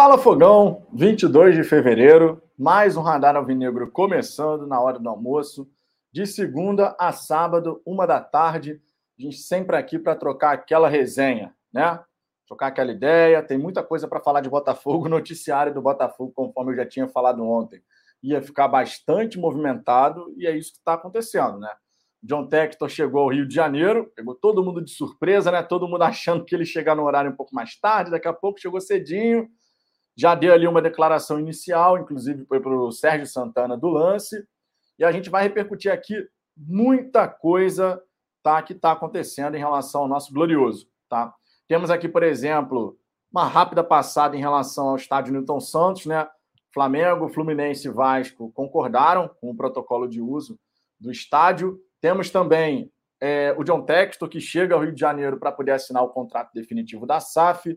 Fala Fogão, 22 de fevereiro, mais um Radar Alvinegro começando na hora do almoço, de segunda a sábado, uma da tarde. A gente sempre aqui para trocar aquela resenha, né? Trocar aquela ideia. Tem muita coisa para falar de Botafogo, noticiário do Botafogo, conforme eu já tinha falado ontem. Ia ficar bastante movimentado e é isso que está acontecendo, né? John Tector chegou ao Rio de Janeiro, pegou todo mundo de surpresa, né? Todo mundo achando que ele chegar no horário um pouco mais tarde, daqui a pouco chegou cedinho já deu ali uma declaração inicial, inclusive foi para o Sérgio Santana do lance, e a gente vai repercutir aqui muita coisa tá, que está acontecendo em relação ao nosso glorioso. Tá? Temos aqui, por exemplo, uma rápida passada em relação ao estádio Newton Santos, né? Flamengo, Fluminense e Vasco concordaram com o protocolo de uso do estádio. Temos também é, o John Textor, que chega ao Rio de Janeiro para poder assinar o contrato definitivo da SAF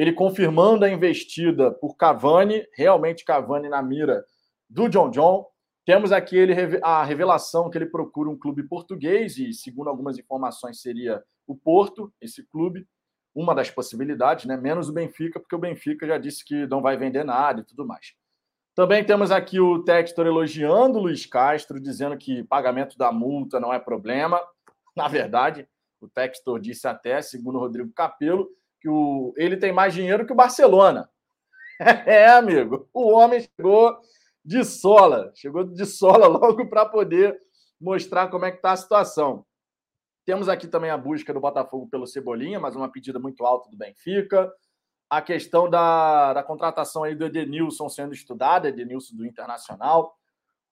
ele confirmando a investida por Cavani, realmente Cavani na mira do John John. Temos aqui ele, a revelação que ele procura um clube português, e segundo algumas informações seria o Porto, esse clube, uma das possibilidades, né? menos o Benfica, porque o Benfica já disse que não vai vender nada e tudo mais. Também temos aqui o Textor elogiando o Luiz Castro, dizendo que pagamento da multa não é problema. Na verdade, o Textor disse até, segundo o Rodrigo Capello, que o, ele tem mais dinheiro que o Barcelona. É, amigo, o homem chegou de sola, chegou de sola logo para poder mostrar como é que está a situação. Temos aqui também a busca do Botafogo pelo Cebolinha, mas uma pedida muito alta do Benfica. A questão da, da contratação aí do Edenilson sendo estudada, Edenilson do Internacional.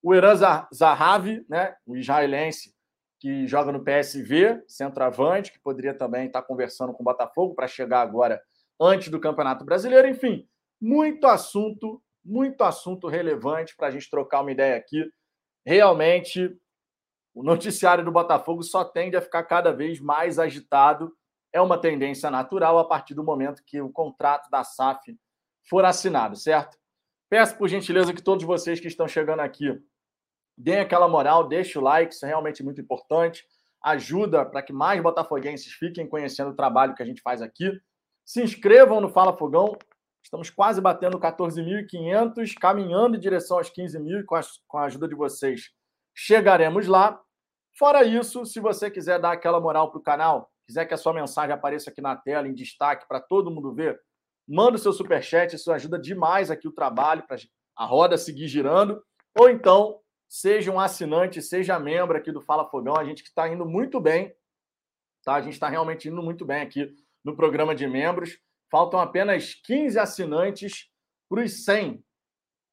O Eran Zahavi, né, o israelense, que joga no PSV, centroavante, que poderia também estar conversando com o Botafogo para chegar agora antes do Campeonato Brasileiro. Enfim, muito assunto, muito assunto relevante para a gente trocar uma ideia aqui. Realmente, o noticiário do Botafogo só tende a ficar cada vez mais agitado. É uma tendência natural a partir do momento que o contrato da SAF for assinado, certo? Peço por gentileza que todos vocês que estão chegando aqui Deem aquela moral, deixe o like, isso é realmente muito importante. Ajuda para que mais botafoguenses fiquem conhecendo o trabalho que a gente faz aqui. Se inscrevam no Fala Fogão. Estamos quase batendo 14.500, caminhando em direção aos 15 mil. Com, com a ajuda de vocês, chegaremos lá. Fora isso, se você quiser dar aquela moral para o canal, quiser que a sua mensagem apareça aqui na tela, em destaque, para todo mundo ver, manda o seu superchat. Isso ajuda demais aqui o trabalho, para a roda seguir girando. Ou então, seja um assinante, seja membro aqui do Fala Fogão. A gente que está indo muito bem, tá? A gente está realmente indo muito bem aqui no programa de membros. Faltam apenas 15 assinantes para os 100.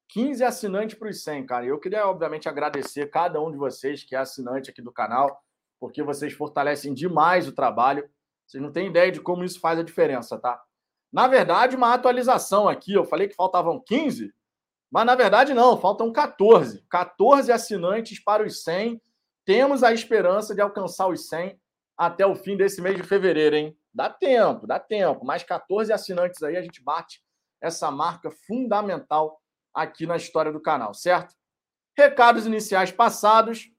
15 assinantes para os 100, cara. Eu queria, obviamente, agradecer cada um de vocês que é assinante aqui do canal, porque vocês fortalecem demais o trabalho. Vocês não têm ideia de como isso faz a diferença, tá? Na verdade, uma atualização aqui, eu falei que faltavam 15, mas na verdade não, faltam 14. 14 assinantes para os 100. Temos a esperança de alcançar os 100 até o fim desse mês de fevereiro, hein? Dá tempo, dá tempo. Mais 14 assinantes aí, a gente bate essa marca fundamental aqui na história do canal, certo? Recados iniciais passados.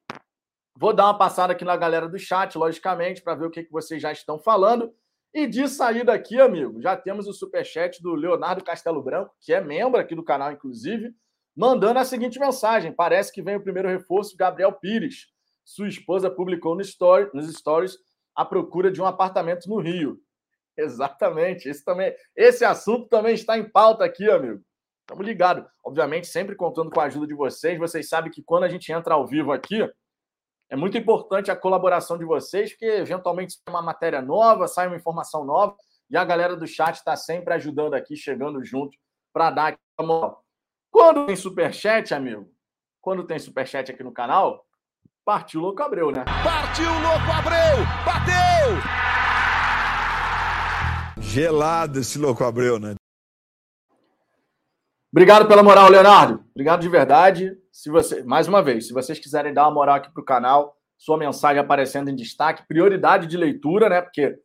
Vou dar uma passada aqui na galera do chat, logicamente, para ver o que, que vocês já estão falando. E de saída aqui, amigo, já temos o superchat do Leonardo Castelo Branco, que é membro aqui do canal, inclusive, mandando a seguinte mensagem: parece que vem o primeiro reforço, Gabriel Pires. Sua esposa publicou no story, nos stories a procura de um apartamento no Rio. Exatamente. Esse, também, esse assunto também está em pauta aqui, amigo. Estamos ligados. Obviamente, sempre contando com a ajuda de vocês. Vocês sabem que quando a gente entra ao vivo aqui, é muito importante a colaboração de vocês, porque eventualmente sai uma matéria nova, sai uma informação nova, e a galera do chat está sempre ajudando aqui, chegando junto para dar aquela moral. Quando tem superchat, amigo, quando tem superchat aqui no canal, partiu Louco Abreu, né? Partiu Louco Abreu! Bateu! Gelado esse Louco Abreu, né? Obrigado pela moral, Leonardo. Obrigado de verdade. Se você, mais uma vez, se vocês quiserem dar uma moral aqui para o canal, sua mensagem aparecendo em destaque, prioridade de leitura, né? Porque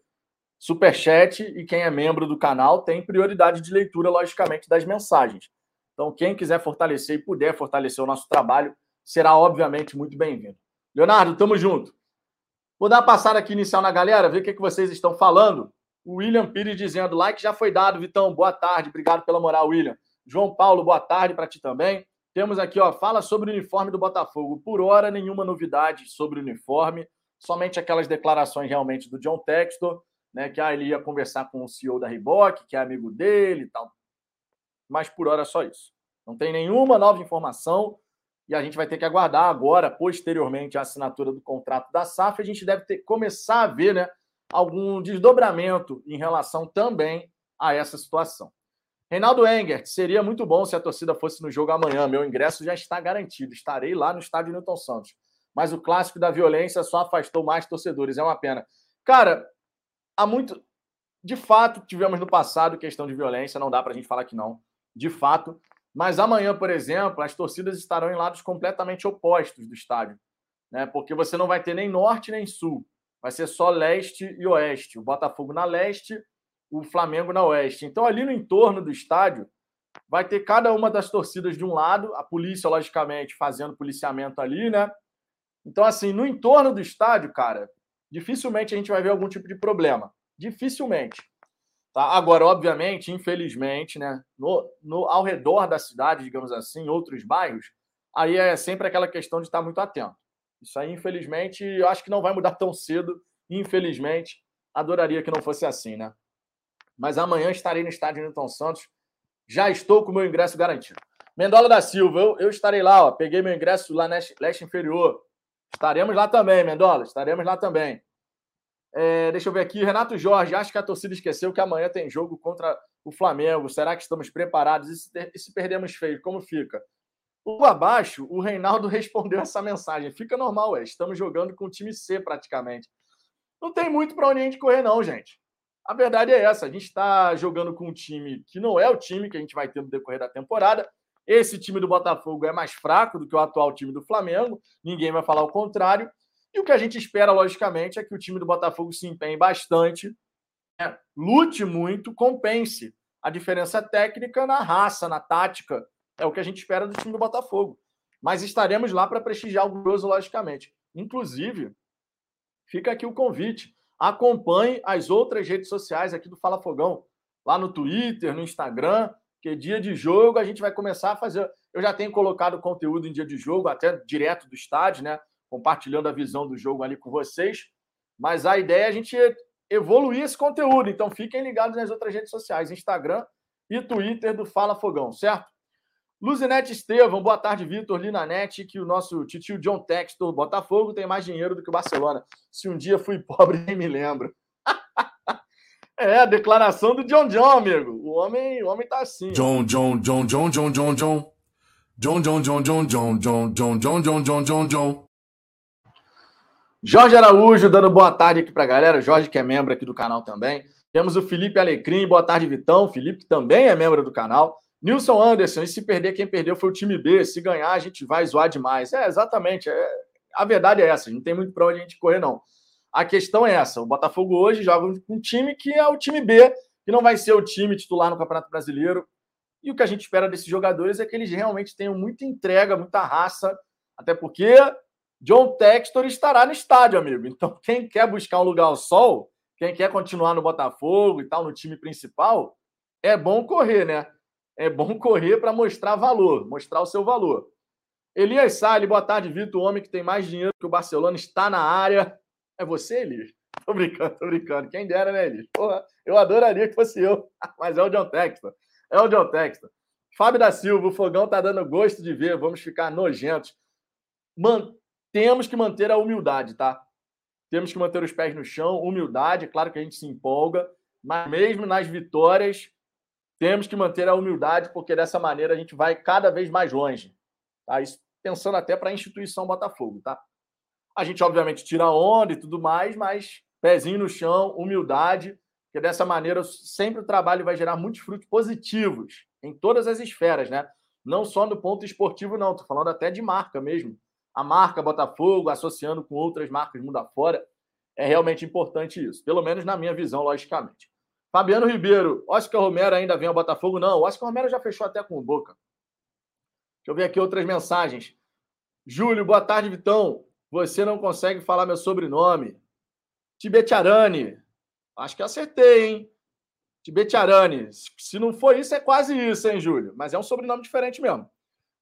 superchat e quem é membro do canal tem prioridade de leitura, logicamente, das mensagens. Então, quem quiser fortalecer e puder fortalecer o nosso trabalho, será obviamente muito bem-vindo. Leonardo, tamo junto. Vou dar uma passada aqui inicial na galera, ver o que, que vocês estão falando. O William Pires dizendo: like já foi dado, Vitão. Boa tarde, obrigado pela moral, William. João Paulo, boa tarde para ti também. Temos aqui, ó, fala sobre o uniforme do Botafogo. Por hora, nenhuma novidade sobre o uniforme, somente aquelas declarações realmente do John Textor, né, que ah, ele ia conversar com o CEO da Reebok, que é amigo dele e tal. Mas por hora só isso. Não tem nenhuma nova informação e a gente vai ter que aguardar agora, posteriormente, a assinatura do contrato da SAF. A gente deve ter, começar a ver né, algum desdobramento em relação também a essa situação. Reinaldo Engert, seria muito bom se a torcida fosse no jogo amanhã. Meu ingresso já está garantido. Estarei lá no estádio Newton Santos. Mas o clássico da violência só afastou mais torcedores. É uma pena. Cara, há muito. De fato, tivemos no passado questão de violência, não dá para a gente falar que não. De fato. Mas amanhã, por exemplo, as torcidas estarão em lados completamente opostos do estádio. Né? Porque você não vai ter nem norte nem sul. Vai ser só leste e oeste. O Botafogo na leste, o Flamengo na oeste. Então, ali no entorno do estádio, vai ter cada uma das torcidas de um lado, a polícia, logicamente, fazendo policiamento ali, né? Então, assim, no entorno do estádio, cara, dificilmente a gente vai ver algum tipo de problema. Dificilmente. Tá? Agora, obviamente, infelizmente, né, no, no, ao redor da cidade, digamos assim, outros bairros, aí é sempre aquela questão de estar muito atento. Isso aí, infelizmente, eu acho que não vai mudar tão cedo. Infelizmente, adoraria que não fosse assim, né? Mas amanhã estarei no estádio Newton Santos. Já estou com o meu ingresso garantido. Mendola da Silva, eu, eu estarei lá, ó. Peguei meu ingresso lá na leste inferior. Estaremos lá também, Mendola. Estaremos lá também. É, deixa eu ver aqui. Renato Jorge, acho que a torcida esqueceu que amanhã tem jogo contra o Flamengo. Será que estamos preparados? E se, e se feio, como fica? O abaixo, o Reinaldo respondeu essa mensagem. Fica normal, é. Estamos jogando com o time C praticamente. Não tem muito para onde a gente correr, não, gente. A verdade é essa. A gente está jogando com um time que não é o time que a gente vai ter no decorrer da temporada. Esse time do Botafogo é mais fraco do que o atual time do Flamengo. Ninguém vai falar o contrário. E o que a gente espera, logicamente, é que o time do Botafogo se empenhe bastante, né? lute muito, compense a diferença técnica na raça, na tática. É o que a gente espera do time do Botafogo. Mas estaremos lá para prestigiar o Grosso, logicamente. Inclusive, fica aqui o convite. Acompanhe as outras redes sociais aqui do Fala Fogão, lá no Twitter, no Instagram, que dia de jogo a gente vai começar a fazer. Eu já tenho colocado conteúdo em dia de jogo, até direto do estádio, né? compartilhando a visão do jogo ali com vocês. Mas a ideia é a gente evoluir esse conteúdo. Então fiquem ligados nas outras redes sociais, Instagram e Twitter do Fala Fogão, certo? Luzinete Estevam, boa tarde, Vitor, Linanete, que o nosso tio John Textor, Botafogo, tem mais dinheiro do que o Barcelona. Se um dia fui pobre, nem me lembro. é, a declaração do John John, amigo. O homem, o homem tá assim. John, John, John, John, John, John, John. John, John, John, John, John, John, John, John, John, John, John, John. Jorge Araújo dando boa tarde aqui para a galera. Jorge, que é membro aqui do canal também. Temos o Felipe Alecrim, boa tarde, Vitão. Felipe, que também é membro do canal. Nilson Anderson, e se perder, quem perdeu foi o time B. Se ganhar, a gente vai zoar demais. É, exatamente. É... A verdade é essa. Não tem muito para onde a gente correr, não. A questão é essa. O Botafogo hoje joga com um time que é o time B, que não vai ser o time titular no Campeonato Brasileiro. E o que a gente espera desses jogadores é que eles realmente tenham muita entrega, muita raça. Até porque John Textor estará no estádio, amigo. Então, quem quer buscar um lugar ao sol, quem quer continuar no Botafogo e tal, no time principal, é bom correr, né? É bom correr para mostrar valor, mostrar o seu valor. Elias Salles, boa tarde, Vitor. O homem que tem mais dinheiro que o Barcelona está na área. É você, Elias? Tô brincando, tô brincando. Quem dera, né, Elias? Porra, eu adoraria que fosse eu. Mas é o John Textor. É o John Textor. Fábio da Silva, o fogão tá dando gosto de ver. Vamos ficar nojentos. Mano, temos que manter a humildade, tá? Temos que manter os pés no chão, humildade, é claro que a gente se empolga, mas mesmo nas vitórias, temos que manter a humildade, porque dessa maneira a gente vai cada vez mais longe. Tá? Isso pensando até para a instituição Botafogo, tá? A gente, obviamente, tira onda e tudo mais, mas pezinho no chão, humildade, porque dessa maneira sempre o trabalho vai gerar muitos frutos positivos em todas as esferas, né? Não só no ponto esportivo, não, tô falando até de marca mesmo a marca Botafogo associando com outras marcas mundo afora. É realmente importante isso, pelo menos na minha visão, logicamente. Fabiano Ribeiro, Oscar Romero ainda vem ao Botafogo? Não, Oscar Romero já fechou até com o Boca. Deixa eu ver aqui outras mensagens. Júlio, boa tarde, Vitão. Você não consegue falar meu sobrenome. Tibetiarani. Acho que acertei, hein? Tibetiarani. Se não for isso, é quase isso, hein, Júlio? Mas é um sobrenome diferente mesmo.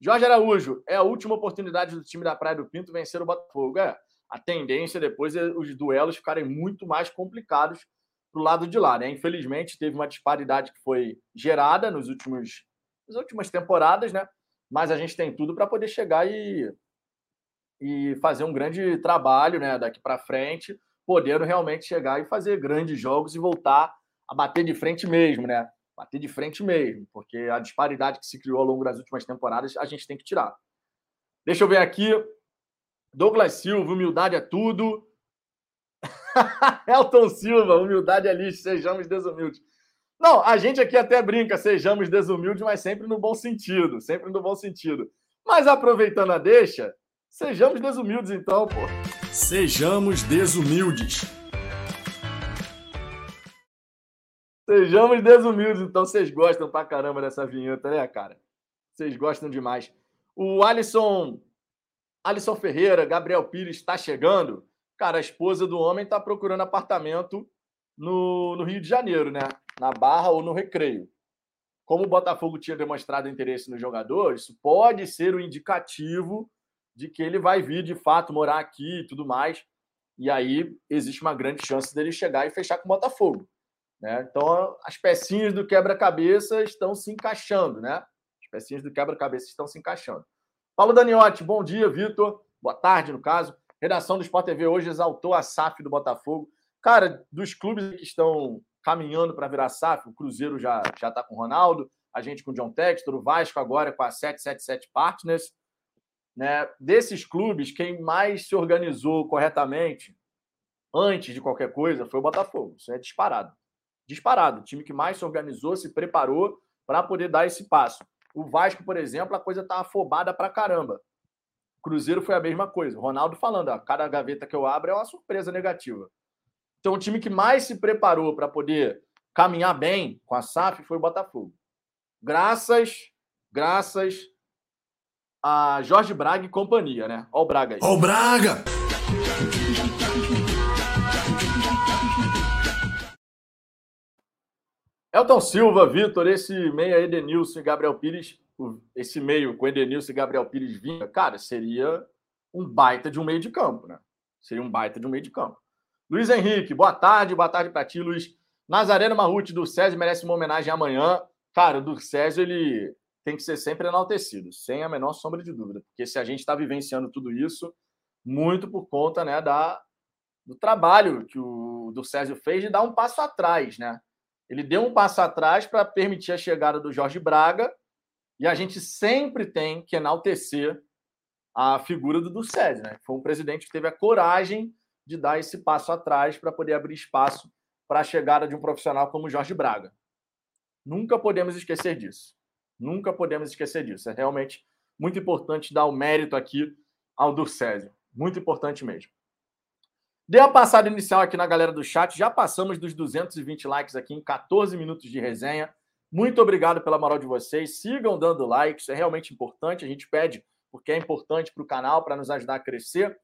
Jorge Araújo, é a última oportunidade do time da Praia do Pinto vencer o Botafogo. É, a tendência depois é os duelos ficarem muito mais complicados para o lado de lá, né? Infelizmente, teve uma disparidade que foi gerada nos últimos, nas últimas temporadas, né? Mas a gente tem tudo para poder chegar e, e fazer um grande trabalho, né? Daqui para frente, podendo realmente chegar e fazer grandes jogos e voltar a bater de frente mesmo, né? Bater de frente mesmo, porque a disparidade que se criou ao longo das últimas temporadas a gente tem que tirar. Deixa eu ver aqui. Douglas Silva, humildade é tudo. Elton Silva, humildade é lixo, sejamos desumildes. Não, a gente aqui até brinca, sejamos desumildes, mas sempre no bom sentido, sempre no bom sentido. Mas aproveitando a deixa, sejamos desumildes então, pô. Sejamos desumildes. Sejamos desumildes, então vocês gostam pra caramba dessa vinheta, né, cara? Vocês gostam demais. O Alisson, Alisson Ferreira, Gabriel Pires está chegando. Cara, a esposa do homem está procurando apartamento no, no Rio de Janeiro, né? Na Barra ou no Recreio. Como o Botafogo tinha demonstrado interesse no jogador, isso pode ser um indicativo de que ele vai vir de fato morar aqui e tudo mais. E aí existe uma grande chance dele chegar e fechar com o Botafogo. Né? Então, as pecinhas do quebra-cabeça estão se encaixando, né? As pecinhas do quebra-cabeça estão se encaixando. Paulo Daniotti, bom dia, Vitor. Boa tarde, no caso. Redação do Sport TV hoje exaltou a SAF do Botafogo. Cara, dos clubes que estão caminhando para virar SAF, o Cruzeiro já já está com o Ronaldo, a gente com o John Textor, o Vasco agora com a 777 Partners. Né? Desses clubes, quem mais se organizou corretamente antes de qualquer coisa foi o Botafogo. Isso é disparado. Disparado. O time que mais se organizou, se preparou para poder dar esse passo. O Vasco, por exemplo, a coisa tá afobada para caramba. Cruzeiro foi a mesma coisa. O Ronaldo falando, ó, cada gaveta que eu abro é uma surpresa negativa. Então, o time que mais se preparou para poder caminhar bem com a SAF foi o Botafogo. Graças, graças a Jorge Braga e companhia, né? Ó o Braga aí. Ó o Braga! Elton Silva, Vitor, esse meia Edenilson e Gabriel Pires esse meio com Edenilson e Gabriel Pires vinha, cara, seria um baita de um meio de campo, né? Seria um baita de um meio de campo. Luiz Henrique, boa tarde, boa tarde para ti, Luiz. Nazareno Marruti do César merece uma homenagem amanhã. Cara, o do César, ele tem que ser sempre enaltecido, sem a menor sombra de dúvida, porque se a gente está vivenciando tudo isso, muito por conta né, da, do trabalho que o do César fez de dar um passo atrás, né? Ele deu um passo atrás para permitir a chegada do Jorge Braga e a gente sempre tem que enaltecer a figura do Duced, né? Foi um presidente que teve a coragem de dar esse passo atrás para poder abrir espaço para a chegada de um profissional como Jorge Braga. Nunca podemos esquecer disso. Nunca podemos esquecer disso. É realmente muito importante dar o mérito aqui ao Durcésio. Muito importante mesmo. Deu a passada inicial aqui na galera do chat. Já passamos dos 220 likes aqui em 14 minutos de resenha. Muito obrigado pela moral de vocês. Sigam dando like, isso é realmente importante. A gente pede porque é importante para o canal, para nos ajudar a crescer.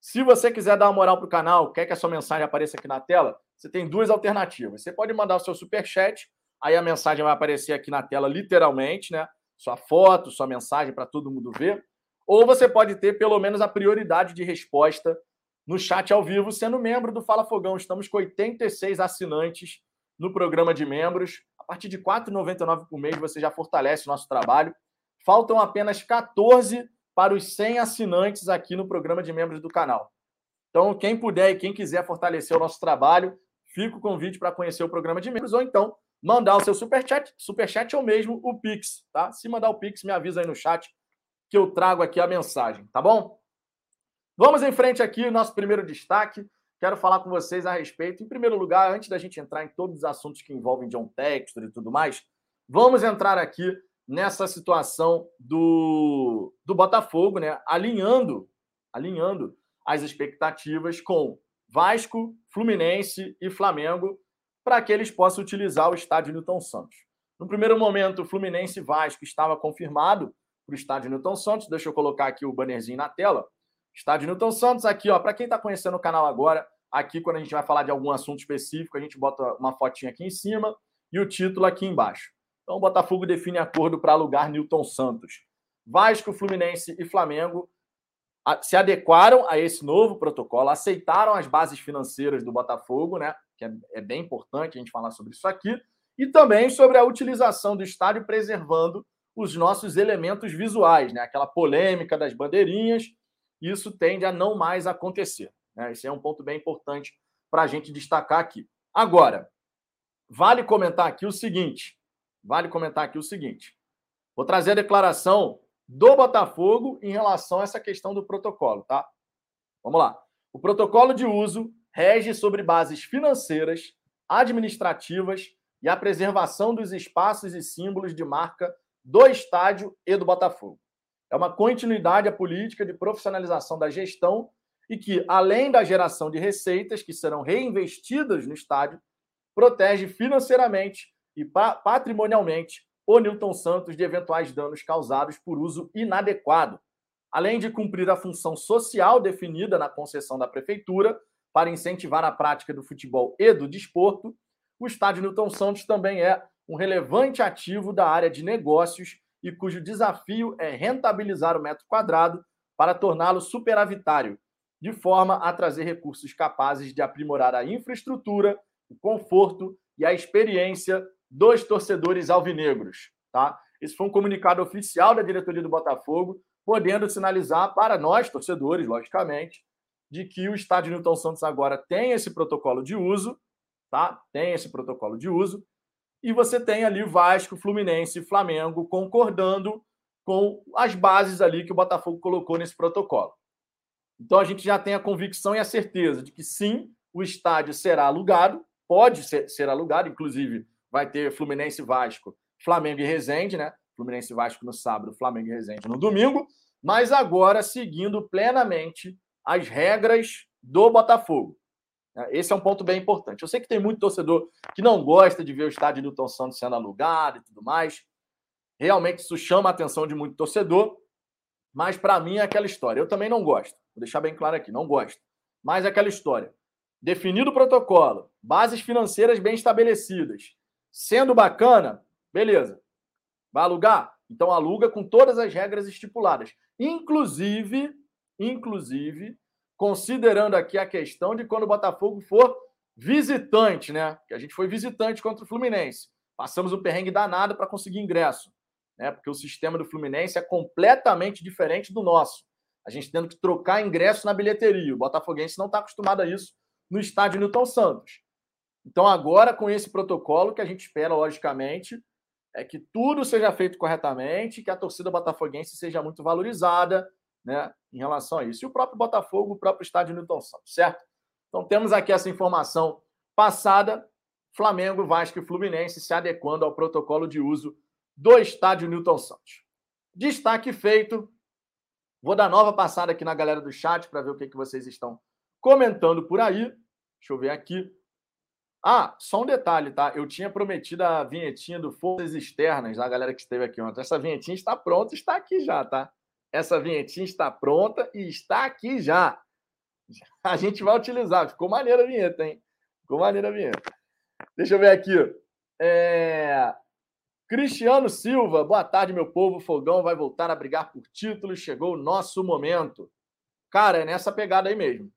Se você quiser dar uma moral para o canal, quer que a sua mensagem apareça aqui na tela, você tem duas alternativas. Você pode mandar o seu super chat, aí a mensagem vai aparecer aqui na tela, literalmente, né? Sua foto, sua mensagem para todo mundo ver. Ou você pode ter pelo menos a prioridade de resposta no chat ao vivo, sendo membro do Fala Fogão. Estamos com 86 assinantes no programa de membros partir de R$ 4,99 por mês você já fortalece o nosso trabalho. Faltam apenas 14 para os 100 assinantes aqui no programa de membros do canal. Então, quem puder e quem quiser fortalecer o nosso trabalho, fica o convite para conhecer o programa de membros ou então mandar o seu superchat, superchat ou mesmo o Pix, tá? Se mandar o Pix, me avisa aí no chat que eu trago aqui a mensagem, tá bom? Vamos em frente aqui, nosso primeiro destaque. Quero falar com vocês a respeito. Em primeiro lugar, antes da gente entrar em todos os assuntos que envolvem John Textor e tudo mais, vamos entrar aqui nessa situação do, do Botafogo, né? Alinhando, alinhando as expectativas com Vasco, Fluminense e Flamengo para que eles possam utilizar o estádio Newton Santos. No primeiro momento, Fluminense e Vasco estava confirmado para o estádio Newton Santos. Deixa eu colocar aqui o bannerzinho na tela. Estádio Newton Santos, aqui, ó, para quem está conhecendo o canal agora, Aqui, quando a gente vai falar de algum assunto específico, a gente bota uma fotinha aqui em cima e o título aqui embaixo. Então, o Botafogo define acordo para alugar Newton Santos. Vasco, Fluminense e Flamengo se adequaram a esse novo protocolo, aceitaram as bases financeiras do Botafogo, né? Que é, é bem importante a gente falar sobre isso aqui, e também sobre a utilização do estádio preservando os nossos elementos visuais, né? Aquela polêmica das bandeirinhas, isso tende a não mais acontecer. Né? Esse é um ponto bem importante para a gente destacar aqui. Agora, vale comentar aqui o seguinte: vale comentar aqui o seguinte. Vou trazer a declaração do Botafogo em relação a essa questão do protocolo, tá? Vamos lá. O protocolo de uso rege sobre bases financeiras, administrativas e a preservação dos espaços e símbolos de marca do estádio e do Botafogo. É uma continuidade à política de profissionalização da gestão e que, além da geração de receitas que serão reinvestidas no estádio, protege financeiramente e patrimonialmente o Newton Santos de eventuais danos causados por uso inadequado, além de cumprir a função social definida na concessão da prefeitura para incentivar a prática do futebol e do desporto, o estádio Newton Santos também é um relevante ativo da área de negócios e cujo desafio é rentabilizar o metro quadrado para torná-lo superavitário, de forma a trazer recursos capazes de aprimorar a infraestrutura, o conforto e a experiência dos torcedores alvinegros. Tá? Esse foi um comunicado oficial da diretoria do Botafogo, podendo sinalizar para nós, torcedores, logicamente, de que o estádio Newton Santos agora tem esse protocolo de uso, tá? Tem esse protocolo de uso e você tem ali Vasco, Fluminense e Flamengo concordando com as bases ali que o Botafogo colocou nesse protocolo. Então a gente já tem a convicção e a certeza de que sim, o estádio será alugado, pode ser, ser alugado, inclusive vai ter Fluminense Vasco, Flamengo e Resende, né? Fluminense Vasco no sábado, Flamengo e Resende no domingo, mas agora seguindo plenamente as regras do Botafogo. Né? Esse é um ponto bem importante. Eu sei que tem muito torcedor que não gosta de ver o estádio Newton Santos sendo alugado e tudo mais. Realmente isso chama a atenção de muito torcedor, mas para mim é aquela história. Eu também não gosto. Vou deixar bem claro aqui, não gosto. Mas é aquela história. Definido o protocolo, bases financeiras bem estabelecidas, sendo bacana, beleza. Vai alugar? Então aluga com todas as regras estipuladas, inclusive, inclusive considerando aqui a questão de quando o Botafogo for visitante, né? Que a gente foi visitante contra o Fluminense. Passamos um perrengue danado para conseguir ingresso, né? Porque o sistema do Fluminense é completamente diferente do nosso. A gente tendo que trocar ingresso na bilheteria. O Botafoguense não está acostumado a isso no estádio Newton Santos. Então, agora, com esse protocolo, que a gente espera, logicamente, é que tudo seja feito corretamente, que a torcida botafoguense seja muito valorizada, né, em relação a isso. E o próprio Botafogo, o próprio estádio Newton Santos, certo? Então temos aqui essa informação passada: Flamengo, Vasco e Fluminense se adequando ao protocolo de uso do estádio Newton Santos. Destaque feito. Vou dar nova passada aqui na galera do chat para ver o que, que vocês estão comentando por aí. Deixa eu ver aqui. Ah, só um detalhe, tá? Eu tinha prometido a vinhetinha do Forças Externas, a galera que esteve aqui ontem. Essa vinhetinha está pronta, está aqui já, tá? Essa vinhetinha está pronta e está aqui já. A gente vai utilizar. Ficou maneira a vinheta, hein? Ficou maneira a vinheta. Deixa eu ver aqui. É... Cristiano Silva, boa tarde, meu povo. Fogão vai voltar a brigar por títulos. Chegou o nosso momento. Cara, é nessa pegada aí mesmo.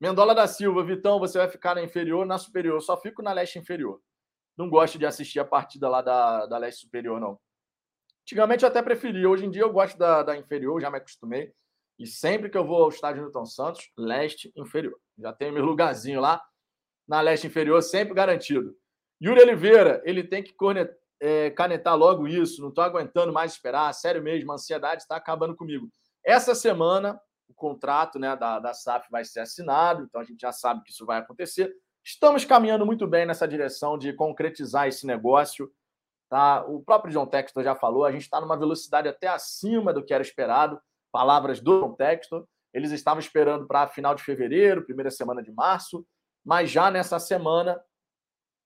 Mendola da Silva, Vitão, você vai ficar na inferior, na superior. Eu só fico na leste inferior. Não gosto de assistir a partida lá da, da leste superior, não. Antigamente eu até preferia, hoje em dia eu gosto da, da inferior, já me acostumei. E sempre que eu vou ao estádio Newton Santos, leste inferior. Já tenho meu lugarzinho lá na leste inferior, sempre garantido. Yuri Oliveira, ele tem que é, canetar logo isso, não estou aguentando mais esperar, sério mesmo, a ansiedade está acabando comigo. Essa semana, o contrato né, da, da SAF vai ser assinado, então a gente já sabe que isso vai acontecer. Estamos caminhando muito bem nessa direção de concretizar esse negócio. Tá? O próprio John Textor já falou, a gente está numa velocidade até acima do que era esperado. Palavras do John Textor. Eles estavam esperando para final de fevereiro, primeira semana de março, mas já nessa semana,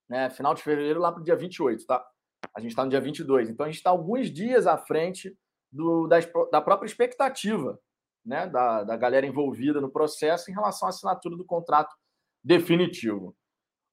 né, final de fevereiro, lá para o dia 28, tá? A gente está no dia 22. Então a gente está alguns dias à frente do, da, da própria expectativa né, da, da galera envolvida no processo em relação à assinatura do contrato definitivo.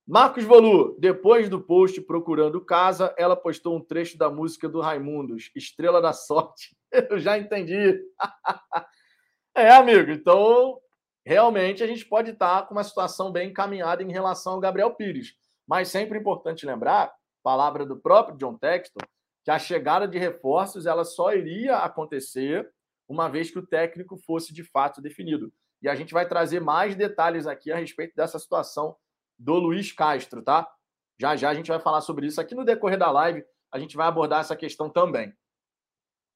Marcos Volu, depois do post procurando casa, ela postou um trecho da música do Raimundos, Estrela da Sorte. Eu já entendi. é, amigo, então realmente a gente pode estar com uma situação bem encaminhada em relação ao Gabriel Pires. Mas sempre importante lembrar, palavra do próprio John Texton, que a chegada de reforços ela só iria acontecer uma vez que o técnico fosse de fato definido. E a gente vai trazer mais detalhes aqui a respeito dessa situação do Luiz Castro, tá? Já já a gente vai falar sobre isso aqui no decorrer da live. A gente vai abordar essa questão também.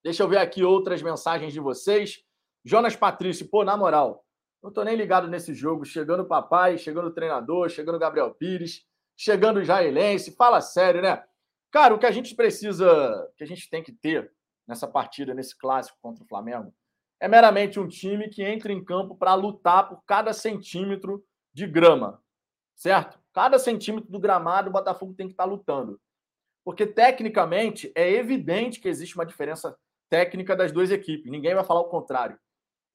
Deixa eu ver aqui outras mensagens de vocês. Jonas Patrício, pô, na moral, não tô nem ligado nesse jogo. Chegando o papai, chegando o treinador, chegando o Gabriel Pires, chegando o Jailense. Fala sério, né? Cara, o que a gente precisa, que a gente tem que ter nessa partida, nesse clássico contra o Flamengo, é meramente um time que entre em campo para lutar por cada centímetro de grama, certo? Cada centímetro do gramado o Botafogo tem que estar tá lutando. Porque tecnicamente é evidente que existe uma diferença técnica das duas equipes. Ninguém vai falar o contrário.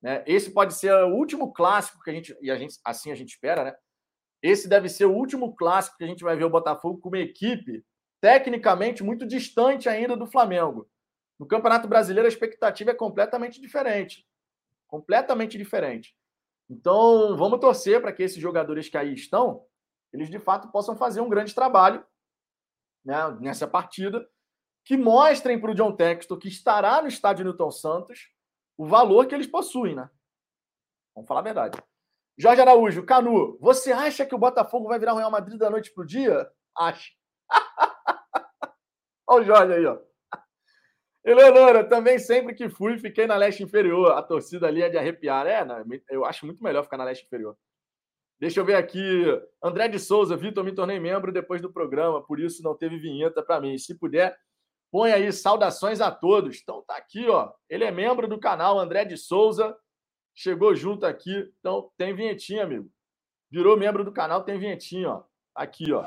Né? Esse pode ser o último clássico que a gente, e a gente, assim a gente espera, né? Esse deve ser o último clássico que a gente vai ver o Botafogo com uma equipe tecnicamente muito distante ainda do Flamengo. No Campeonato Brasileiro, a expectativa é completamente diferente. Completamente diferente. Então, vamos torcer para que esses jogadores que aí estão, eles de fato possam fazer um grande trabalho né, nessa partida, que mostrem para o John Textor, que estará no estádio Newton Santos, o valor que eles possuem, né? Vamos falar a verdade. Jorge Araújo, Canu, você acha que o Botafogo vai virar o Real Madrid da noite para o dia? Acho. Olha o Jorge aí, ó. Eleonora, também sempre que fui, fiquei na leste inferior. A torcida ali é de arrepiar. É, eu acho muito melhor ficar na leste inferior. Deixa eu ver aqui. André de Souza, Vitor, me tornei membro depois do programa, por isso não teve vinheta para mim. Se puder, põe aí saudações a todos. Então tá aqui, ó. Ele é membro do canal, André de Souza. Chegou junto aqui. Então tem vinhetinha, amigo. Virou membro do canal, tem vinhetinha, ó. Aqui, ó.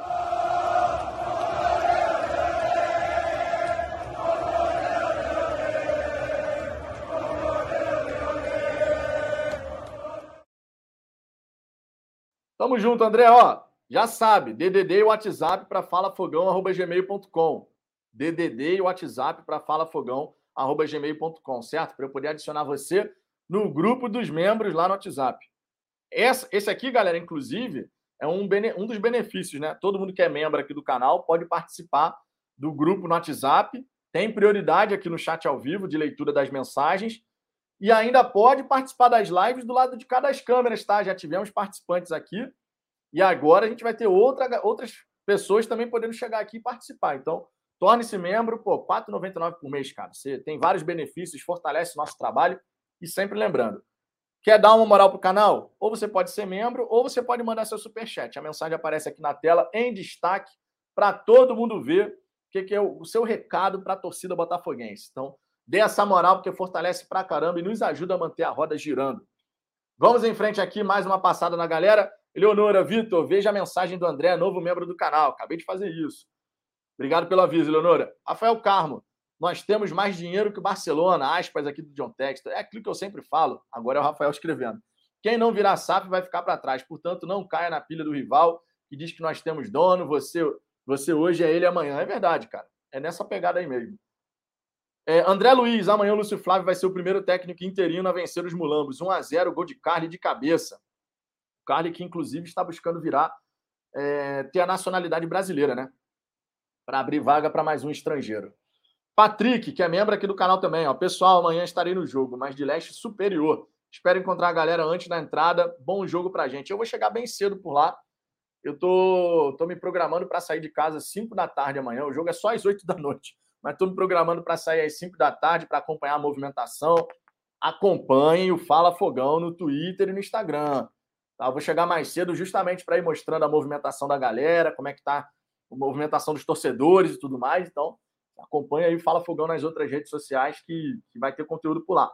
Tamo junto, André. Ó, já sabe, DDD e WhatsApp para falafogão@gmail.com. DDD e WhatsApp para falafogão@gmail.com, certo? Para eu poder adicionar você no grupo dos membros lá no WhatsApp. Essa, esse aqui, galera, inclusive, é um, um dos benefícios, né? Todo mundo que é membro aqui do canal pode participar do grupo no WhatsApp. Tem prioridade aqui no chat ao vivo de leitura das mensagens e ainda pode participar das lives do lado de cada das câmeras, tá? Já tivemos participantes aqui e agora a gente vai ter outra, outras pessoas também podendo chegar aqui e participar. Então, torne-se membro, pô, R$ 4,99 por mês, cara. Você tem vários benefícios, fortalece o nosso trabalho e sempre lembrando, quer dar uma moral pro canal? Ou você pode ser membro ou você pode mandar seu super chat. A mensagem aparece aqui na tela em destaque para todo mundo ver o que, que é o seu recado para a torcida botafoguense. Então, Dê essa moral, porque fortalece pra caramba e nos ajuda a manter a roda girando. Vamos em frente aqui, mais uma passada na galera. Eleonora, Vitor, veja a mensagem do André, novo membro do canal. Acabei de fazer isso. Obrigado pelo aviso, Eleonora. Rafael Carmo, nós temos mais dinheiro que o Barcelona, aspas aqui do John Textor. É aquilo que eu sempre falo, agora é o Rafael escrevendo. Quem não virar SAP vai ficar para trás. Portanto, não caia na pilha do rival que diz que nós temos dono, você, você hoje é ele amanhã. É verdade, cara. É nessa pegada aí mesmo. É, André Luiz, amanhã o Lúcio Flávio vai ser o primeiro técnico interino a vencer os Mulambos. 1 a 0 gol de Carly de cabeça. Carly que, inclusive, está buscando virar, é, ter a nacionalidade brasileira, né? Para abrir vaga para mais um estrangeiro. Patrick, que é membro aqui do canal também. Ó. Pessoal, amanhã estarei no jogo, mas de leste superior. Espero encontrar a galera antes da entrada. Bom jogo pra gente. Eu vou chegar bem cedo por lá. Eu tô, tô me programando para sair de casa às 5 da tarde amanhã. O jogo é só às 8 da noite mas estou me programando para sair às 5 da tarde para acompanhar a movimentação. Acompanhe o Fala Fogão no Twitter e no Instagram. Tá? Vou chegar mais cedo justamente para ir mostrando a movimentação da galera, como é que está a movimentação dos torcedores e tudo mais. Então, acompanhe aí o Fala Fogão nas outras redes sociais que, que vai ter conteúdo por lá.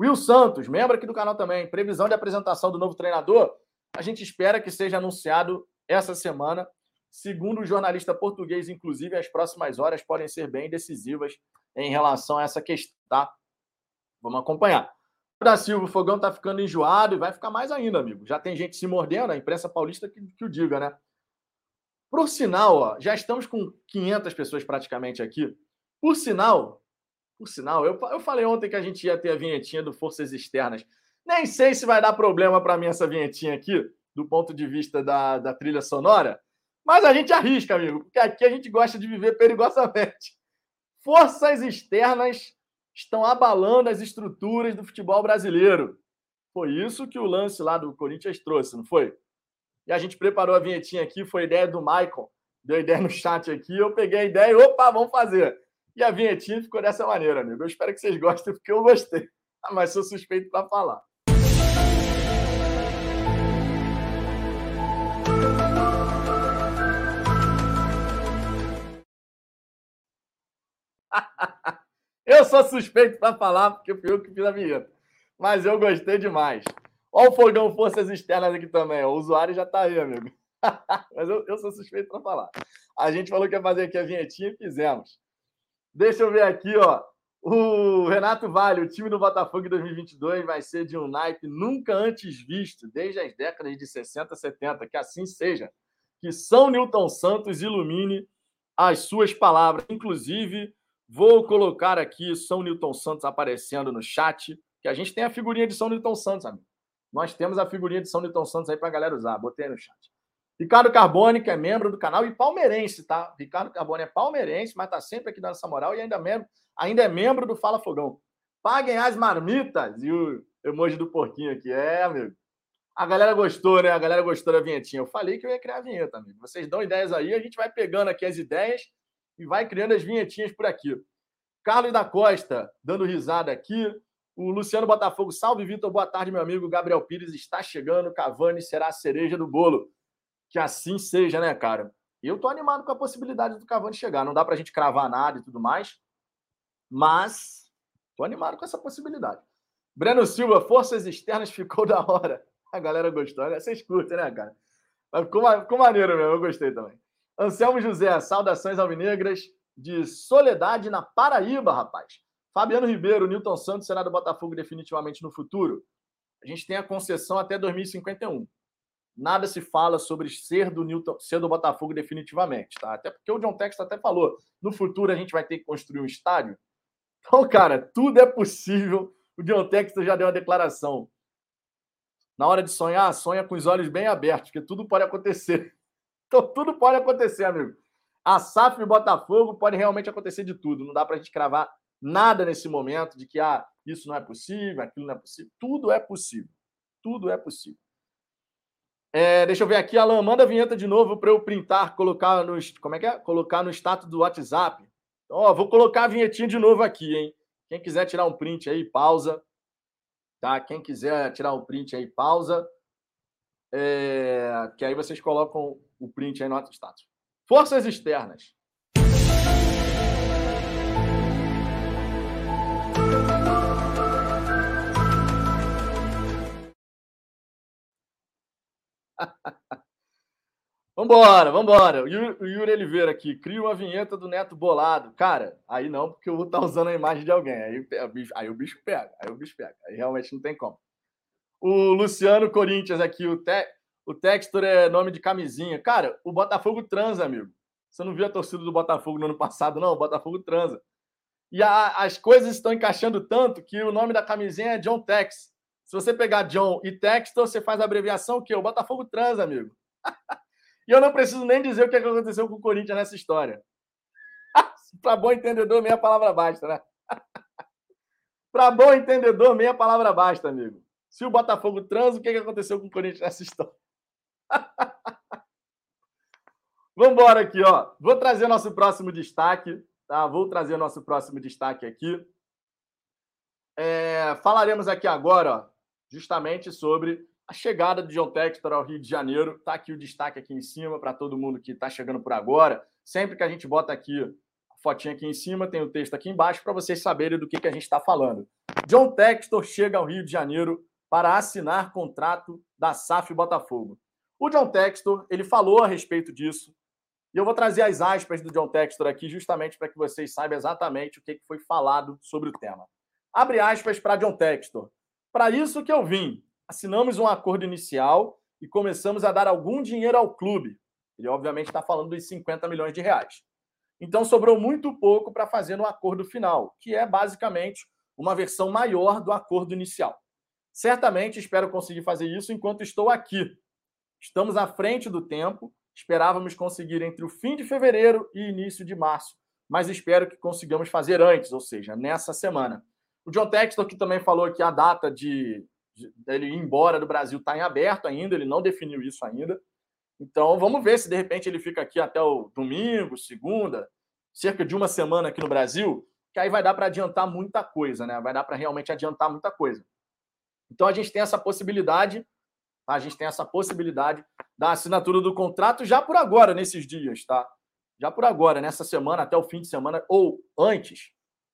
Will Santos, membro aqui do canal também. Previsão de apresentação do novo treinador. A gente espera que seja anunciado essa semana Segundo o jornalista português, inclusive, as próximas horas podem ser bem decisivas em relação a essa questão, tá? Vamos acompanhar. da Silva, o fogão tá ficando enjoado e vai ficar mais ainda, amigo. Já tem gente se mordendo, a imprensa paulista que, que o diga, né? Por sinal, ó, já estamos com 500 pessoas praticamente aqui. Por sinal, por sinal, eu, eu falei ontem que a gente ia ter a vinhetinha do Forças Externas. Nem sei se vai dar problema para mim essa vinhetinha aqui, do ponto de vista da, da trilha sonora, mas a gente arrisca, amigo, porque aqui a gente gosta de viver perigosamente. Forças externas estão abalando as estruturas do futebol brasileiro. Foi isso que o lance lá do Corinthians trouxe, não foi? E a gente preparou a vinhetinha aqui, foi ideia do Michael, deu ideia no chat aqui, eu peguei a ideia e opa, vamos fazer. E a vinhetinha ficou dessa maneira, amigo. Eu espero que vocês gostem, porque eu gostei. Mas sou suspeito para falar. eu sou suspeito para falar, porque fui eu que fiz a vinheta. Mas eu gostei demais. Olha o fogão Forças Externas aqui também. O usuário já está aí, amigo. Mas eu, eu sou suspeito para falar. A gente falou que ia fazer aqui a vinhetinha e fizemos. Deixa eu ver aqui, ó. O Renato Vale, o time do Botafogo em 2022 vai ser de um naipe nunca antes visto, desde as décadas de 60, 70. Que assim seja. Que São Newton Santos ilumine as suas palavras. Inclusive, vou colocar aqui São Newton Santos aparecendo no chat, que a gente tem a figurinha de São Newton Santos, amigo. Nós temos a figurinha de São Newton Santos aí para a galera usar. Botei no chat. Ricardo Carbone, que é membro do canal e palmeirense, tá? Ricardo Carbone é palmeirense, mas tá sempre aqui dando essa moral e ainda é membro, ainda é membro do Fala Fogão. Paguem as marmitas e o emoji do porquinho aqui. É, amigo. A galera gostou, né? A galera gostou da vinhetinha. Eu falei que eu ia criar a vinheta, amigo. Vocês dão ideias aí, a gente vai pegando aqui as ideias e vai criando as vinhetinhas por aqui. Carlos da Costa, dando risada aqui. O Luciano Botafogo, salve Vitor, boa tarde, meu amigo. Gabriel Pires está chegando. Cavani será a cereja do bolo que assim seja, né, cara? Eu tô animado com a possibilidade do Cavani chegar. Não dá pra gente cravar nada e tudo mais, mas tô animado com essa possibilidade. Breno Silva, forças externas ficou da hora. A galera gostou. Vocês curtem, né, cara? Ficou maneiro mesmo, eu gostei também. Anselmo José, saudações alvinegras de Soledade na Paraíba, rapaz. Fabiano Ribeiro, Newton Santos será do Botafogo definitivamente no futuro. A gente tem a concessão até 2051 nada se fala sobre ser do Newton, ser do Botafogo definitivamente, tá? Até porque o John Texton até falou, no futuro a gente vai ter que construir um estádio. Então, cara, tudo é possível. O John Texton já deu uma declaração. Na hora de sonhar, sonha com os olhos bem abertos, porque tudo pode acontecer. Então, tudo pode acontecer, amigo. A SAF e Botafogo pode realmente acontecer de tudo. Não dá para a gente cravar nada nesse momento de que ah, isso não é possível, aquilo não é possível. Tudo é possível. Tudo é possível. É, deixa eu ver aqui, Alan, manda a vinheta de novo para eu printar, colocar no, como é que é? Colocar no status do WhatsApp. Ó, vou colocar a vinhetinha de novo aqui, hein? Quem quiser tirar um print aí, pausa. Tá? Quem quiser tirar um print aí, pausa. É, que aí vocês colocam o print aí no status. Forças externas. Vambora, vambora. O Yuri Oliveira aqui, cria uma vinheta do Neto Bolado. Cara, aí não, porque eu vou estar usando a imagem de alguém. Aí, aí o bicho pega, aí o bicho pega. Aí realmente não tem como. O Luciano Corinthians aqui, o, te, o Textor é nome de camisinha. Cara, o Botafogo transa, amigo. Você não viu a torcida do Botafogo no ano passado, não? O Botafogo transa. E a, as coisas estão encaixando tanto que o nome da camisinha é John Tex. Se você pegar John e Textor, você faz a abreviação o quê? O Botafogo trans, amigo. e eu não preciso nem dizer o que aconteceu com o Corinthians nessa história. Para bom entendedor, meia palavra basta, né? Para bom entendedor, meia palavra basta, amigo. Se o Botafogo trans, o que aconteceu com o Corinthians nessa história? Vamos embora aqui, ó. Vou trazer nosso próximo destaque, tá? Vou trazer nosso próximo destaque aqui. É, falaremos aqui agora, ó, justamente sobre a chegada de John Textor ao Rio de Janeiro. Está aqui o destaque aqui em cima para todo mundo que está chegando por agora. Sempre que a gente bota aqui a fotinha aqui em cima, tem o texto aqui embaixo para vocês saberem do que, que a gente está falando. John Textor chega ao Rio de Janeiro para assinar contrato da SAF Botafogo. O John Textor, ele falou a respeito disso, e eu vou trazer as aspas do John Textor aqui justamente para que vocês saibam exatamente o que foi falado sobre o tema. Abre aspas para John Textor. Para isso que eu vim. Assinamos um acordo inicial e começamos a dar algum dinheiro ao clube. Ele, obviamente, está falando dos 50 milhões de reais. Então, sobrou muito pouco para fazer no acordo final, que é basicamente uma versão maior do acordo inicial. Certamente espero conseguir fazer isso enquanto estou aqui. Estamos à frente do tempo, esperávamos conseguir entre o fim de fevereiro e início de março, mas espero que consigamos fazer antes, ou seja, nessa semana. O John Textor que também falou que a data de, de ele ir embora do Brasil está em aberto ainda, ele não definiu isso ainda. Então vamos ver se de repente ele fica aqui até o domingo, segunda, cerca de uma semana aqui no Brasil, que aí vai dar para adiantar muita coisa, né? Vai dar para realmente adiantar muita coisa. Então a gente tem essa possibilidade? A gente tem essa possibilidade da assinatura do contrato já por agora, nesses dias, tá? Já por agora, nessa semana, até o fim de semana, ou antes.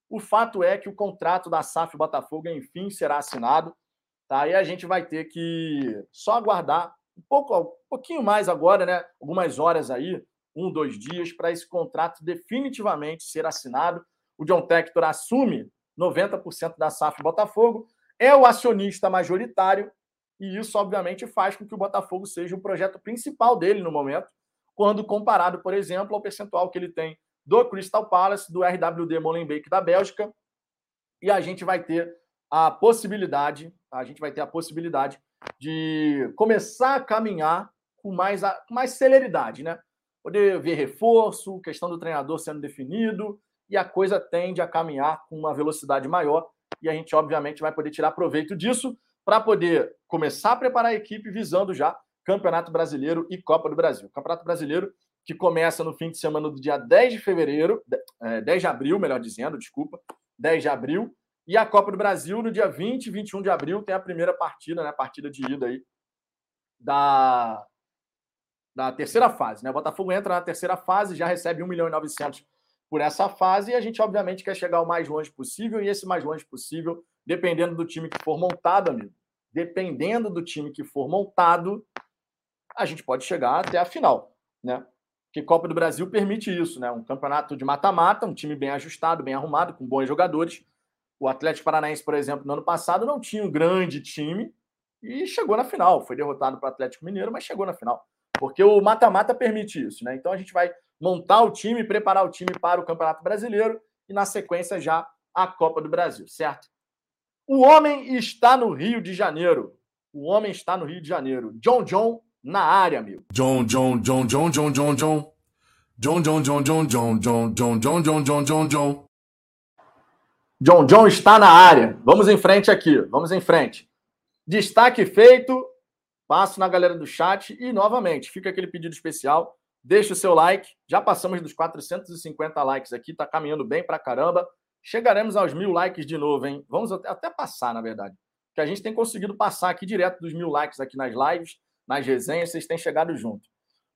O fato é que o contrato da SAF Botafogo, enfim, será assinado. Tá? E a gente vai ter que só aguardar um pouco, um pouquinho mais agora, né? Algumas horas aí, um, dois dias, para esse contrato definitivamente ser assinado. O John Tector assume 90% da SAF Botafogo é o acionista majoritário e isso, obviamente, faz com que o Botafogo seja o projeto principal dele no momento, quando comparado, por exemplo, ao percentual que ele tem do Crystal Palace, do RWD Molenbeek da Bélgica, e a gente vai ter a possibilidade, a gente vai ter a possibilidade de começar a caminhar com mais, com mais celeridade, né? Poder ver reforço, questão do treinador sendo definido, e a coisa tende a caminhar com uma velocidade maior e a gente, obviamente, vai poder tirar proveito disso para poder começar a preparar a equipe visando já Campeonato Brasileiro e Copa do Brasil. Campeonato Brasileiro que começa no fim de semana do dia 10 de fevereiro, 10 é, de abril, melhor dizendo, desculpa, 10 de abril, e a Copa do Brasil no dia 20 e 21 de abril tem a primeira partida, né, a partida de ida aí da da terceira fase, né? O Botafogo entra na terceira fase, já recebe 1 milhão e 900 por essa fase e a gente, obviamente, quer chegar o mais longe possível e esse mais longe possível, dependendo do time que for montado, amigo, dependendo do time que for montado, a gente pode chegar até a final, né? Que Copa do Brasil permite isso, né? Um campeonato de mata-mata, um time bem ajustado, bem arrumado, com bons jogadores. O Atlético Paranaense, por exemplo, no ano passado não tinha um grande time e chegou na final. Foi derrotado para o Atlético Mineiro, mas chegou na final. Porque o mata-mata permite isso, né? Então a gente vai montar o time, preparar o time para o Campeonato Brasileiro e, na sequência, já a Copa do Brasil, certo? O homem está no Rio de Janeiro. O homem está no Rio de Janeiro. John John na área, amigo. John John John John John John John. John John John John John John John John John John John John. John John está na área. Vamos em frente aqui. Vamos em frente. Destaque feito. Passo na galera do chat e novamente fica aquele pedido especial Deixe o seu like. Já passamos dos 450 likes aqui, tá caminhando bem pra caramba. Chegaremos aos mil likes de novo, hein? Vamos até passar, na verdade. Que a gente tem conseguido passar aqui direto dos mil likes aqui nas lives, nas resenhas, vocês têm chegado junto.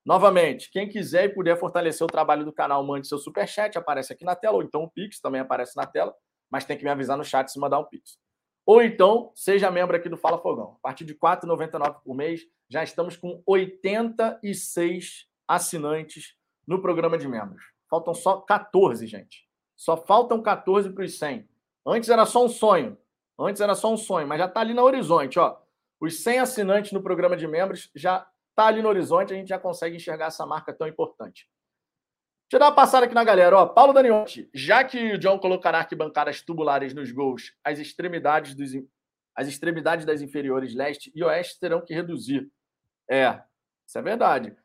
Novamente, quem quiser e puder fortalecer o trabalho do canal, mande seu superchat, aparece aqui na tela, ou então o Pix também aparece na tela, mas tem que me avisar no chat se mandar um Pix. Ou então, seja membro aqui do Fala Fogão. A partir de R$ 4,99 por mês, já estamos com 86 assinantes no programa de membros. Faltam só 14, gente. Só faltam 14 para os 100. Antes era só um sonho. Antes era só um sonho, mas já está ali no horizonte, ó. Os 100 assinantes no programa de membros já está ali no horizonte, a gente já consegue enxergar essa marca tão importante. Deixa eu dar uma passada aqui na galera, ó. Paulo Daniotti, já que o John colocará arquibancadas tubulares nos gols, as extremidades dos as extremidades das inferiores leste e oeste terão que reduzir. É, isso é verdade.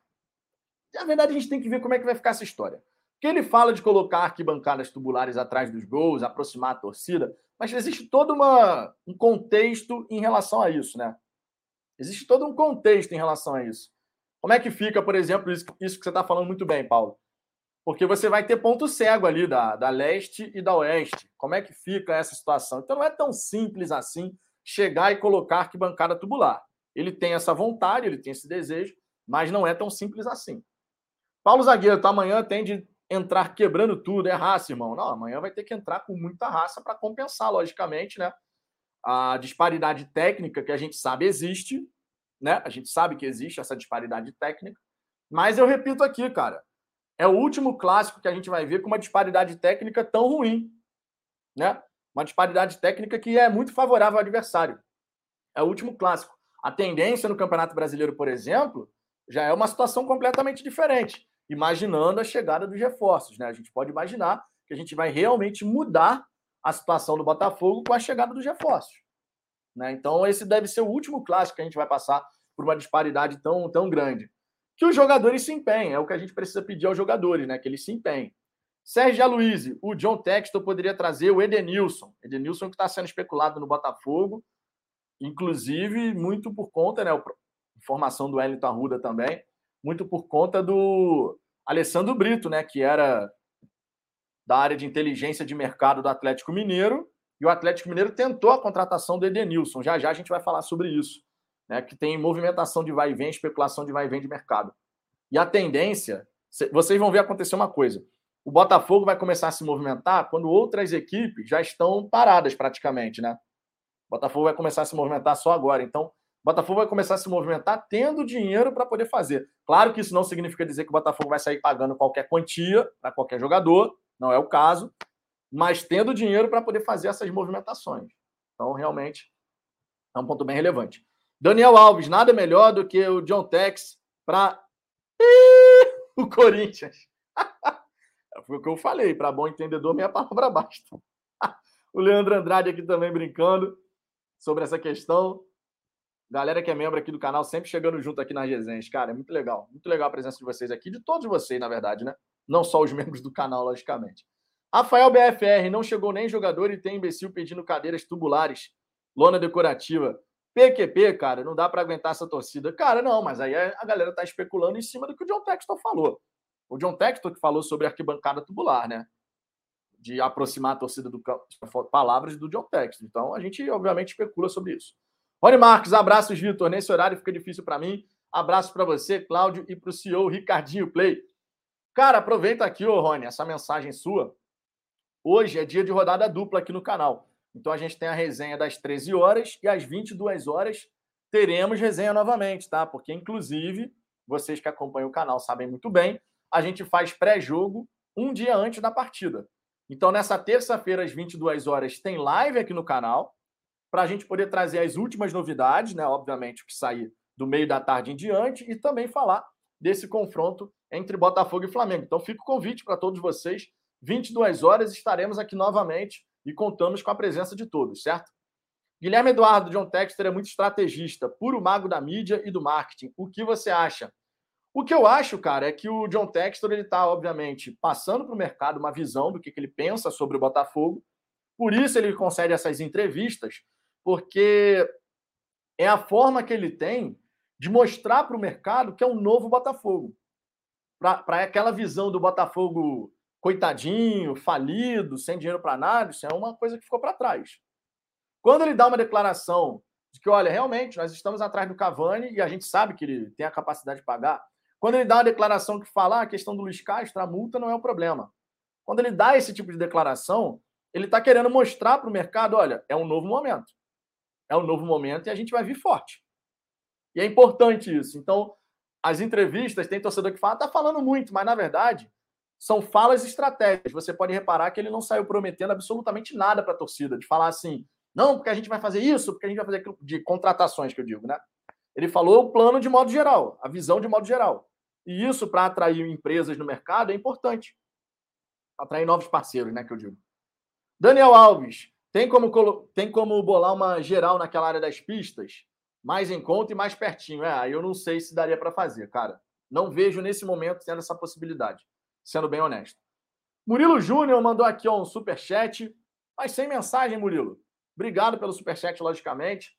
Na verdade, a gente tem que ver como é que vai ficar essa história. Porque ele fala de colocar arquibancadas tubulares atrás dos gols, aproximar a torcida, mas existe todo uma, um contexto em relação a isso, né? Existe todo um contexto em relação a isso. Como é que fica, por exemplo, isso, isso que você está falando muito bem, Paulo? Porque você vai ter ponto cego ali da, da leste e da oeste. Como é que fica essa situação? Então não é tão simples assim chegar e colocar arquibancada tubular. Ele tem essa vontade, ele tem esse desejo, mas não é tão simples assim. Paulo Zagueiro, tá, amanhã tem de entrar quebrando tudo, é raça, irmão. Não, amanhã vai ter que entrar com muita raça para compensar, logicamente, né? A disparidade técnica que a gente sabe existe, né? A gente sabe que existe essa disparidade técnica. Mas eu repito aqui, cara, é o último clássico que a gente vai ver com uma disparidade técnica tão ruim, né? Uma disparidade técnica que é muito favorável ao adversário. É o último clássico. A tendência no Campeonato Brasileiro, por exemplo, já é uma situação completamente diferente, imaginando a chegada dos reforços. Né? A gente pode imaginar que a gente vai realmente mudar a situação do Botafogo com a chegada dos reforços. Né? Então, esse deve ser o último clássico que a gente vai passar por uma disparidade tão, tão grande. Que os jogadores se empenhem, é o que a gente precisa pedir aos jogadores, né? que eles se empenhem. Sérgio Aloysio, o John Textor poderia trazer o Edenilson. Edenilson que está sendo especulado no Botafogo, inclusive muito por conta, né? Informação do Wellington Arruda também, muito por conta do Alessandro Brito, né? Que era da área de inteligência de mercado do Atlético Mineiro, e o Atlético Mineiro tentou a contratação do Edenilson. Já já a gente vai falar sobre isso, né? Que tem movimentação de vai e vem, especulação de vai e vem de mercado. E a tendência, vocês vão ver acontecer uma coisa o Botafogo vai começar a se movimentar quando outras equipes já estão paradas praticamente, né? O Botafogo vai começar a se movimentar só agora. Então, Botafogo vai começar a se movimentar tendo dinheiro para poder fazer. Claro que isso não significa dizer que o Botafogo vai sair pagando qualquer quantia para qualquer jogador, não é o caso, mas tendo dinheiro para poder fazer essas movimentações. Então, realmente, é um ponto bem relevante. Daniel Alves, nada melhor do que o John Tex para o Corinthians. Foi o que eu falei, para bom entendedor, minha palavra basta. o Leandro Andrade aqui também brincando sobre essa questão. Galera que é membro aqui do canal, sempre chegando junto aqui nas resenhas. Cara, é muito legal. Muito legal a presença de vocês aqui, de todos vocês, na verdade, né? Não só os membros do canal, logicamente. Rafael BFR, não chegou nem jogador e tem imbecil pedindo cadeiras tubulares, lona decorativa. PQP, cara, não dá para aguentar essa torcida. Cara, não, mas aí a galera tá especulando em cima do que o John Texton falou. O John Textor que falou sobre arquibancada tubular, né? De aproximar a torcida do campo. Palavras do John Textor. Então, a gente, obviamente, especula sobre isso. Rony Marques, abraços, Vitor. Nesse horário fica difícil para mim. Abraço para você, Cláudio, e para o CEO Ricardinho Play. Cara, aproveita aqui, ô Rony, essa mensagem sua. Hoje é dia de rodada dupla aqui no canal. Então a gente tem a resenha das 13 horas e às 22 horas teremos resenha novamente, tá? Porque, inclusive, vocês que acompanham o canal sabem muito bem, a gente faz pré-jogo um dia antes da partida. Então, nessa terça-feira, às 22 horas, tem live aqui no canal, para a gente poder trazer as últimas novidades, né? Obviamente, o que sair do meio da tarde em diante, e também falar desse confronto entre Botafogo e Flamengo. Então, fica o convite para todos vocês. 22 horas estaremos aqui novamente e contamos com a presença de todos, certo? Guilherme Eduardo John Texter é muito estrategista, puro mago da mídia e do marketing. O que você acha? O que eu acho, cara, é que o John Textor ele está, obviamente, passando para o mercado uma visão do que, que ele pensa sobre o Botafogo. Por isso ele concede essas entrevistas, porque é a forma que ele tem de mostrar para o mercado que é um novo Botafogo. Para aquela visão do Botafogo coitadinho, falido, sem dinheiro para nada, isso é uma coisa que ficou para trás. Quando ele dá uma declaração de que, olha, realmente, nós estamos atrás do Cavani e a gente sabe que ele tem a capacidade de pagar, quando ele dá uma declaração que fala ah, a questão do Luiz Castro, a multa não é o problema. Quando ele dá esse tipo de declaração, ele está querendo mostrar para o mercado: olha, é um novo momento. É um novo momento e a gente vai vir forte. E é importante isso. Então, as entrevistas, tem torcedor que fala, está falando muito, mas na verdade são falas estratégicas. Você pode reparar que ele não saiu prometendo absolutamente nada para a torcida, de falar assim, não, porque a gente vai fazer isso, porque a gente vai fazer aquilo, de contratações que eu digo, né? Ele falou o plano de modo geral, a visão de modo geral. E isso, para atrair empresas no mercado, é importante. Atrair novos parceiros, né, que eu digo. Daniel Alves, tem como, tem como bolar uma geral naquela área das pistas? Mais em conta e mais pertinho. É, eu não sei se daria para fazer, cara. Não vejo nesse momento tendo essa possibilidade, sendo bem honesto. Murilo Júnior mandou aqui ó, um superchat, mas sem mensagem, Murilo. Obrigado pelo superchat, logicamente.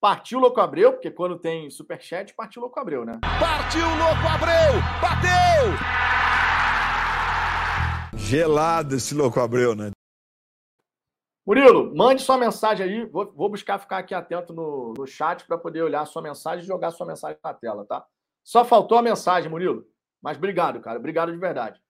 Partiu Louco Abreu, porque quando tem superchat, partiu Louco Abreu, né? Partiu Louco Abreu! Bateu! Gelado esse Louco Abreu, né? Murilo, mande sua mensagem aí. Vou, vou buscar ficar aqui atento no, no chat para poder olhar a sua mensagem e jogar a sua mensagem na tela, tá? Só faltou a mensagem, Murilo. Mas obrigado, cara. Obrigado de verdade.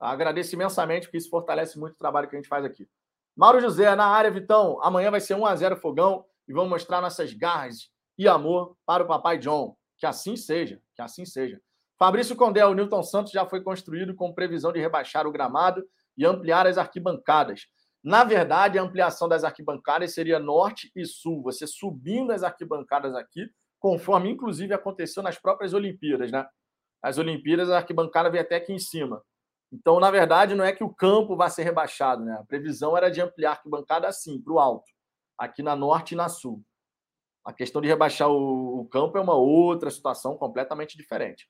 Agradeço imensamente, porque isso fortalece muito o trabalho que a gente faz aqui. Mauro José, na área, Vitão. Amanhã vai ser 1x0 Fogão e vamos mostrar nossas garras e amor para o Papai John. Que assim seja, que assim seja. Fabrício Condé, o Newton Santos já foi construído com previsão de rebaixar o gramado e ampliar as arquibancadas. Na verdade, a ampliação das arquibancadas seria norte e sul, você subindo as arquibancadas aqui, conforme inclusive aconteceu nas próprias Olimpíadas, né? As Olimpíadas, a arquibancada veio até aqui em cima. Então, na verdade, não é que o campo vai ser rebaixado, né? A previsão era de ampliar a arquibancada assim, para o alto, aqui na norte e na sul. A questão de rebaixar o, campo é uma outra situação completamente diferente.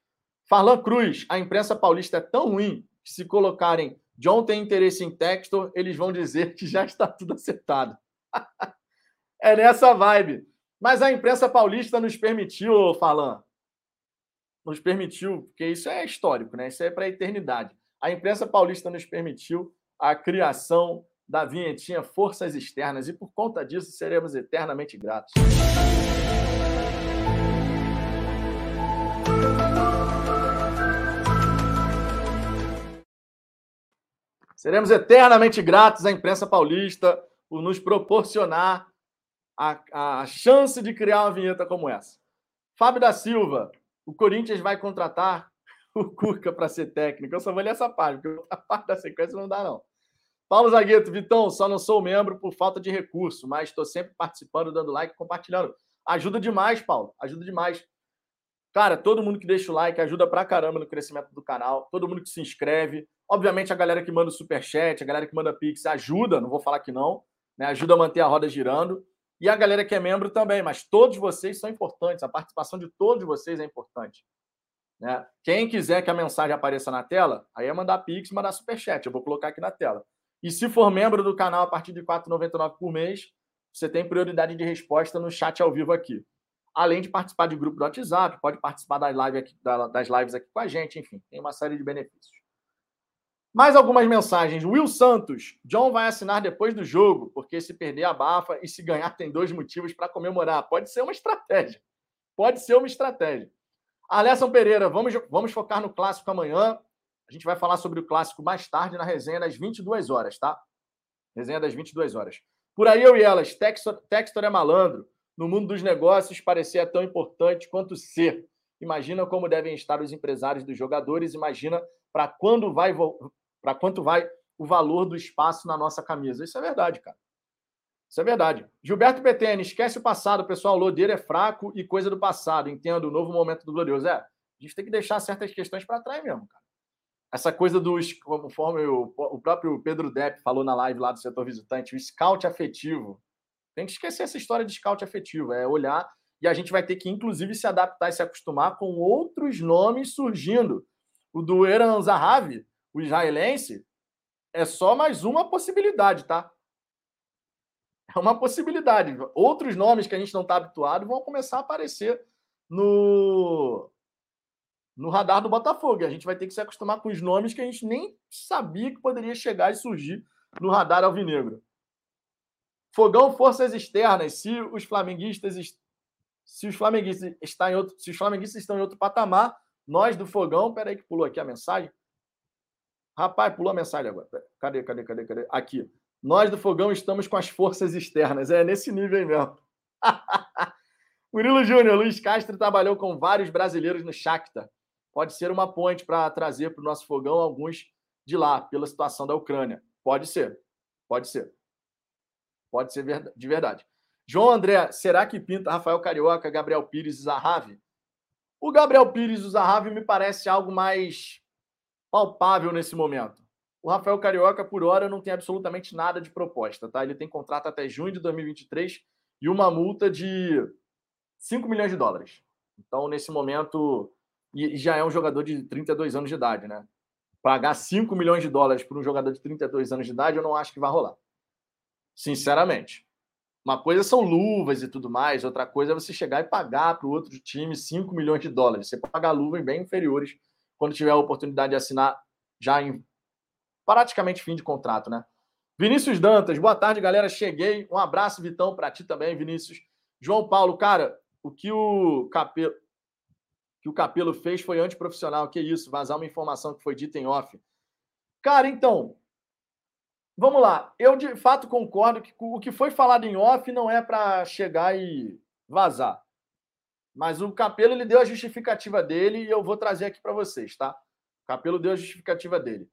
Farlan Cruz, a imprensa paulista é tão ruim que se colocarem John tem interesse em Textor, eles vão dizer que já está tudo acertado. é nessa vibe. Mas a imprensa paulista nos permitiu, Falan, nos permitiu, porque isso é histórico, né? Isso é para a eternidade. A imprensa paulista nos permitiu a criação da vinhetinha Forças Externas e por conta disso seremos eternamente gratos. Seremos eternamente gratos à imprensa paulista por nos proporcionar a, a chance de criar uma vinheta como essa. Fábio da Silva, o Corinthians vai contratar o Cuca para ser técnico. Eu só vou ler essa parte, porque a parte da sequência não dá, não. Paulo Zagueto, Vitão, só não sou membro por falta de recurso, mas estou sempre participando, dando like, compartilhando. Ajuda demais, Paulo. Ajuda demais. Cara, todo mundo que deixa o like ajuda pra caramba no crescimento do canal. Todo mundo que se inscreve. Obviamente, a galera que manda o superchat, a galera que manda pix ajuda, não vou falar que não, né? ajuda a manter a roda girando. E a galera que é membro também, mas todos vocês são importantes, a participação de todos vocês é importante. Né? Quem quiser que a mensagem apareça na tela, aí é mandar pix, mandar superchat, eu vou colocar aqui na tela. E se for membro do canal a partir de R$ 4,99 por mês, você tem prioridade de resposta no chat ao vivo aqui além de participar de grupo do WhatsApp, pode participar das lives aqui, das lives aqui com a gente, enfim, tem uma série de benefícios. Mais algumas mensagens. Will Santos, John vai assinar depois do jogo, porque se perder abafa e se ganhar tem dois motivos para comemorar. Pode ser uma estratégia. Pode ser uma estratégia. Alesson Pereira, vamos, vamos focar no clássico amanhã. A gente vai falar sobre o clássico mais tarde na resenha das 22 horas, tá? Resenha das 22 horas. Por aí eu e elas, Textor, Textor é malandro no mundo dos negócios parecia tão importante quanto ser. Imagina como devem estar os empresários dos jogadores, imagina para quando vai para quanto vai o valor do espaço na nossa camisa. Isso é verdade, cara. Isso é verdade. Gilberto Petene, esquece o passado, pessoal. Lodeiro é fraco e coisa do passado. Entendo o novo momento do Glorioso. É, a gente tem que deixar certas questões para trás mesmo, cara. Essa coisa dos, conforme o, o próprio Pedro Depp falou na live lá do setor visitante, o scout afetivo. Tem que esquecer essa história de scout afetivo, é olhar e a gente vai ter que, inclusive, se adaptar e se acostumar com outros nomes surgindo. O do Eran Zahavi, o israelense, é só mais uma possibilidade, tá? É uma possibilidade. Outros nomes que a gente não está habituado vão começar a aparecer no, no radar do Botafogo. A gente vai ter que se acostumar com os nomes que a gente nem sabia que poderia chegar e surgir no radar alvinegro. Fogão forças externas. Se os flamenguistas se os flamenguistas estão em outro, se os flamenguistas estão em outro patamar, nós do Fogão, peraí que pulou aqui a mensagem. Rapaz, pulou a mensagem agora. Cadê, cadê, cadê, cadê? Aqui. Nós do Fogão estamos com as forças externas. É nesse nível aí mesmo. Murilo Júnior, Luiz Castro trabalhou com vários brasileiros no Shakhtar. Pode ser uma ponte para trazer para o nosso fogão alguns de lá, pela situação da Ucrânia. Pode ser. Pode ser. Pode ser de verdade. João André, será que pinta Rafael Carioca, Gabriel Pires e Zahavi? O Gabriel Pires e o Zahavi me parece algo mais palpável nesse momento. O Rafael Carioca, por hora, não tem absolutamente nada de proposta, tá? Ele tem contrato até junho de 2023 e uma multa de 5 milhões de dólares. Então, nesse momento, e já é um jogador de 32 anos de idade, né? Pagar 5 milhões de dólares por um jogador de 32 anos de idade, eu não acho que vai rolar. Sinceramente. Uma coisa são luvas e tudo mais, outra coisa é você chegar e pagar para o outro time 5 milhões de dólares. Você pagar luvas bem inferiores quando tiver a oportunidade de assinar já em praticamente fim de contrato, né? Vinícius Dantas, boa tarde, galera. Cheguei. Um abraço, Vitão, para ti também, Vinícius. João Paulo, cara, o que o Capelo, que o Capelo fez foi antiprofissional. Que isso? Vazar uma informação que foi dita em off. Cara, então, Vamos lá. Eu de fato concordo que o que foi falado em off não é para chegar e vazar. Mas o Capelo ele deu a justificativa dele e eu vou trazer aqui para vocês, tá? O Capelo deu a justificativa dele.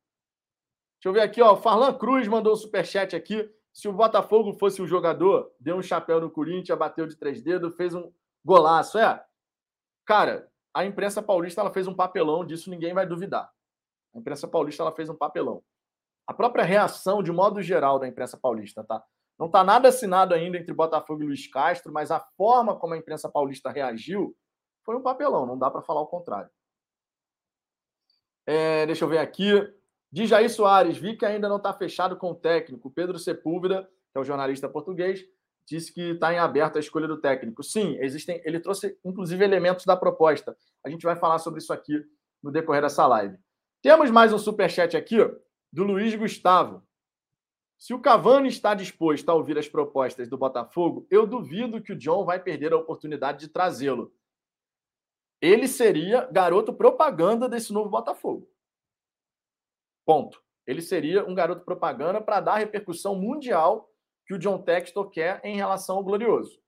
Deixa eu ver aqui, ó. Farlan Cruz mandou um superchat aqui. Se o Botafogo fosse um jogador, deu um chapéu no Corinthians, bateu de três dedos, fez um golaço. É. Cara, a imprensa paulista ela fez um papelão, disso ninguém vai duvidar. A imprensa paulista ela fez um papelão. A própria reação, de modo geral, da imprensa paulista, tá? Não está nada assinado ainda entre Botafogo e Luiz Castro, mas a forma como a imprensa paulista reagiu foi um papelão, não dá para falar o contrário. É, deixa eu ver aqui. De Jair Soares, vi que ainda não está fechado com o técnico. Pedro Sepúlveda, que é o jornalista português, disse que está em aberto a escolha do técnico. Sim, existem. Ele trouxe, inclusive, elementos da proposta. A gente vai falar sobre isso aqui no decorrer dessa live. Temos mais um superchat aqui do Luiz Gustavo. Se o Cavani está disposto a ouvir as propostas do Botafogo, eu duvido que o John vai perder a oportunidade de trazê-lo. Ele seria garoto propaganda desse novo Botafogo. Ponto. Ele seria um garoto propaganda para dar a repercussão mundial que o John Textor quer em relação ao Glorioso.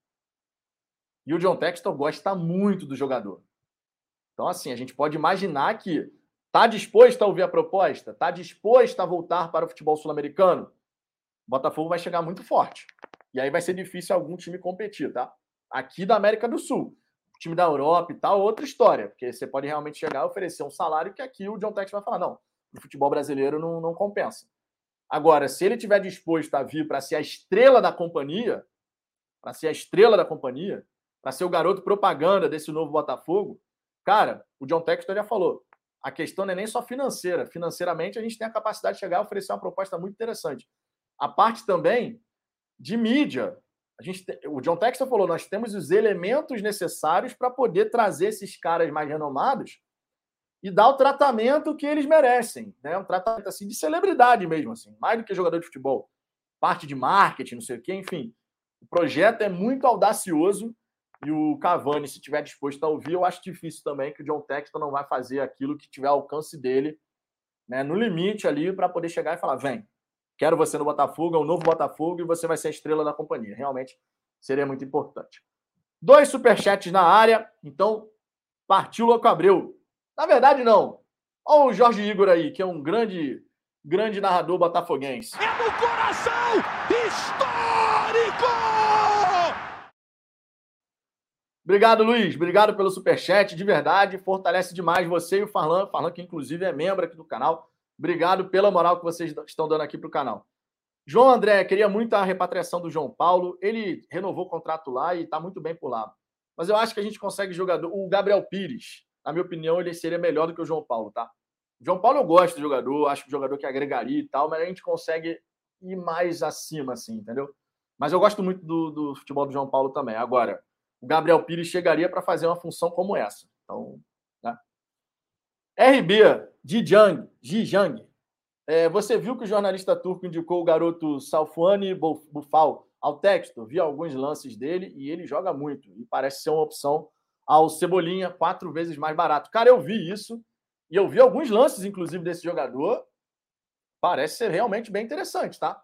E o John Textor gosta muito do jogador. Então, assim, a gente pode imaginar que está disposto a ouvir a proposta, está disposto a voltar para o futebol sul-americano. O Botafogo vai chegar muito forte. E aí vai ser difícil algum time competir, tá? Aqui da América do Sul. O time da Europa e tal, outra história. Porque você pode realmente chegar a oferecer um salário que aqui o John Textor vai falar: não, no futebol brasileiro não, não compensa. Agora, se ele tiver disposto a vir para ser a estrela da companhia, para ser a estrela da companhia, para ser o garoto propaganda desse novo Botafogo, cara, o John Textor já falou. A questão não é nem só financeira. Financeiramente, a gente tem a capacidade de chegar a oferecer uma proposta muito interessante. A parte também de mídia. A gente, o John Textor falou: nós temos os elementos necessários para poder trazer esses caras mais renomados e dar o tratamento que eles merecem, né? Um tratamento assim de celebridade mesmo, assim, mais do que jogador de futebol, parte de marketing, não sei o quê, enfim. O projeto é muito audacioso e o Cavani, se tiver disposto a ouvir, eu acho difícil também que o John Texton não vai fazer aquilo que tiver alcance dele, né, no limite ali para poder chegar e falar: "Vem, quero você no Botafogo, é um novo Botafogo e você vai ser a estrela da companhia". Realmente seria muito importante. Dois superchats na área, então partiu Louco Abreu. Na verdade, não. Olha o Jorge Igor aí, que é um grande, grande narrador botafoguense. É no coração histórico! Obrigado, Luiz. Obrigado pelo superchat. De verdade, fortalece demais você e o Farlan. Farlan, que inclusive é membro aqui do canal. Obrigado pela moral que vocês estão dando aqui para o canal. João André, queria muito a repatriação do João Paulo. Ele renovou o contrato lá e está muito bem por lá. Mas eu acho que a gente consegue jogador. O Gabriel Pires, na minha opinião, ele seria melhor do que o João Paulo, tá? O João Paulo eu gosto do jogador, acho que o jogador que agregaria e tal, mas a gente consegue ir mais acima, assim, entendeu? Mas eu gosto muito do, do futebol do João Paulo também. Agora, o Gabriel Pires chegaria para fazer uma função como essa. Então? RB, Jijang, Jijang. É, você viu que o jornalista turco indicou o garoto Salfuani Bufal ao texto? Vi alguns lances dele e ele joga muito. E parece ser uma opção ao Cebolinha, quatro vezes mais barato. Cara, eu vi isso e eu vi alguns lances, inclusive, desse jogador. Parece ser realmente bem interessante, tá?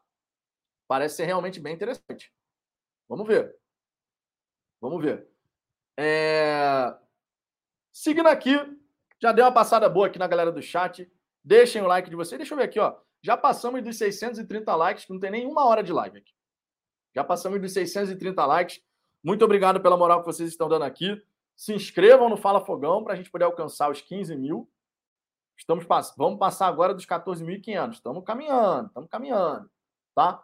Parece ser realmente bem interessante. Vamos ver. Vamos ver. É... Seguindo aqui, já deu uma passada boa aqui na galera do chat. Deixem o like de vocês. Deixa eu ver aqui, ó. Já passamos dos 630 likes, não tem nem uma hora de live aqui. Já passamos dos 630 likes. Muito obrigado pela moral que vocês estão dando aqui. Se inscrevam no Fala Fogão para a gente poder alcançar os 15 mil. Estamos pass Vamos passar agora dos 14.500. Estamos caminhando, estamos caminhando, tá?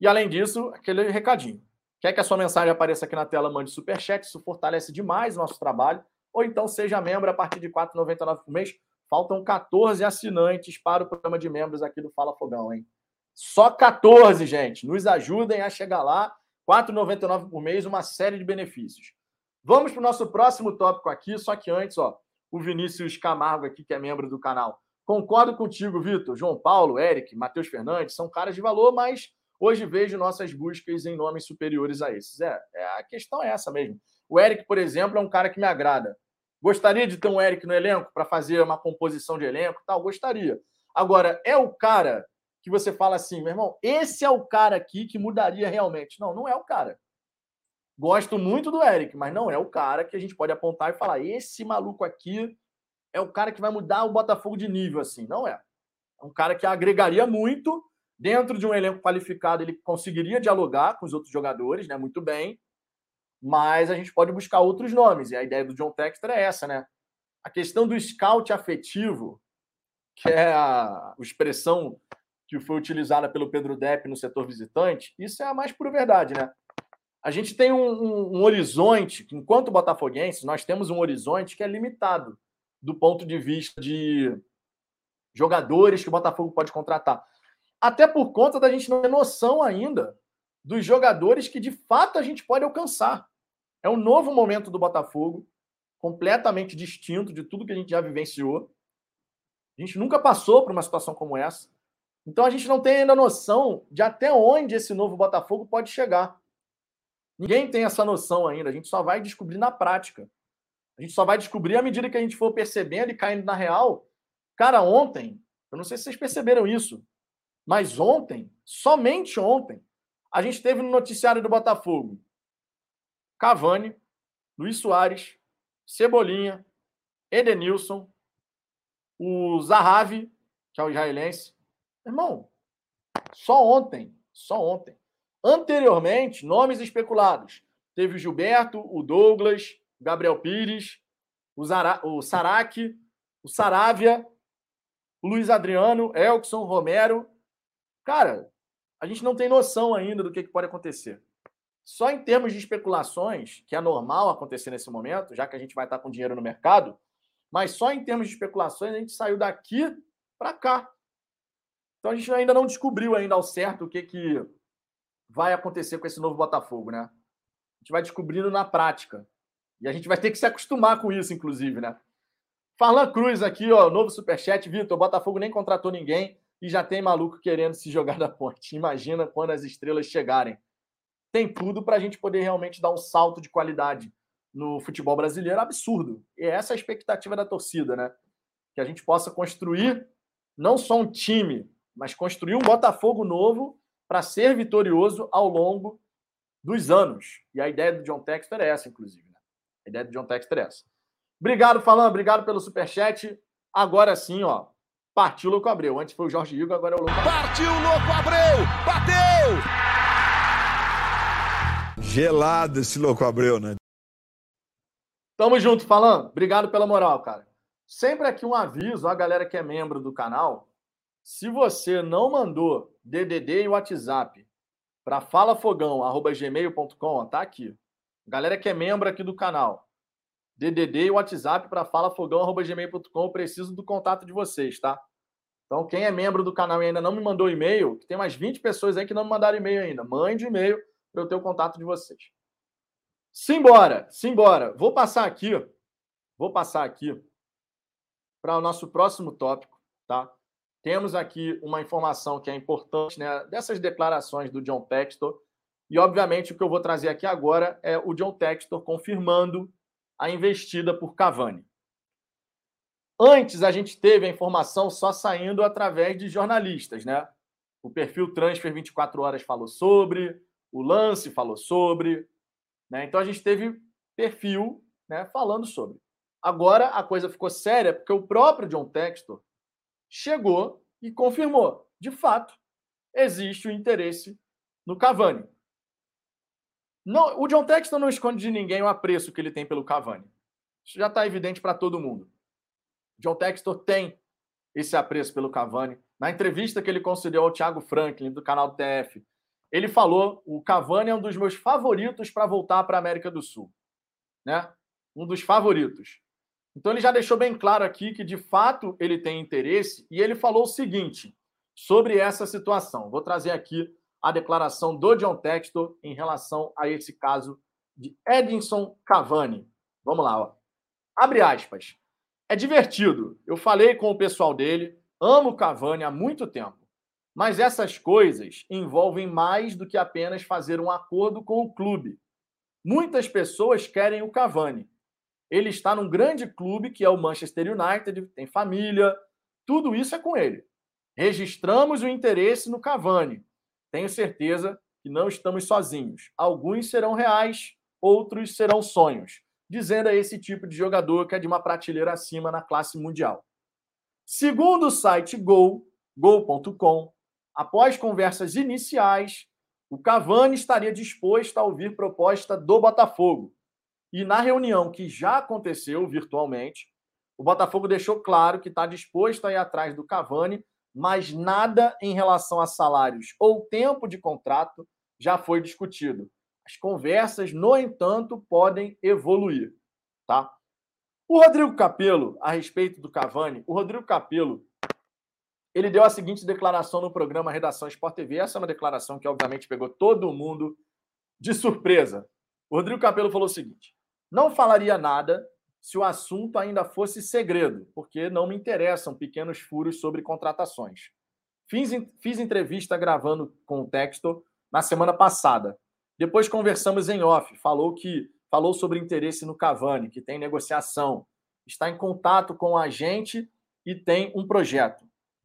E além disso, aquele recadinho. Quer que a sua mensagem apareça aqui na tela, mande superchat, isso fortalece demais o nosso trabalho. Ou então seja membro a partir de R$ 4,99 por mês. Faltam 14 assinantes para o programa de membros aqui do Fala Fogão, hein? Só 14, gente. Nos ajudem a chegar lá. R$ 4,99 por mês, uma série de benefícios. Vamos para o nosso próximo tópico aqui, só que antes, ó, o Vinícius Camargo aqui, que é membro do canal. Concordo contigo, Vitor. João Paulo, Eric, Matheus Fernandes são caras de valor, mas hoje vejo nossas buscas em nomes superiores a esses. É, é, a questão é essa mesmo. O Eric, por exemplo, é um cara que me agrada. Gostaria de ter um Eric no elenco para fazer uma composição de elenco tal? Gostaria. Agora, é o cara que você fala assim, meu irmão, esse é o cara aqui que mudaria realmente. Não, não é o cara. Gosto muito do Eric, mas não é o cara que a gente pode apontar e falar: esse maluco aqui é o cara que vai mudar o Botafogo de nível, assim. Não é. É um cara que agregaria muito dentro de um elenco qualificado, ele conseguiria dialogar com os outros jogadores, né? Muito bem. Mas a gente pode buscar outros nomes. E a ideia do John Texter é essa, né? A questão do scout afetivo, que é a expressão que foi utilizada pelo Pedro Depp no setor visitante, isso é a mais pura verdade, né? A gente tem um, um, um horizonte, enquanto botafoguense, nós temos um horizonte que é limitado do ponto de vista de jogadores que o Botafogo pode contratar. Até por conta da gente não ter noção ainda dos jogadores que de fato a gente pode alcançar. É um novo momento do Botafogo, completamente distinto de tudo que a gente já vivenciou. A gente nunca passou por uma situação como essa. Então a gente não tem ainda noção de até onde esse novo Botafogo pode chegar. Ninguém tem essa noção ainda. A gente só vai descobrir na prática. A gente só vai descobrir à medida que a gente for percebendo e caindo na real. Cara, ontem, eu não sei se vocês perceberam isso, mas ontem, somente ontem, a gente teve no noticiário do Botafogo Cavani, Luiz Soares, Cebolinha, Edenilson, o Zahavi, que é o israelense, Irmão, só ontem, só ontem. Anteriormente, nomes especulados. Teve o Gilberto, o Douglas, o Gabriel Pires, o, Zara, o Sarac, o Saravia, o Luiz Adriano, Elkson, Romero. Cara, a gente não tem noção ainda do que, que pode acontecer. Só em termos de especulações, que é normal acontecer nesse momento, já que a gente vai estar com dinheiro no mercado, mas só em termos de especulações a gente saiu daqui para cá. Então a gente ainda não descobriu ainda ao certo o que, que vai acontecer com esse novo Botafogo, né? A gente vai descobrindo na prática. E a gente vai ter que se acostumar com isso, inclusive, né? Farlan Cruz aqui, ó, novo superchat. Vitor, Botafogo nem contratou ninguém e já tem maluco querendo se jogar da ponte. Imagina quando as estrelas chegarem. Tem tudo para a gente poder realmente dar um salto de qualidade no futebol brasileiro absurdo. E essa é a expectativa da torcida, né? Que a gente possa construir não só um time mas construir um Botafogo novo para ser vitorioso ao longo dos anos. E a ideia do John Texter é essa, inclusive. Né? A ideia do John Texter é essa. Obrigado, Falando, obrigado pelo superchat. Agora sim, ó. Partiu o Louco Abreu. Antes foi o Jorge Igor, agora é o Louco Abreu. Partiu o Louco Abreu! Bateu! Gelado esse Louco Abreu, né? Tamo junto, Falando. Obrigado pela moral, cara. Sempre aqui um aviso, a galera que é membro do canal, se você não mandou DDD e WhatsApp para falafogão@gmail.com, tá aqui. Galera que é membro aqui do canal, DDD e WhatsApp para falafogão@gmail.com, preciso do contato de vocês, tá? Então, quem é membro do canal e ainda não me mandou e-mail, tem mais 20 pessoas aí que não me mandaram e-mail ainda. Mande e-mail para eu ter o contato de vocês. Simbora, simbora. Vou passar aqui, vou passar aqui para o nosso próximo tópico, tá? Temos aqui uma informação que é importante né, dessas declarações do John Textor. E, obviamente, o que eu vou trazer aqui agora é o John Textor confirmando a investida por Cavani. Antes, a gente teve a informação só saindo através de jornalistas, né? O perfil Transfer 24 Horas falou sobre, o Lance falou sobre. Né? Então, a gente teve perfil né, falando sobre. Agora, a coisa ficou séria porque o próprio John Textor chegou e confirmou. De fato, existe o interesse no Cavani. Não, o John Texton não esconde de ninguém o apreço que ele tem pelo Cavani. Isso já está evidente para todo mundo. John Textor tem esse apreço pelo Cavani. Na entrevista que ele concedeu ao Thiago Franklin, do canal TF, ele falou: o Cavani é um dos meus favoritos para voltar para a América do Sul. Né? Um dos favoritos. Então ele já deixou bem claro aqui que de fato ele tem interesse e ele falou o seguinte sobre essa situação. Vou trazer aqui a declaração do John Textor em relação a esse caso de Edinson Cavani. Vamos lá, ó. Abre aspas. É divertido. Eu falei com o pessoal dele, amo Cavani há muito tempo. Mas essas coisas envolvem mais do que apenas fazer um acordo com o clube. Muitas pessoas querem o Cavani ele está num grande clube que é o Manchester United, tem família, tudo isso é com ele. Registramos o interesse no Cavani. Tenho certeza que não estamos sozinhos. Alguns serão reais, outros serão sonhos, dizendo a esse tipo de jogador que é de uma prateleira acima na classe mundial. Segundo o site Gol, Gol.com. Após conversas iniciais, o Cavani estaria disposto a ouvir proposta do Botafogo. E na reunião que já aconteceu virtualmente, o Botafogo deixou claro que está disposto a ir atrás do Cavani, mas nada em relação a salários ou tempo de contrato já foi discutido. As conversas, no entanto, podem evoluir, tá? O Rodrigo Capello, a respeito do Cavani, o Rodrigo Capello ele deu a seguinte declaração no programa Redação Sport TV. Essa é uma declaração que, obviamente, pegou todo mundo de surpresa. O Rodrigo Capello falou o seguinte: não falaria nada se o assunto ainda fosse segredo, porque não me interessam pequenos furos sobre contratações. Fiz, fiz entrevista gravando com o Textor na semana passada. Depois conversamos em off. Falou que falou sobre interesse no Cavani, que tem negociação, está em contato com a gente e tem um projeto.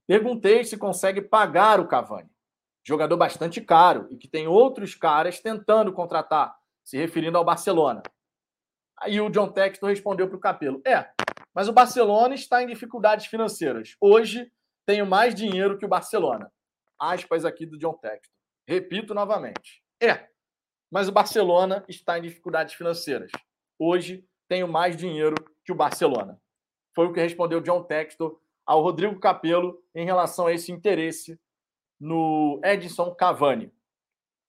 Perguntei se consegue pagar o Cavani. Jogador bastante caro e que tem outros caras tentando contratar, se referindo ao Barcelona. Aí o John Textor respondeu para o Capelo: É, mas o Barcelona está em dificuldades financeiras. Hoje tenho mais dinheiro que o Barcelona. Aspas aqui do John Textor. Repito novamente. É, mas o Barcelona está em dificuldades financeiras. Hoje tenho mais dinheiro que o Barcelona. Foi o que respondeu John Textor ao Rodrigo Capello em relação a esse interesse no Edson Cavani.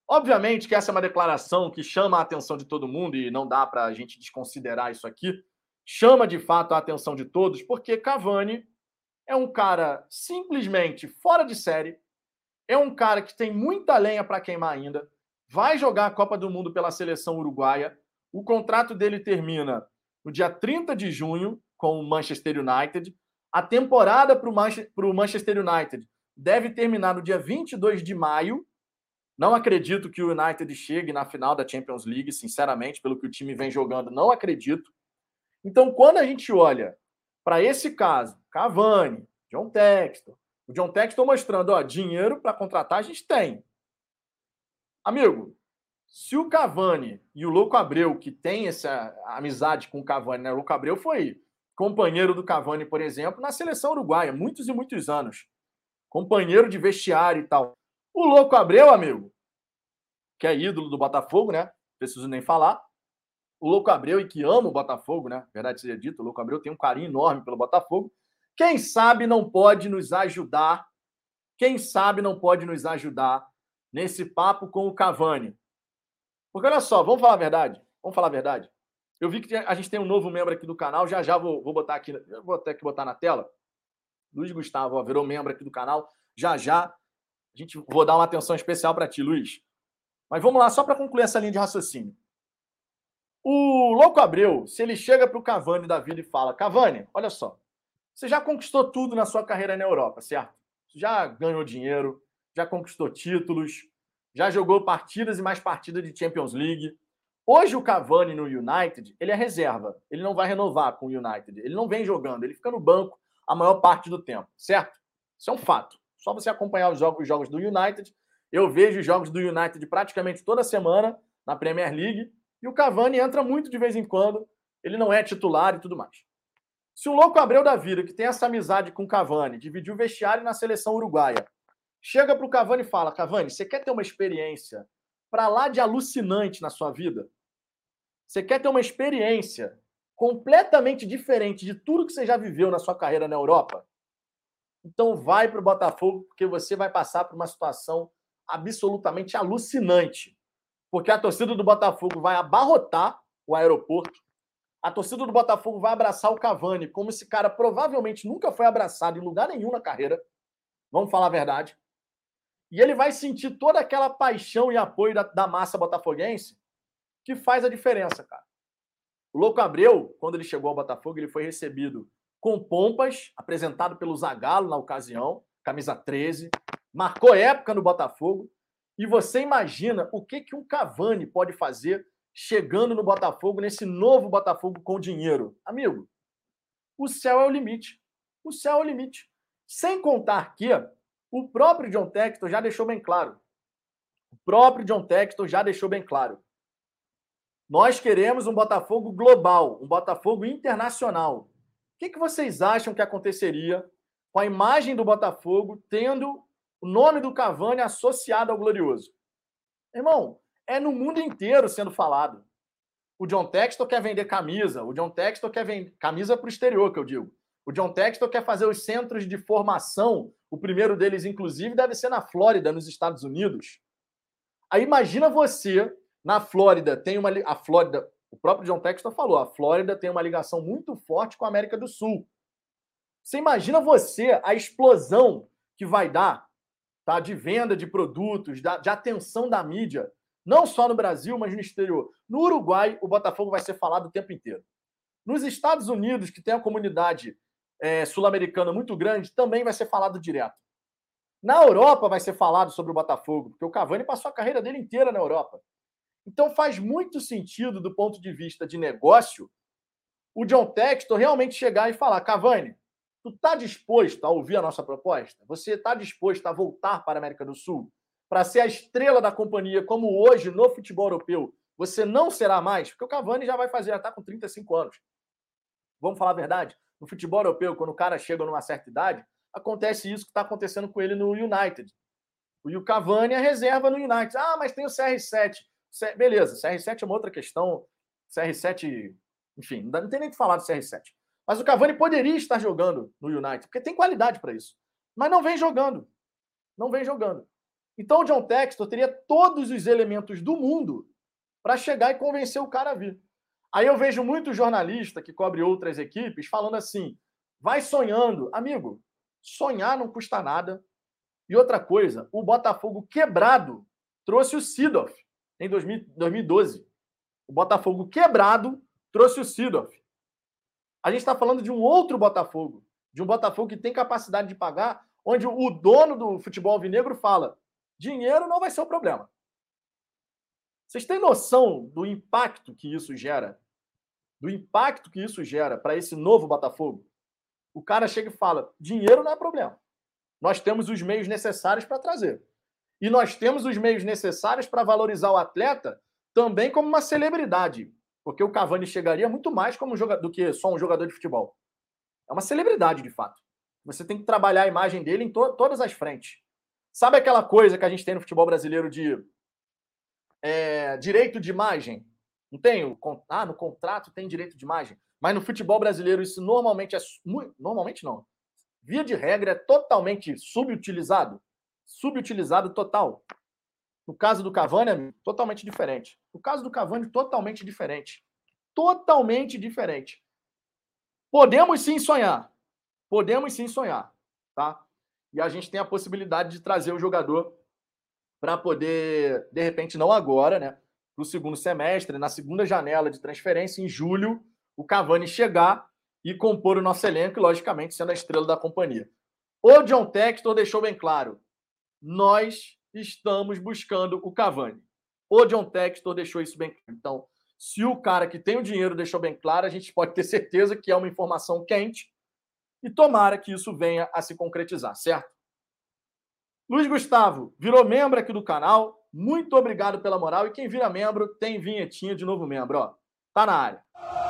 Obviamente que essa é uma declaração que chama a atenção de todo mundo e não dá para a gente desconsiderar isso aqui. Chama de fato a atenção de todos, porque Cavani é um cara simplesmente fora de série, é um cara que tem muita lenha para queimar ainda, vai jogar a Copa do Mundo pela seleção uruguaia. O contrato dele termina no dia 30 de junho com o Manchester United. A temporada para o Manchester United deve terminar no dia 22 de maio. Não acredito que o United chegue na final da Champions League, sinceramente, pelo que o time vem jogando, não acredito. Então, quando a gente olha para esse caso, Cavani, John Textor, o John Textor mostrando, ó, dinheiro para contratar a gente tem. Amigo, se o Cavani e o Louco Abreu, que tem essa amizade com o Cavani, né? O Louco Abreu foi companheiro do Cavani, por exemplo, na seleção uruguaia, muitos e muitos anos. Companheiro de vestiário e tal. O Louco Abreu, amigo, que é ídolo do Botafogo, né? Preciso nem falar. O Louco Abreu e que ama o Botafogo, né? Verdade seja dito, o Louco Abreu tem um carinho enorme pelo Botafogo. Quem sabe não pode nos ajudar? Quem sabe não pode nos ajudar nesse papo com o Cavani? Porque olha só, vamos falar a verdade? Vamos falar a verdade? Eu vi que a gente tem um novo membro aqui do canal, já já vou, vou botar aqui, vou até que botar na tela. Luiz Gustavo, ó, virou membro aqui do canal. Já já a gente vou dar uma atenção especial para ti, Luiz. Mas vamos lá, só para concluir essa linha de raciocínio. O Louco Abreu, se ele chega para o Cavani da vida e fala: Cavani, olha só, você já conquistou tudo na sua carreira na Europa, certo? Já ganhou dinheiro, já conquistou títulos, já jogou partidas e mais partidas de Champions League. Hoje o Cavani no United, ele é reserva. Ele não vai renovar com o United. Ele não vem jogando, ele fica no banco a maior parte do tempo, certo? Isso é um fato. Só você acompanhar os jogos, os jogos do United. Eu vejo os jogos do United praticamente toda semana na Premier League. E o Cavani entra muito de vez em quando. Ele não é titular e tudo mais. Se o louco Abreu da vida, que tem essa amizade com o Cavani, dividiu o vestiário na seleção uruguaia, chega para o Cavani e fala: Cavani, você quer ter uma experiência para lá de alucinante na sua vida? Você quer ter uma experiência completamente diferente de tudo que você já viveu na sua carreira na Europa? Então vai para o Botafogo, porque você vai passar por uma situação absolutamente alucinante. Porque a torcida do Botafogo vai abarrotar o aeroporto. A torcida do Botafogo vai abraçar o Cavani, como esse cara provavelmente nunca foi abraçado em lugar nenhum na carreira. Vamos falar a verdade. E ele vai sentir toda aquela paixão e apoio da, da massa botafoguense que faz a diferença, cara. O Louco Abreu, quando ele chegou ao Botafogo, ele foi recebido com pompas, apresentado pelo Zagallo na ocasião, camisa 13, marcou época no Botafogo. E você imagina o que, que um Cavani pode fazer chegando no Botafogo, nesse novo Botafogo com dinheiro? Amigo, o céu é o limite. O céu é o limite. Sem contar que o próprio John Textor já deixou bem claro. O próprio John Textor já deixou bem claro. Nós queremos um Botafogo global, um Botafogo internacional. O que, que vocês acham que aconteceria com a imagem do Botafogo tendo o nome do Cavani associado ao Glorioso. Irmão, é no mundo inteiro sendo falado. O John Textor quer vender camisa, o John Textor quer vender camisa para o exterior, que eu digo. O John Textor quer fazer os centros de formação. O primeiro deles, inclusive, deve ser na Flórida, nos Estados Unidos. Aí imagina você, na Flórida, tem uma. A Flórida, o próprio John Textor falou, a Flórida tem uma ligação muito forte com a América do Sul. Você imagina você, a explosão que vai dar tá, de venda de produtos, de atenção da mídia, não só no Brasil, mas no exterior. No Uruguai, o Botafogo vai ser falado o tempo inteiro. Nos Estados Unidos, que tem a comunidade é, sul-americana muito grande, também vai ser falado direto. Na Europa vai ser falado sobre o Botafogo, porque o Cavani passou a carreira dele inteira na Europa. Então faz muito sentido, do ponto de vista de negócio, o John Textor realmente chegar e falar: Cavani, tu está disposto a ouvir a nossa proposta? Você está disposto a voltar para a América do Sul? Para ser a estrela da companhia, como hoje no futebol europeu, você não será mais? Porque o Cavani já vai fazer, já está com 35 anos. Vamos falar a verdade? No futebol europeu, quando o cara chega numa certa idade, acontece isso que está acontecendo com ele no United. O Cavani é reserva no United. Ah, mas tem o CR7. Beleza, CR7 é uma outra questão. CR7, enfim, não tem nem o que falar do CR7. Mas o Cavani poderia estar jogando no United, porque tem qualidade para isso. Mas não vem jogando. Não vem jogando. Então o John Textor teria todos os elementos do mundo para chegar e convencer o cara a vir. Aí eu vejo muito jornalista que cobre outras equipes falando assim: vai sonhando. Amigo, sonhar não custa nada. E outra coisa, o Botafogo quebrado trouxe o Sidoff em 2012. O Botafogo quebrado trouxe o Sidoff. A gente está falando de um outro Botafogo, de um Botafogo que tem capacidade de pagar, onde o dono do futebol alvinegro fala: dinheiro não vai ser o problema. Vocês têm noção do impacto que isso gera? Do impacto que isso gera para esse novo Botafogo? O cara chega e fala: dinheiro não é problema. Nós temos os meios necessários para trazer. E nós temos os meios necessários para valorizar o atleta também como uma celebridade. Porque o Cavani chegaria muito mais como jogador, do que só um jogador de futebol. É uma celebridade, de fato. Você tem que trabalhar a imagem dele em to todas as frentes. Sabe aquela coisa que a gente tem no futebol brasileiro de é, direito de imagem? Não tem? Ah, no contrato tem direito de imagem. Mas no futebol brasileiro isso normalmente é. Normalmente não. Via de regra é totalmente subutilizado. Subutilizado total. No caso do Cavani, é totalmente diferente. No caso do Cavani, totalmente diferente. Totalmente diferente. Podemos sim sonhar. Podemos sim sonhar, tá? E a gente tem a possibilidade de trazer o jogador para poder, de repente, não agora, né? Para o segundo semestre, na segunda janela de transferência, em julho, o Cavani chegar e compor o nosso elenco, logicamente sendo a estrela da companhia. O John Textor deixou bem claro: nós estamos buscando o Cavani. O John Textor deixou isso bem claro. Então, se o cara que tem o dinheiro deixou bem claro, a gente pode ter certeza que é uma informação quente e tomara que isso venha a se concretizar, certo? Luiz Gustavo virou membro aqui do canal. Muito obrigado pela moral. E quem vira membro tem vinhetinha de novo membro, ó. Tá na área.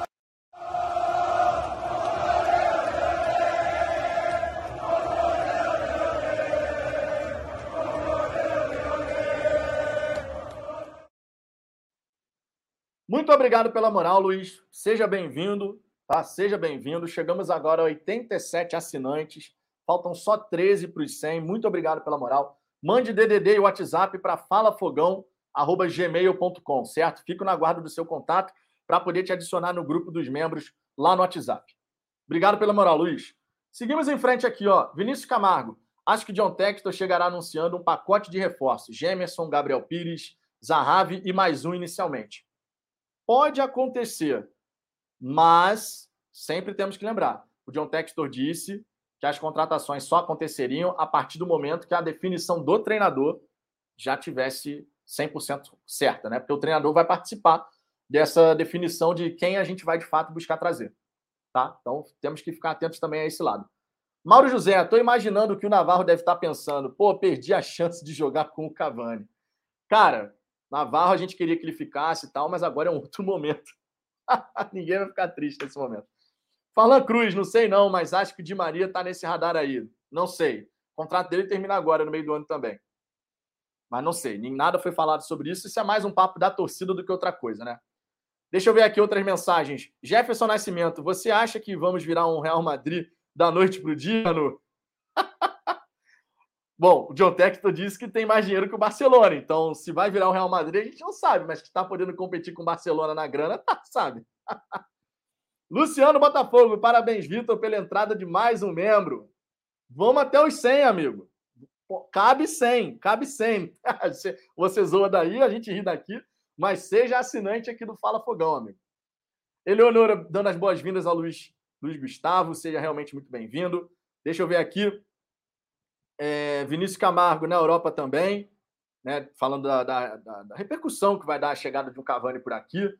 Muito obrigado pela moral, Luiz. Seja bem-vindo, tá? Seja bem-vindo. Chegamos agora a 87 assinantes. Faltam só 13 para os 100. Muito obrigado pela moral. Mande DDD e WhatsApp para falafogão@gmail.com, certo? Fico na guarda do seu contato para poder te adicionar no grupo dos membros lá no WhatsApp. Obrigado pela moral, Luiz. Seguimos em frente aqui, ó. Vinícius Camargo. Acho que John Textor chegará anunciando um pacote de reforços. Gemerson, Gabriel Pires, Zahavi e mais um inicialmente. Pode acontecer, mas sempre temos que lembrar. O John Textor disse que as contratações só aconteceriam a partir do momento que a definição do treinador já tivesse 100% certa, né? Porque o treinador vai participar dessa definição de quem a gente vai de fato buscar trazer, tá? Então temos que ficar atentos também a esse lado. Mauro José, estou imaginando que o Navarro deve estar pensando, pô, perdi a chance de jogar com o Cavani. Cara, Navarro a gente queria que ele ficasse e tal, mas agora é um outro momento. Ninguém vai ficar triste nesse momento. Falan Cruz, não sei não, mas acho que o Di Maria está nesse radar aí. Não sei. O contrato dele termina agora, no meio do ano também. Mas não sei, nem nada foi falado sobre isso. Isso é mais um papo da torcida do que outra coisa, né? Deixa eu ver aqui outras mensagens. Jefferson Nascimento, você acha que vamos virar um Real Madrid da noite para o dia, no... Bom, o John Textor disse que tem mais dinheiro que o Barcelona. Então, se vai virar um Real Madrid, a gente não sabe, mas que está podendo competir com o Barcelona na grana, tá, sabe? Luciano Botafogo, parabéns, Vitor, pela entrada de mais um membro. Vamos até os 100, amigo. Cabe 100, cabe 100. Você zoa daí, a gente ri daqui, mas seja assinante aqui do Fala Fogão, amigo. Eleonora dando as boas-vindas ao Luiz, Luiz Gustavo, seja realmente muito bem-vindo. Deixa eu ver aqui. É, Vinícius Camargo na Europa também, né, falando da, da, da, repercussão que vai dar a chegada de um Cavani por aqui.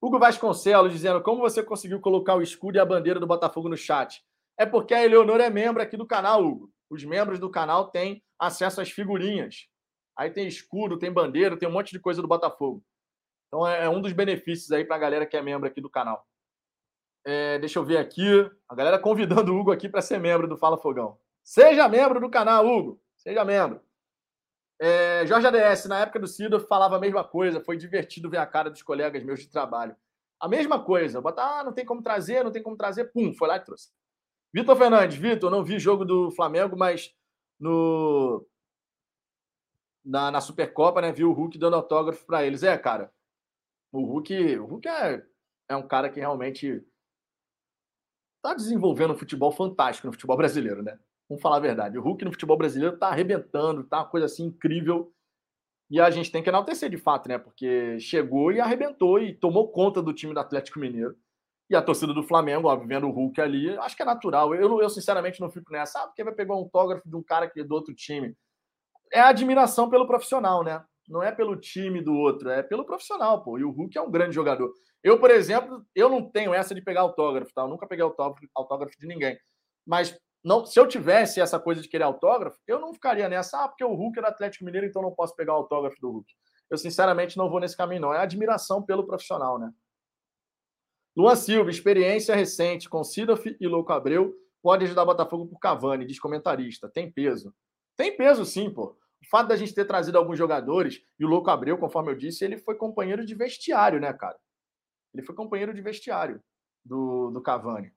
Hugo Vasconcelos dizendo como você conseguiu colocar o escudo e a bandeira do Botafogo no chat. É porque a Eleonora é membro aqui do canal, Hugo. Os membros do canal têm acesso às figurinhas. Aí tem escudo, tem bandeira, tem um monte de coisa do Botafogo. Então é, é um dos benefícios aí para a galera que é membro aqui do canal. É, deixa eu ver aqui. A galera convidando o Hugo aqui para ser membro do Fala Fogão. Seja membro do canal, Hugo. Seja membro. É, Jorge ADS, na época do Cido, falava a mesma coisa. Foi divertido ver a cara dos colegas meus de trabalho. A mesma coisa. Botar, ah, não tem como trazer, não tem como trazer. Pum, foi lá e trouxe. Vitor Fernandes, Vitor, não vi jogo do Flamengo, mas no na, na Supercopa, né, vi o Hulk dando autógrafo para eles. É, cara, o Hulk, o Hulk é, é um cara que realmente está desenvolvendo um futebol fantástico no futebol brasileiro, né? Vamos falar a verdade. O Hulk no futebol brasileiro está arrebentando, tá uma coisa assim incrível. E a gente tem que enaltecer de fato, né? Porque chegou e arrebentou e tomou conta do time do Atlético Mineiro. E a torcida do Flamengo, óbvio, vendo o Hulk ali, acho que é natural. Eu, eu sinceramente, não fico nessa. Ah, porque vai pegar um autógrafo de um cara que é do outro time. É admiração pelo profissional, né? Não é pelo time do outro, é pelo profissional, pô. E o Hulk é um grande jogador. Eu, por exemplo, eu não tenho essa de pegar autógrafo, tá? Eu nunca peguei autógrafo, autógrafo de ninguém. Mas não, se eu tivesse essa coisa de querer autógrafo, eu não ficaria nessa, ah, porque o Hulk é do Atlético Mineiro, então não posso pegar o autógrafo do Hulk. Eu, sinceramente, não vou nesse caminho, não. É admiração pelo profissional, né? Luan Silva, experiência recente com Sidoff e Louco Abreu pode ajudar Botafogo por Cavani, diz comentarista. Tem peso. Tem peso, sim, pô. O fato da gente ter trazido alguns jogadores, e o Louco Abreu, conforme eu disse, ele foi companheiro de vestiário, né, cara? Ele foi companheiro de vestiário do, do Cavani.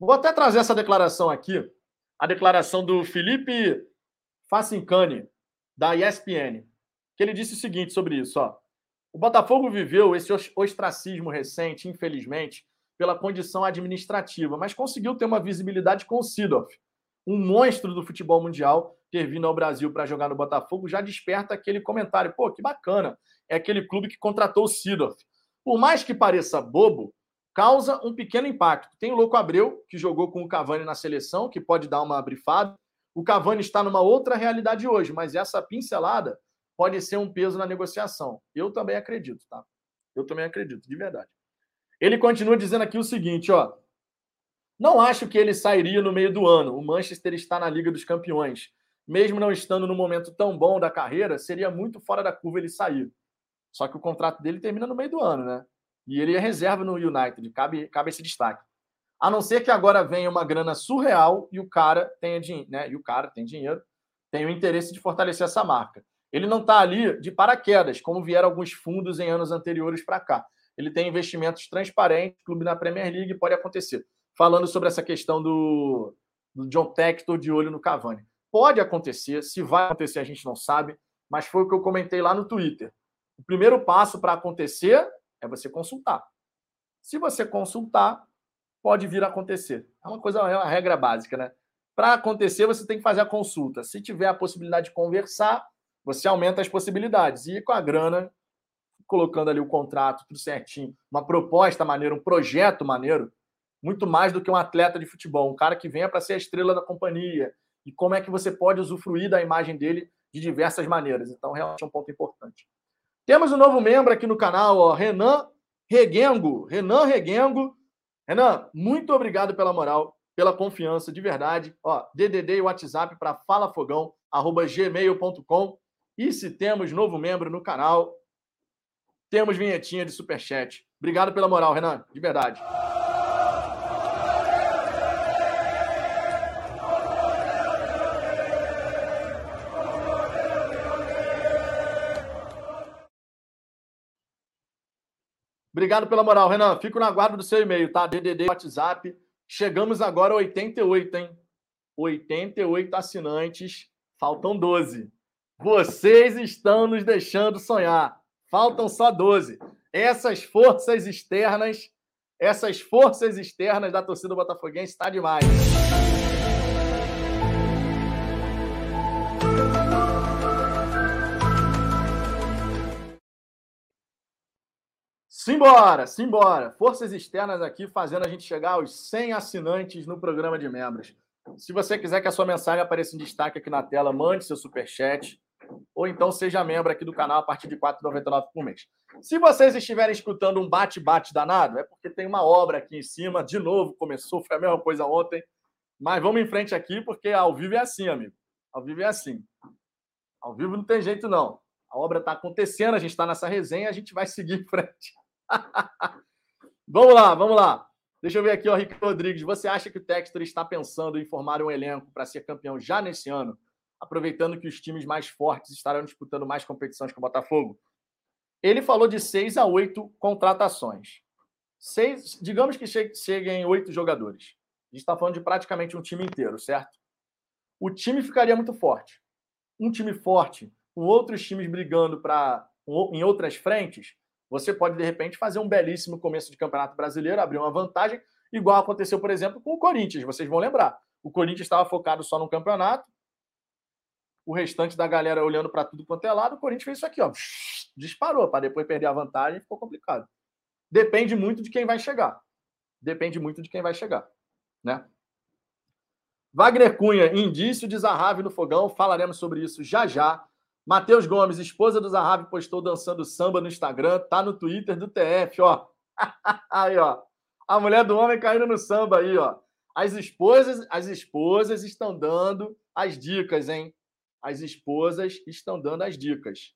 Vou até trazer essa declaração aqui, a declaração do Felipe Facincani, da ESPN, que ele disse o seguinte sobre isso, ó. O Botafogo viveu esse ostracismo recente, infelizmente, pela condição administrativa, mas conseguiu ter uma visibilidade com o Sidoff, um monstro do futebol mundial, ter vindo ao Brasil para jogar no Botafogo, já desperta aquele comentário. Pô, que bacana. É aquele clube que contratou o Sidoff. Por mais que pareça bobo, causa um pequeno impacto. Tem o Louco Abreu, que jogou com o Cavani na seleção, que pode dar uma brifada. O Cavani está numa outra realidade hoje, mas essa pincelada pode ser um peso na negociação. Eu também acredito, tá? Eu também acredito, de verdade. Ele continua dizendo aqui o seguinte, ó. Não acho que ele sairia no meio do ano. O Manchester está na Liga dos Campeões. Mesmo não estando no momento tão bom da carreira, seria muito fora da curva ele sair. Só que o contrato dele termina no meio do ano, né? E ele é reserva no United, cabe, cabe esse destaque. A não ser que agora venha uma grana surreal e o cara tenha dinheiro, né? E o cara tem dinheiro, tem o interesse de fortalecer essa marca. Ele não está ali de paraquedas, como vieram alguns fundos em anos anteriores para cá. Ele tem investimentos transparentes, clube na Premier League, pode acontecer. Falando sobre essa questão do, do John Textor de olho no Cavani. Pode acontecer, se vai acontecer a gente não sabe, mas foi o que eu comentei lá no Twitter. O primeiro passo para acontecer é você consultar. Se você consultar, pode vir a acontecer. É uma coisa, é uma regra básica, né? Para acontecer, você tem que fazer a consulta. Se tiver a possibilidade de conversar, você aumenta as possibilidades. E com a grana, colocando ali o contrato, tudo certinho, uma proposta maneira, um projeto maneiro, muito mais do que um atleta de futebol, um cara que venha para ser a estrela da companhia. E como é que você pode usufruir da imagem dele de diversas maneiras. Então, realmente é um ponto importante. Temos um novo membro aqui no canal, ó, Renan Reguengo. Renan Reguengo. Renan, muito obrigado pela moral, pela confiança, de verdade. Ó, DDD e WhatsApp para falafogão@gmail.com. E se temos novo membro no canal, temos vinhetinha de superchat. Obrigado pela moral, Renan, de verdade. Obrigado pela moral, Renan. Fico na guarda do seu e-mail, tá? DDD, WhatsApp. Chegamos agora a 88, hein? 88 assinantes. Faltam 12. Vocês estão nos deixando sonhar. Faltam só 12. Essas forças externas, essas forças externas da torcida botafoguense está demais. Simbora, simbora. Forças externas aqui fazendo a gente chegar aos 100 assinantes no programa de membros. Se você quiser que a sua mensagem apareça em destaque aqui na tela, mande seu superchat ou então seja membro aqui do canal a partir de R$ 4,99 por mês. Se vocês estiverem escutando um bate-bate danado, é porque tem uma obra aqui em cima, de novo, começou, foi a mesma coisa ontem, mas vamos em frente aqui, porque ao vivo é assim, amigo. Ao vivo é assim. Ao vivo não tem jeito, não. A obra está acontecendo, a gente está nessa resenha, a gente vai seguir em frente. vamos lá, vamos lá. Deixa eu ver aqui, ó, Rick Rodrigues. Você acha que o Textor está pensando em formar um elenco para ser campeão já nesse ano, aproveitando que os times mais fortes estarão disputando mais competições com o Botafogo? Ele falou de seis a oito contratações. Seis, digamos que cheguem oito jogadores. A gente está falando de praticamente um time inteiro, certo? O time ficaria muito forte. Um time forte, com outros times brigando para em outras frentes, você pode, de repente, fazer um belíssimo começo de campeonato brasileiro, abrir uma vantagem, igual aconteceu, por exemplo, com o Corinthians. Vocês vão lembrar. O Corinthians estava focado só no campeonato, o restante da galera olhando para tudo quanto é lado, o Corinthians fez isso aqui, ó. Disparou, para depois perder a vantagem, ficou complicado. Depende muito de quem vai chegar. Depende muito de quem vai chegar, né? Wagner Cunha, indício de Zahavi no fogão, falaremos sobre isso já já. Matheus Gomes, esposa do Zahavi, postou dançando samba no Instagram, tá no Twitter do TF, ó. aí, ó. A mulher do homem caindo no samba aí, ó. As esposas, as esposas estão dando as dicas, hein? As esposas estão dando as dicas.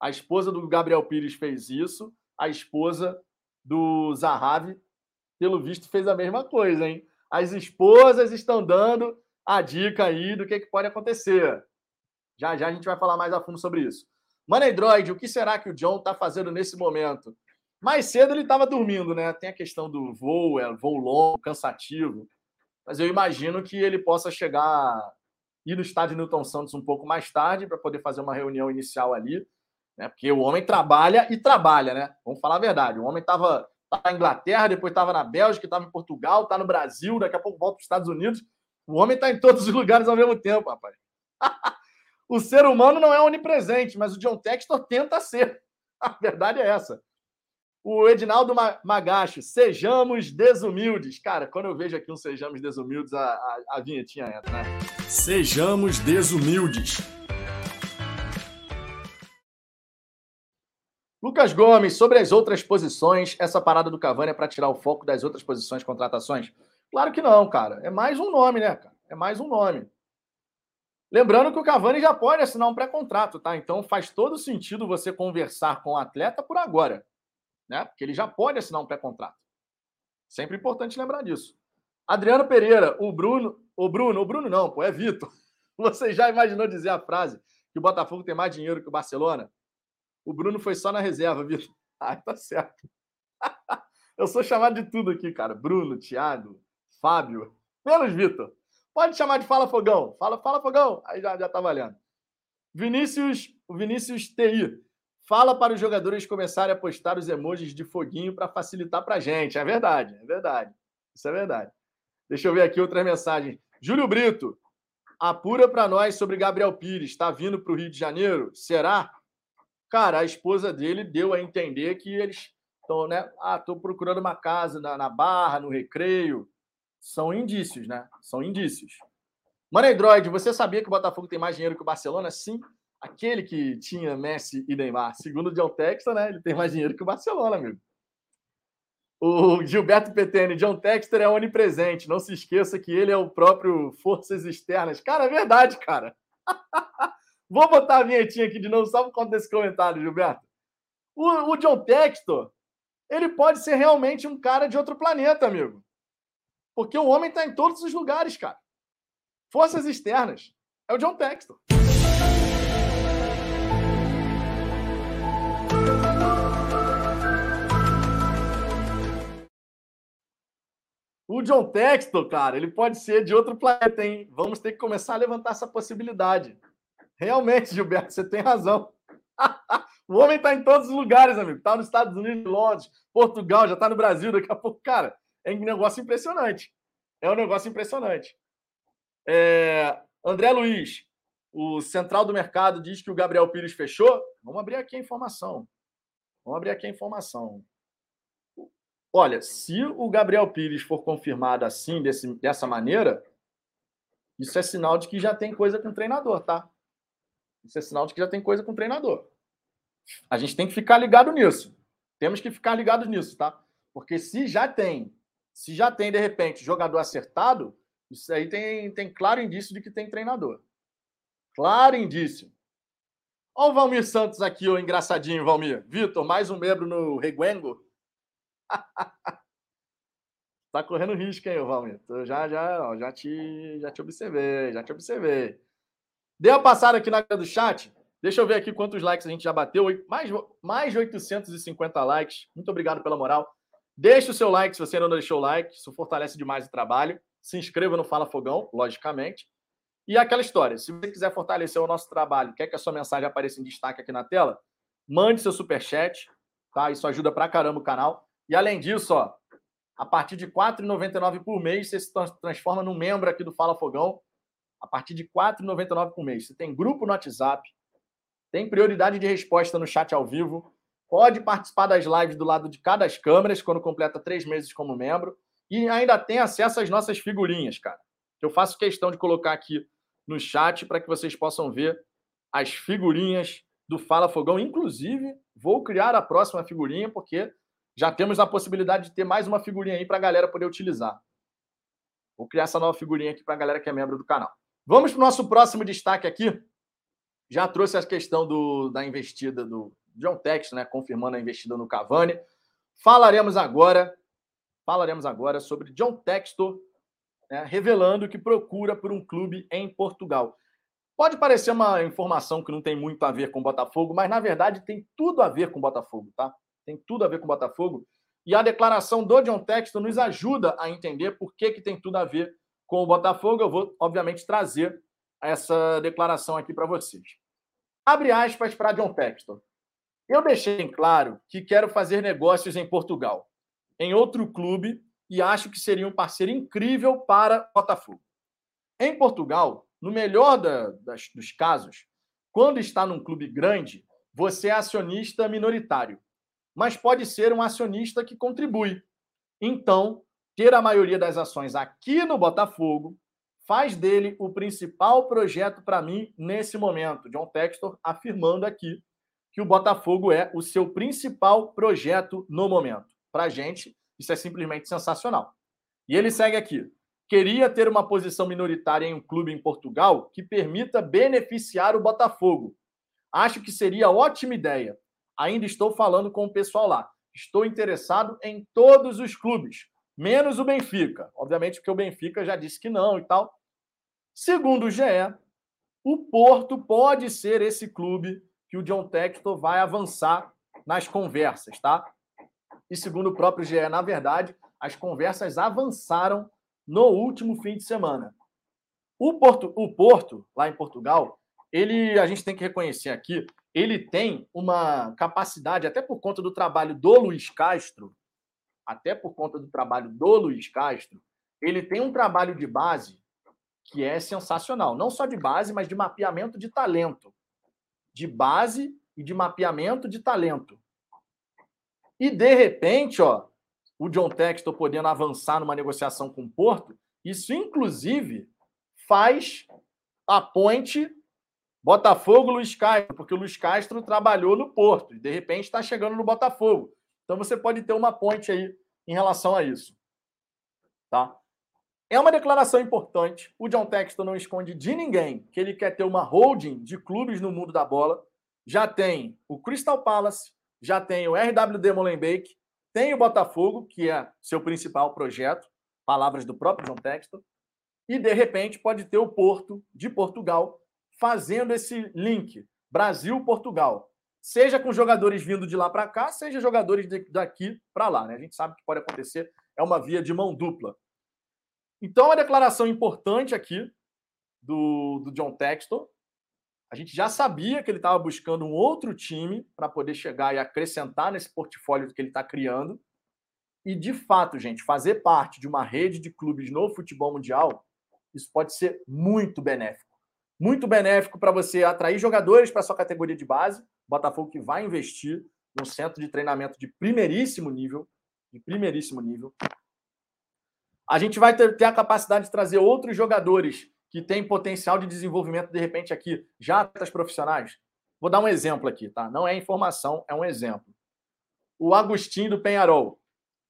A esposa do Gabriel Pires fez isso, a esposa do Zahavi, pelo visto, fez a mesma coisa, hein? As esposas estão dando a dica aí do que, que pode acontecer. Já já a gente vai falar mais a fundo sobre isso. Android, o que será que o John está fazendo nesse momento? Mais cedo ele estava dormindo, né? Tem a questão do voo, é voo longo, cansativo. Mas eu imagino que ele possa chegar, ir no estádio Newton Santos um pouco mais tarde para poder fazer uma reunião inicial ali, né? Porque o homem trabalha e trabalha, né? Vamos falar a verdade. O homem estava na Inglaterra, depois estava na Bélgica, estava em Portugal, está no Brasil, daqui a pouco volta para os Estados Unidos. O homem está em todos os lugares ao mesmo tempo, rapaz. o ser humano não é onipresente, mas o John Textor tenta ser. A verdade é essa. O Edinaldo Magacho, sejamos desumildes. Cara, quando eu vejo aqui um sejamos desumildes, a, a, a vinhetinha entra, né? Sejamos desumildes. Lucas Gomes, sobre as outras posições, essa parada do Cavani é para tirar o foco das outras posições contratações? Claro que não, cara. É mais um nome, né, cara? É mais um nome. Lembrando que o Cavani já pode assinar um pré-contrato, tá? Então faz todo sentido você conversar com o atleta por agora, né? Porque ele já pode assinar um pré-contrato. Sempre importante lembrar disso. Adriano Pereira, o Bruno, o Bruno, o Bruno não, pô, é Vitor. Você já imaginou dizer a frase que o Botafogo tem mais dinheiro que o Barcelona? O Bruno foi só na reserva, Vitor. Ah, tá certo. Eu sou chamado de tudo aqui, cara. Bruno, Thiago, Fábio, menos Vitor. Pode chamar de Fala Fogão. Fala, fala Fogão. Aí já, já tá valendo. Vinícius, o Vinícius TI. Fala para os jogadores começarem a postar os emojis de foguinho para facilitar para a gente. É verdade, é verdade. Isso é verdade. Deixa eu ver aqui outras mensagens. Júlio Brito, apura para nós sobre Gabriel Pires. Está vindo para o Rio de Janeiro? Será? Cara, a esposa dele deu a entender que eles estão, né? Ah, estou procurando uma casa na, na Barra, no Recreio são indícios, né? São indícios. Mano Android, você sabia que o Botafogo tem mais dinheiro que o Barcelona? Sim. Aquele que tinha Messi e Neymar, segundo o John Textor, né? Ele tem mais dinheiro que o Barcelona, amigo. O Gilberto Petene, John Textor é onipresente. Não se esqueça que ele é o próprio Forças Externas. Cara, é verdade, cara. Vou botar a vinhetinha aqui de novo, só por conta desse comentário, Gilberto. O, o John Textor, ele pode ser realmente um cara de outro planeta, amigo. Porque o homem está em todos os lugares, cara. Forças externas. É o John Texton. O John Texton, cara, ele pode ser de outro planeta, hein? Vamos ter que começar a levantar essa possibilidade. Realmente, Gilberto, você tem razão. o homem está em todos os lugares, amigo. Está nos Estados Unidos, Londres, Portugal, já está no Brasil daqui a pouco. Cara, é um negócio impressionante. É um negócio impressionante. É... André Luiz, o Central do Mercado diz que o Gabriel Pires fechou. Vamos abrir aqui a informação. Vamos abrir aqui a informação. Olha, se o Gabriel Pires for confirmado assim, desse, dessa maneira, isso é sinal de que já tem coisa com o treinador, tá? Isso é sinal de que já tem coisa com o treinador. A gente tem que ficar ligado nisso. Temos que ficar ligados nisso, tá? Porque se já tem, se já tem, de repente, jogador acertado, isso aí tem, tem claro indício de que tem treinador. Claro indício. Olha o Valmir Santos aqui, o engraçadinho, Valmir. Vitor, mais um membro no Reguengo. tá correndo risco, hein, Valmir? Já, já, já, te, já te observei, já te observei. Deu a passada aqui na do chat. Deixa eu ver aqui quantos likes a gente já bateu. Mais, mais de 850 likes. Muito obrigado pela moral. Deixe o seu like se você ainda não deixou o like. Isso fortalece demais o trabalho. Se inscreva no Fala Fogão, logicamente. E aquela história, se você quiser fortalecer o nosso trabalho, quer que a sua mensagem apareça em destaque aqui na tela, mande seu super chat, tá? Isso ajuda pra caramba o canal. E além disso, ó, a partir de R$ 4,99 por mês, você se transforma num membro aqui do Fala Fogão. A partir de R$ 4,99 por mês. Você tem grupo no WhatsApp, tem prioridade de resposta no chat ao vivo, pode participar das lives do lado de cada das câmeras quando completa três meses como membro e ainda tem acesso às nossas figurinhas, cara. Eu faço questão de colocar aqui no chat para que vocês possam ver as figurinhas do Fala Fogão. Inclusive, vou criar a próxima figurinha, porque já temos a possibilidade de ter mais uma figurinha aí para a galera poder utilizar. Vou criar essa nova figurinha aqui para a galera que é membro do canal. Vamos para o nosso próximo destaque aqui. Já trouxe a questão do, da investida do John Tex, né, confirmando a investida no Cavani. Falaremos agora, falaremos agora sobre John Textor né, revelando que procura por um clube em Portugal. Pode parecer uma informação que não tem muito a ver com o Botafogo, mas na verdade tem tudo a ver com o Botafogo, tá? Tem tudo a ver com o Botafogo. E a declaração do John Texton nos ajuda a entender por que, que tem tudo a ver com o Botafogo. Eu vou, obviamente, trazer essa declaração aqui para vocês. Abre aspas para John Texton. Eu deixei em claro que quero fazer negócios em Portugal, em outro clube e acho que seria um parceiro incrível para Botafogo. Em Portugal, no melhor da, das, dos casos, quando está num clube grande, você é acionista minoritário, mas pode ser um acionista que contribui. Então, ter a maioria das ações aqui no Botafogo faz dele o principal projeto para mim nesse momento. John Textor afirmando aqui que o Botafogo é o seu principal projeto no momento. Para a gente, isso é simplesmente sensacional. E ele segue aqui. Queria ter uma posição minoritária em um clube em Portugal que permita beneficiar o Botafogo. Acho que seria ótima ideia. Ainda estou falando com o pessoal lá. Estou interessado em todos os clubes, menos o Benfica. Obviamente, porque o Benfica já disse que não e tal. Segundo o GE, o Porto pode ser esse clube que o John Textor vai avançar nas conversas, tá? E segundo o próprio GE, na verdade, as conversas avançaram no último fim de semana. O Porto, o Porto lá em Portugal, ele, a gente tem que reconhecer aqui, ele tem uma capacidade, até por conta do trabalho do Luiz Castro, até por conta do trabalho do Luiz Castro, ele tem um trabalho de base que é sensacional. Não só de base, mas de mapeamento de talento. De base e de mapeamento de talento. E, de repente, ó, o John Textor podendo avançar numa negociação com o Porto, isso, inclusive, faz a ponte Botafogo-Luiz Castro, porque o Luiz Castro trabalhou no Porto e, de repente, está chegando no Botafogo. Então, você pode ter uma ponte aí em relação a isso. Tá? É uma declaração importante. O John Textor não esconde de ninguém que ele quer ter uma holding de clubes no mundo da bola. Já tem o Crystal Palace, já tem o RWD Molenbeek, tem o Botafogo, que é seu principal projeto, palavras do próprio John Textor, e de repente pode ter o Porto de Portugal fazendo esse link Brasil-Portugal, seja com jogadores vindo de lá para cá, seja jogadores daqui para lá. Né? A gente sabe que pode acontecer, é uma via de mão dupla. Então, uma declaração importante aqui do, do John Textor. A gente já sabia que ele estava buscando um outro time para poder chegar e acrescentar nesse portfólio que ele está criando. E, de fato, gente, fazer parte de uma rede de clubes no futebol mundial, isso pode ser muito benéfico. Muito benéfico para você atrair jogadores para sua categoria de base. Botafogo que vai investir num centro de treinamento de primeiríssimo nível, de primeiríssimo nível. A gente vai ter, ter a capacidade de trazer outros jogadores que têm potencial de desenvolvimento, de repente, aqui, já atletas profissionais. Vou dar um exemplo aqui, tá? Não é informação, é um exemplo. O Agostinho do Penharol,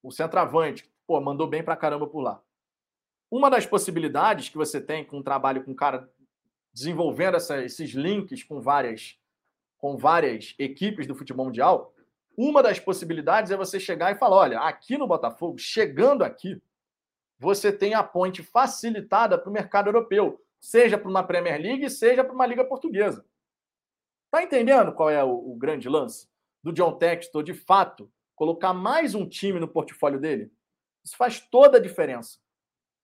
o centroavante, pô, mandou bem pra caramba por lá. Uma das possibilidades que você tem com um trabalho com um cara desenvolvendo essa, esses links com várias, com várias equipes do futebol mundial, uma das possibilidades é você chegar e falar: olha, aqui no Botafogo, chegando aqui, você tem a ponte facilitada para o mercado europeu, seja para uma Premier League, seja para uma Liga Portuguesa. Tá entendendo qual é o, o grande lance do John Textor, de fato, colocar mais um time no portfólio dele? Isso faz toda a diferença.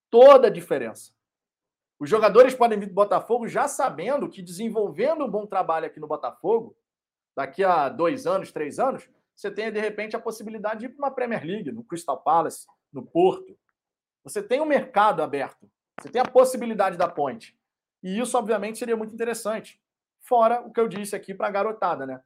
Toda a diferença. Os jogadores podem vir do Botafogo já sabendo que desenvolvendo um bom trabalho aqui no Botafogo, daqui a dois anos, três anos, você tem de repente a possibilidade de ir para uma Premier League, no Crystal Palace, no Porto. Você tem um mercado aberto, você tem a possibilidade da ponte. E isso, obviamente, seria muito interessante. Fora o que eu disse aqui para a garotada, né?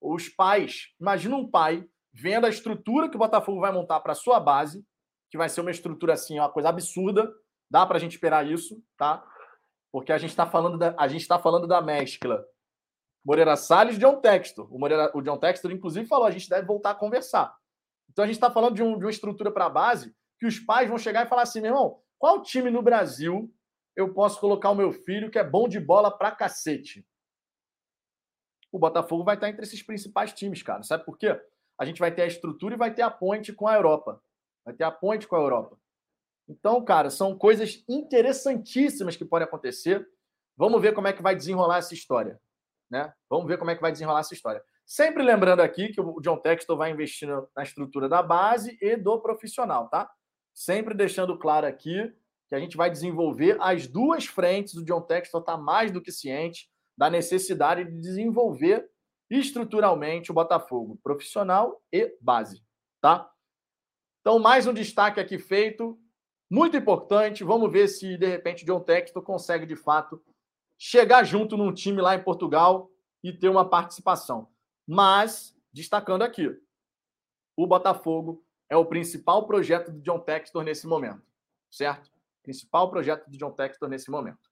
Os pais, imagina um pai vendo a estrutura que o Botafogo vai montar para sua base, que vai ser uma estrutura assim, uma coisa absurda, Dá para a gente esperar isso, tá? Porque a gente está falando da, a gente está falando da mescla Moreira Salles e John Textor. O, Moreira, o John Textor, inclusive, falou: a gente deve voltar a conversar. Então a gente está falando de, um, de uma estrutura para a base que os pais vão chegar e falar assim: meu irmão, qual time no Brasil eu posso colocar o meu filho que é bom de bola pra cacete? O Botafogo vai estar entre esses principais times, cara. Sabe por quê? A gente vai ter a estrutura e vai ter a ponte com a Europa. Vai ter a ponte com a Europa. Então, cara, são coisas interessantíssimas que podem acontecer. Vamos ver como é que vai desenrolar essa história. Né? Vamos ver como é que vai desenrolar essa história. Sempre lembrando aqui que o John Textor vai investir na estrutura da base e do profissional, tá? Sempre deixando claro aqui que a gente vai desenvolver as duas frentes. O John Textor está mais do que ciente da necessidade de desenvolver estruturalmente o Botafogo, profissional e base, tá? Então, mais um destaque aqui feito muito importante. Vamos ver se, de repente, John Textor consegue, de fato, chegar junto num time lá em Portugal e ter uma participação. Mas, destacando aqui, o Botafogo é o principal projeto do John Textor nesse momento, certo? Principal projeto do John Textor nesse momento.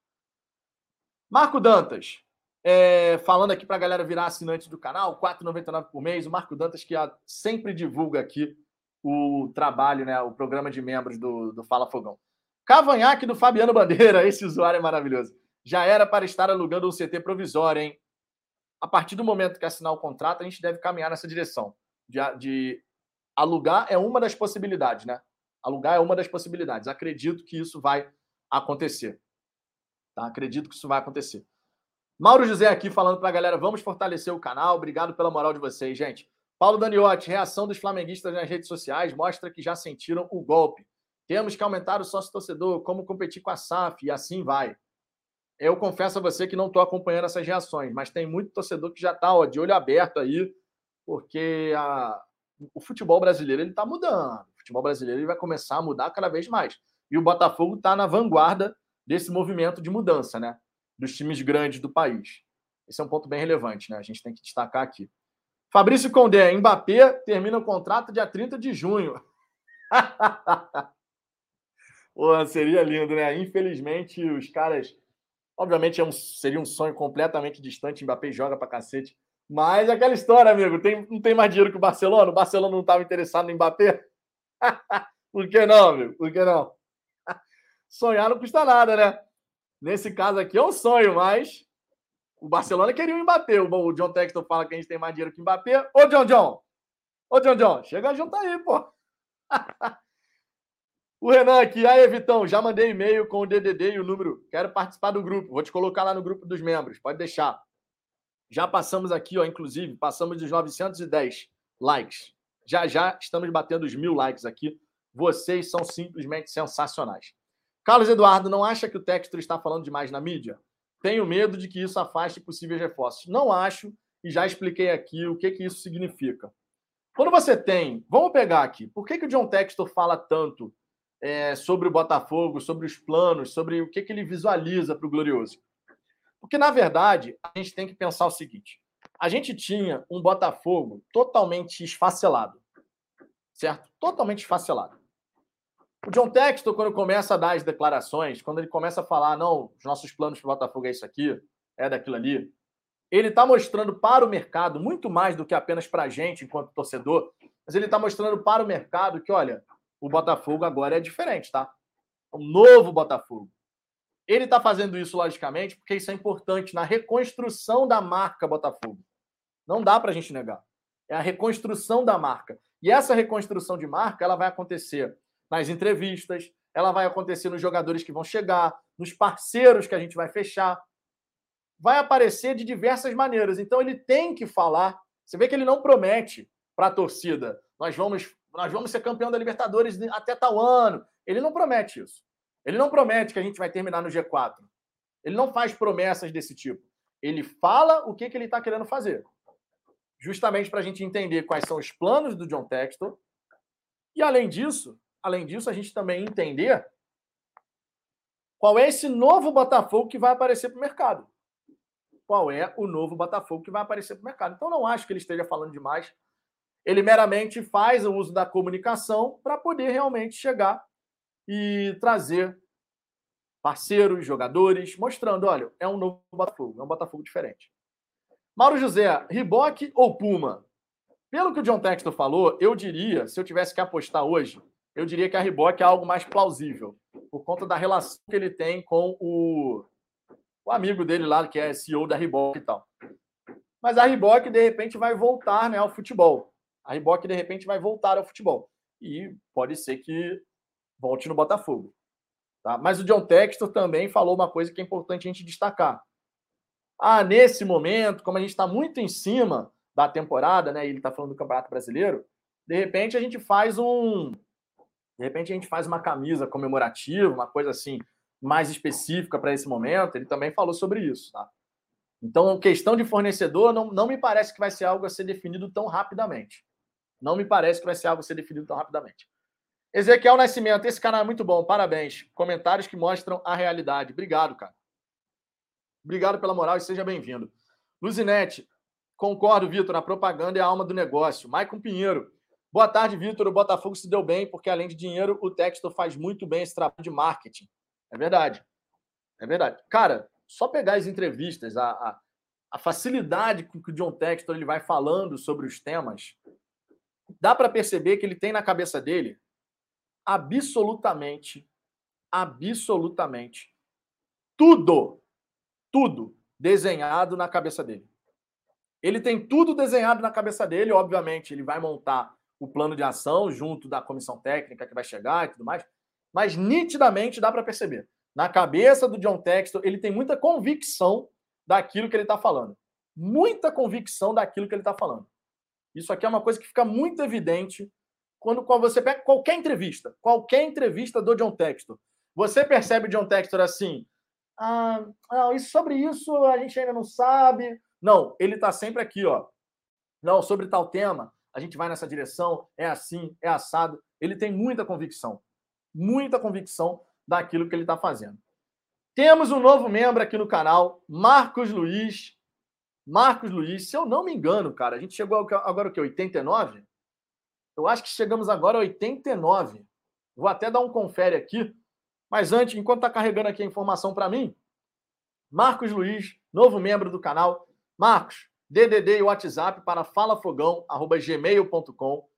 Marco Dantas, é, falando aqui para a galera virar assinante do canal, R$ 4,99 por mês. O Marco Dantas, que sempre divulga aqui o trabalho, né, o programa de membros do, do Fala Fogão. Cavanhaque do Fabiano Bandeira, esse usuário é maravilhoso. Já era para estar alugando um CT provisório, hein? A partir do momento que assinar o contrato, a gente deve caminhar nessa direção. De, de alugar é uma das possibilidades, né? Alugar é uma das possibilidades. Acredito que isso vai acontecer. Tá? Acredito que isso vai acontecer. Mauro José aqui falando para a galera, vamos fortalecer o canal. Obrigado pela moral de vocês, gente. Paulo Daniotti, reação dos flamenguistas nas redes sociais mostra que já sentiram o golpe. Temos que aumentar o sócio torcedor, como competir com a SAF, e assim vai. Eu confesso a você que não estou acompanhando essas reações, mas tem muito torcedor que já está de olho aberto aí, porque a, o futebol brasileiro ele está mudando. O futebol brasileiro ele vai começar a mudar cada vez mais. E o Botafogo está na vanguarda desse movimento de mudança, né? Dos times grandes do país. Esse é um ponto bem relevante, né? A gente tem que destacar aqui. Fabrício Condé, Mbappé termina o contrato dia 30 de junho. Pô, seria lindo, né? Infelizmente, os caras. Obviamente, é um, seria um sonho completamente distante. Mbappé joga pra cacete. Mas é aquela história, amigo. Tem, não tem mais dinheiro que o Barcelona? O Barcelona não estava interessado no Mbappé? Por que não, amigo? Por que não? Sonhar não custa nada, né? Nesse caso aqui é um sonho, mas o Barcelona queria o Mbappé. O John Texton fala que a gente tem mais dinheiro que o Mbappé. Ô, John John! Ô, John John, chega junto aí, pô. o Renan aqui. Aí, Vitão, já mandei e-mail com o DDD e o número. Quero participar do grupo. Vou te colocar lá no grupo dos membros. Pode deixar. Já passamos aqui, ó, inclusive, passamos dos 910 likes. Já já estamos batendo os mil likes aqui. Vocês são simplesmente sensacionais. Carlos Eduardo, não acha que o Textor está falando demais na mídia? Tenho medo de que isso afaste possíveis reforços. Não acho, e já expliquei aqui o que, que isso significa. Quando você tem. Vamos pegar aqui. Por que, que o John Textor fala tanto é, sobre o Botafogo, sobre os planos, sobre o que, que ele visualiza para o Glorioso? Porque, na verdade, a gente tem que pensar o seguinte: a gente tinha um Botafogo totalmente esfacelado. Certo? Totalmente esfacelado. O John Textor, quando começa a dar as declarações, quando ele começa a falar, não, os nossos planos para o Botafogo é isso aqui, é daquilo ali, ele está mostrando para o mercado, muito mais do que apenas para a gente, enquanto torcedor, mas ele está mostrando para o mercado que, olha, o Botafogo agora é diferente, tá? É um novo Botafogo. Ele está fazendo isso, logicamente, porque isso é importante na reconstrução da marca Botafogo. Não dá para a gente negar. É a reconstrução da marca. E essa reconstrução de marca ela vai acontecer nas entrevistas, ela vai acontecer nos jogadores que vão chegar, nos parceiros que a gente vai fechar. Vai aparecer de diversas maneiras. Então ele tem que falar. Você vê que ele não promete para a torcida: nós vamos, nós vamos ser campeão da Libertadores até tal ano. Ele não promete isso. Ele não promete que a gente vai terminar no G4. Ele não faz promessas desse tipo. Ele fala o que, que ele está querendo fazer. Justamente para a gente entender quais são os planos do John Textor. E além disso, além disso, a gente também entender qual é esse novo Botafogo que vai aparecer para o mercado. Qual é o novo Botafogo que vai aparecer para o mercado. Então, não acho que ele esteja falando demais. Ele meramente faz o uso da comunicação para poder realmente chegar e trazer parceiros, jogadores, mostrando: olha, é um novo Botafogo, é um Botafogo diferente. Mauro José, Riboque ou Puma? Pelo que o John Textor falou, eu diria, se eu tivesse que apostar hoje, eu diria que a Reebok é algo mais plausível, por conta da relação que ele tem com o, o amigo dele lá, que é CEO da Reebok e tal. Mas a Reebok, de repente, vai voltar né, ao futebol. A Reebok, de repente, vai voltar ao futebol. E pode ser que volte no Botafogo. Tá? Mas o John Textor também falou uma coisa que é importante a gente destacar. Ah, nesse momento, como a gente está muito em cima da temporada, né? Ele está falando do Campeonato Brasileiro, de repente a gente faz um, de repente a gente faz uma camisa comemorativa, uma coisa assim mais específica para esse momento. Ele também falou sobre isso, tá? Então, questão de fornecedor não, não me parece que vai ser algo a ser definido tão rapidamente. Não me parece que vai ser algo a ser definido tão rapidamente. Ezequiel Nascimento, esse canal é muito bom, parabéns. Comentários que mostram a realidade. Obrigado, cara. Obrigado pela moral e seja bem-vindo. Luzinete, concordo, Vitor, a propaganda é a alma do negócio. Maicon Pinheiro, Boa tarde, Vitor. O Botafogo se deu bem, porque além de dinheiro, o Textor faz muito bem esse trabalho de marketing. É verdade. É verdade. Cara, só pegar as entrevistas, a, a, a facilidade com que o John Textor ele vai falando sobre os temas, dá para perceber que ele tem na cabeça dele absolutamente, absolutamente tudo, tudo desenhado na cabeça dele. Ele tem tudo desenhado na cabeça dele, obviamente, ele vai montar o plano de ação junto da comissão técnica que vai chegar e tudo mais, mas nitidamente dá para perceber. Na cabeça do John Textor, ele tem muita convicção daquilo que ele está falando. Muita convicção daquilo que ele está falando. Isso aqui é uma coisa que fica muito evidente quando, você pega qualquer entrevista, qualquer entrevista do John Textor. Você percebe o John Textor assim, ah, não, sobre isso a gente ainda não sabe. Não, ele está sempre aqui, ó. Não, sobre tal tema, a gente vai nessa direção, é assim, é assado. Ele tem muita convicção, muita convicção daquilo que ele está fazendo. Temos um novo membro aqui no canal, Marcos Luiz. Marcos Luiz, se eu não me engano, cara, a gente chegou agora o quê? 89? Eu acho que chegamos agora a 89. Vou até dar um confere aqui. Mas antes, enquanto está carregando aqui a informação para mim, Marcos Luiz, novo membro do canal. Marcos, DDD e WhatsApp para falafogão@gmail.com.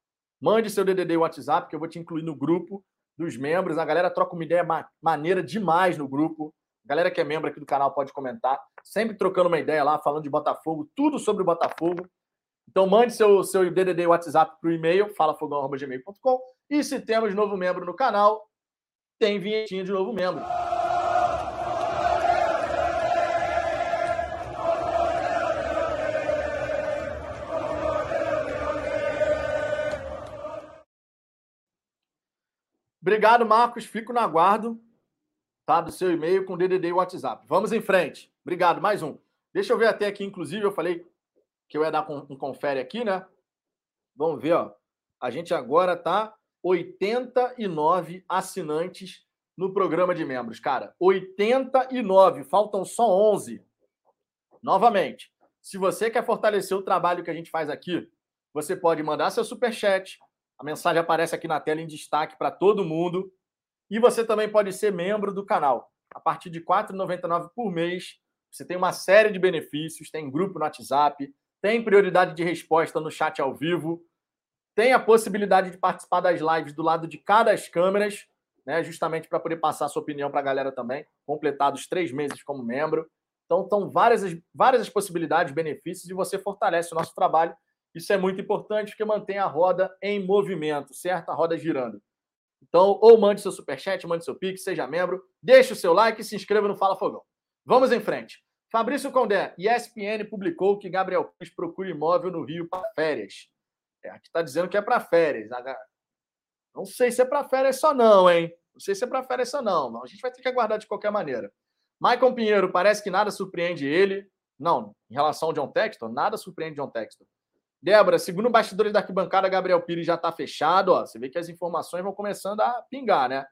Mande seu DDD e WhatsApp que eu vou te incluir no grupo dos membros. A galera troca uma ideia maneira demais no grupo. A galera que é membro aqui do canal pode comentar. Sempre trocando uma ideia lá, falando de Botafogo, tudo sobre o Botafogo. Então mande seu, seu DDD WhatsApp para o e-mail, falafogão.gmail.com. E se temos novo membro no canal, tem vinhetinha de novo membro. Obrigado, Marcos. Fico no aguardo. tá? Do seu e-mail com DDD e WhatsApp. Vamos em frente. Obrigado. Mais um. Deixa eu ver até aqui, inclusive, eu falei que eu ia dar um confere aqui, né? Vamos ver, ó. A gente agora tá 89 assinantes no programa de membros, cara. 89, faltam só 11. Novamente, se você quer fortalecer o trabalho que a gente faz aqui, você pode mandar seu super chat. A mensagem aparece aqui na tela em destaque para todo mundo. E você também pode ser membro do canal. A partir de R$ 4,99 por mês, você tem uma série de benefícios, tem grupo no WhatsApp, tem prioridade de resposta no chat ao vivo, tem a possibilidade de participar das lives do lado de cada das câmeras, né, justamente para poder passar sua opinião para a galera também, completados três meses como membro. Então, estão várias, várias as possibilidades, benefícios, e você fortalece o nosso trabalho. Isso é muito importante, porque mantém a roda em movimento, certo? A roda girando. Então, ou mande seu superchat, mande seu pix, seja membro, deixe o seu like e se inscreva no Fala Fogão. Vamos em frente. Fabrício Condé, ESPN publicou que Gabriel Pires procura imóvel no Rio para férias. É, aqui está dizendo que é para férias. Não sei se é para férias só não, hein? Não sei se é para férias só não. A gente vai ter que aguardar de qualquer maneira. Maicon Pinheiro, parece que nada surpreende ele. Não, em relação ao John Texton, nada surpreende John Texton. Débora, segundo bastidores da arquibancada, Gabriel Pires já está fechado. Ó. Você vê que as informações vão começando a pingar, né?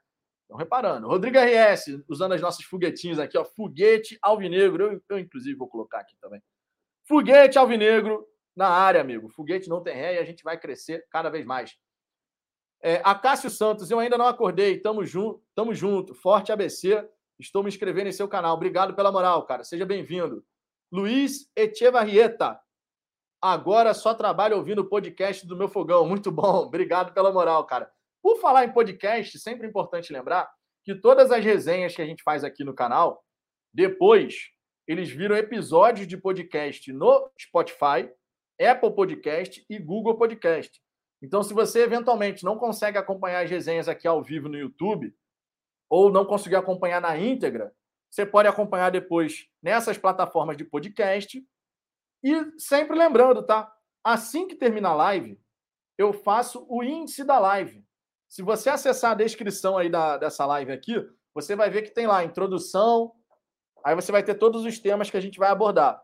Estão reparando. Rodrigo RS, usando as nossas foguetinhos aqui, ó. Foguete alvinegro. Eu, eu, inclusive, vou colocar aqui também. Foguete alvinegro na área, amigo. Foguete não tem ré e a gente vai crescer cada vez mais. É, a Cássio Santos, eu ainda não acordei. Tamo junto, tamo junto. Forte ABC. Estou me inscrevendo em seu canal. Obrigado pela moral, cara. Seja bem-vindo. Luiz Echevarrieta. Agora só trabalho ouvindo o podcast do meu fogão. Muito bom. Obrigado pela moral, cara. Por falar em podcast, sempre importante lembrar que todas as resenhas que a gente faz aqui no canal, depois eles viram episódios de podcast no Spotify, Apple Podcast e Google Podcast. Então, se você eventualmente não consegue acompanhar as resenhas aqui ao vivo no YouTube, ou não conseguir acompanhar na íntegra, você pode acompanhar depois nessas plataformas de podcast. E sempre lembrando, tá? Assim que terminar a live, eu faço o índice da live. Se você acessar a descrição aí da, dessa live aqui, você vai ver que tem lá introdução, aí você vai ter todos os temas que a gente vai abordar.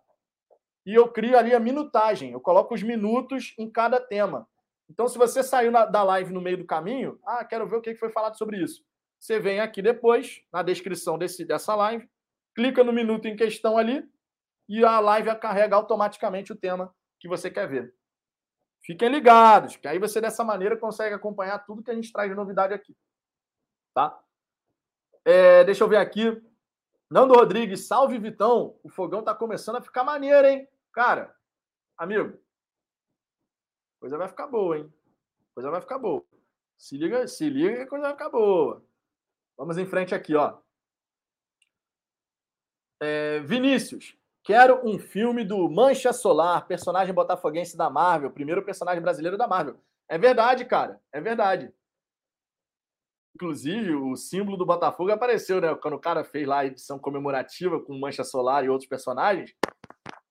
E eu crio ali a minutagem, eu coloco os minutos em cada tema. Então, se você saiu na, da live no meio do caminho, ah, quero ver o que foi falado sobre isso. Você vem aqui depois, na descrição desse, dessa live, clica no minuto em questão ali e a live carrega automaticamente o tema que você quer ver. Fiquem ligados, que aí você dessa maneira consegue acompanhar tudo que a gente traz de novidade aqui. Tá? É, deixa eu ver aqui. Nando Rodrigues, salve Vitão. O fogão tá começando a ficar maneiro, hein? Cara, amigo, coisa vai ficar boa, hein? Coisa vai ficar boa. Se liga, se liga que a coisa vai ficar boa. Vamos em frente aqui, ó. É, Vinícius, quero um filme do Mancha Solar, personagem botafoguense da Marvel, primeiro personagem brasileiro da Marvel. É verdade, cara, é verdade. Inclusive, o símbolo do Botafogo apareceu, né? Quando o cara fez lá a edição comemorativa com Mancha Solar e outros personagens,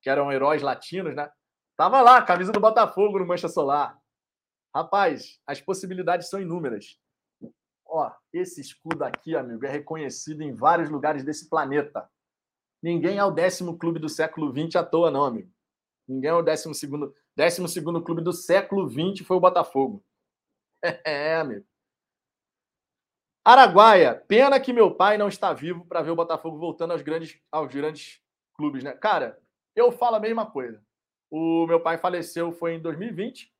que eram heróis latinos, né? Tava lá, camisa do Botafogo no Mancha Solar. Rapaz, as possibilidades são inúmeras. Ó, esse escudo aqui, amigo, é reconhecido em vários lugares desse planeta. Ninguém é o décimo clube do século XX à toa, não, amigo. Ninguém é o décimo segundo, décimo segundo clube do século XX foi o Botafogo. É, amigo. Araguaia, pena que meu pai não está vivo para ver o Botafogo voltando aos grandes, aos grandes clubes, né? Cara, eu falo a mesma coisa. O meu pai faleceu foi em 2020,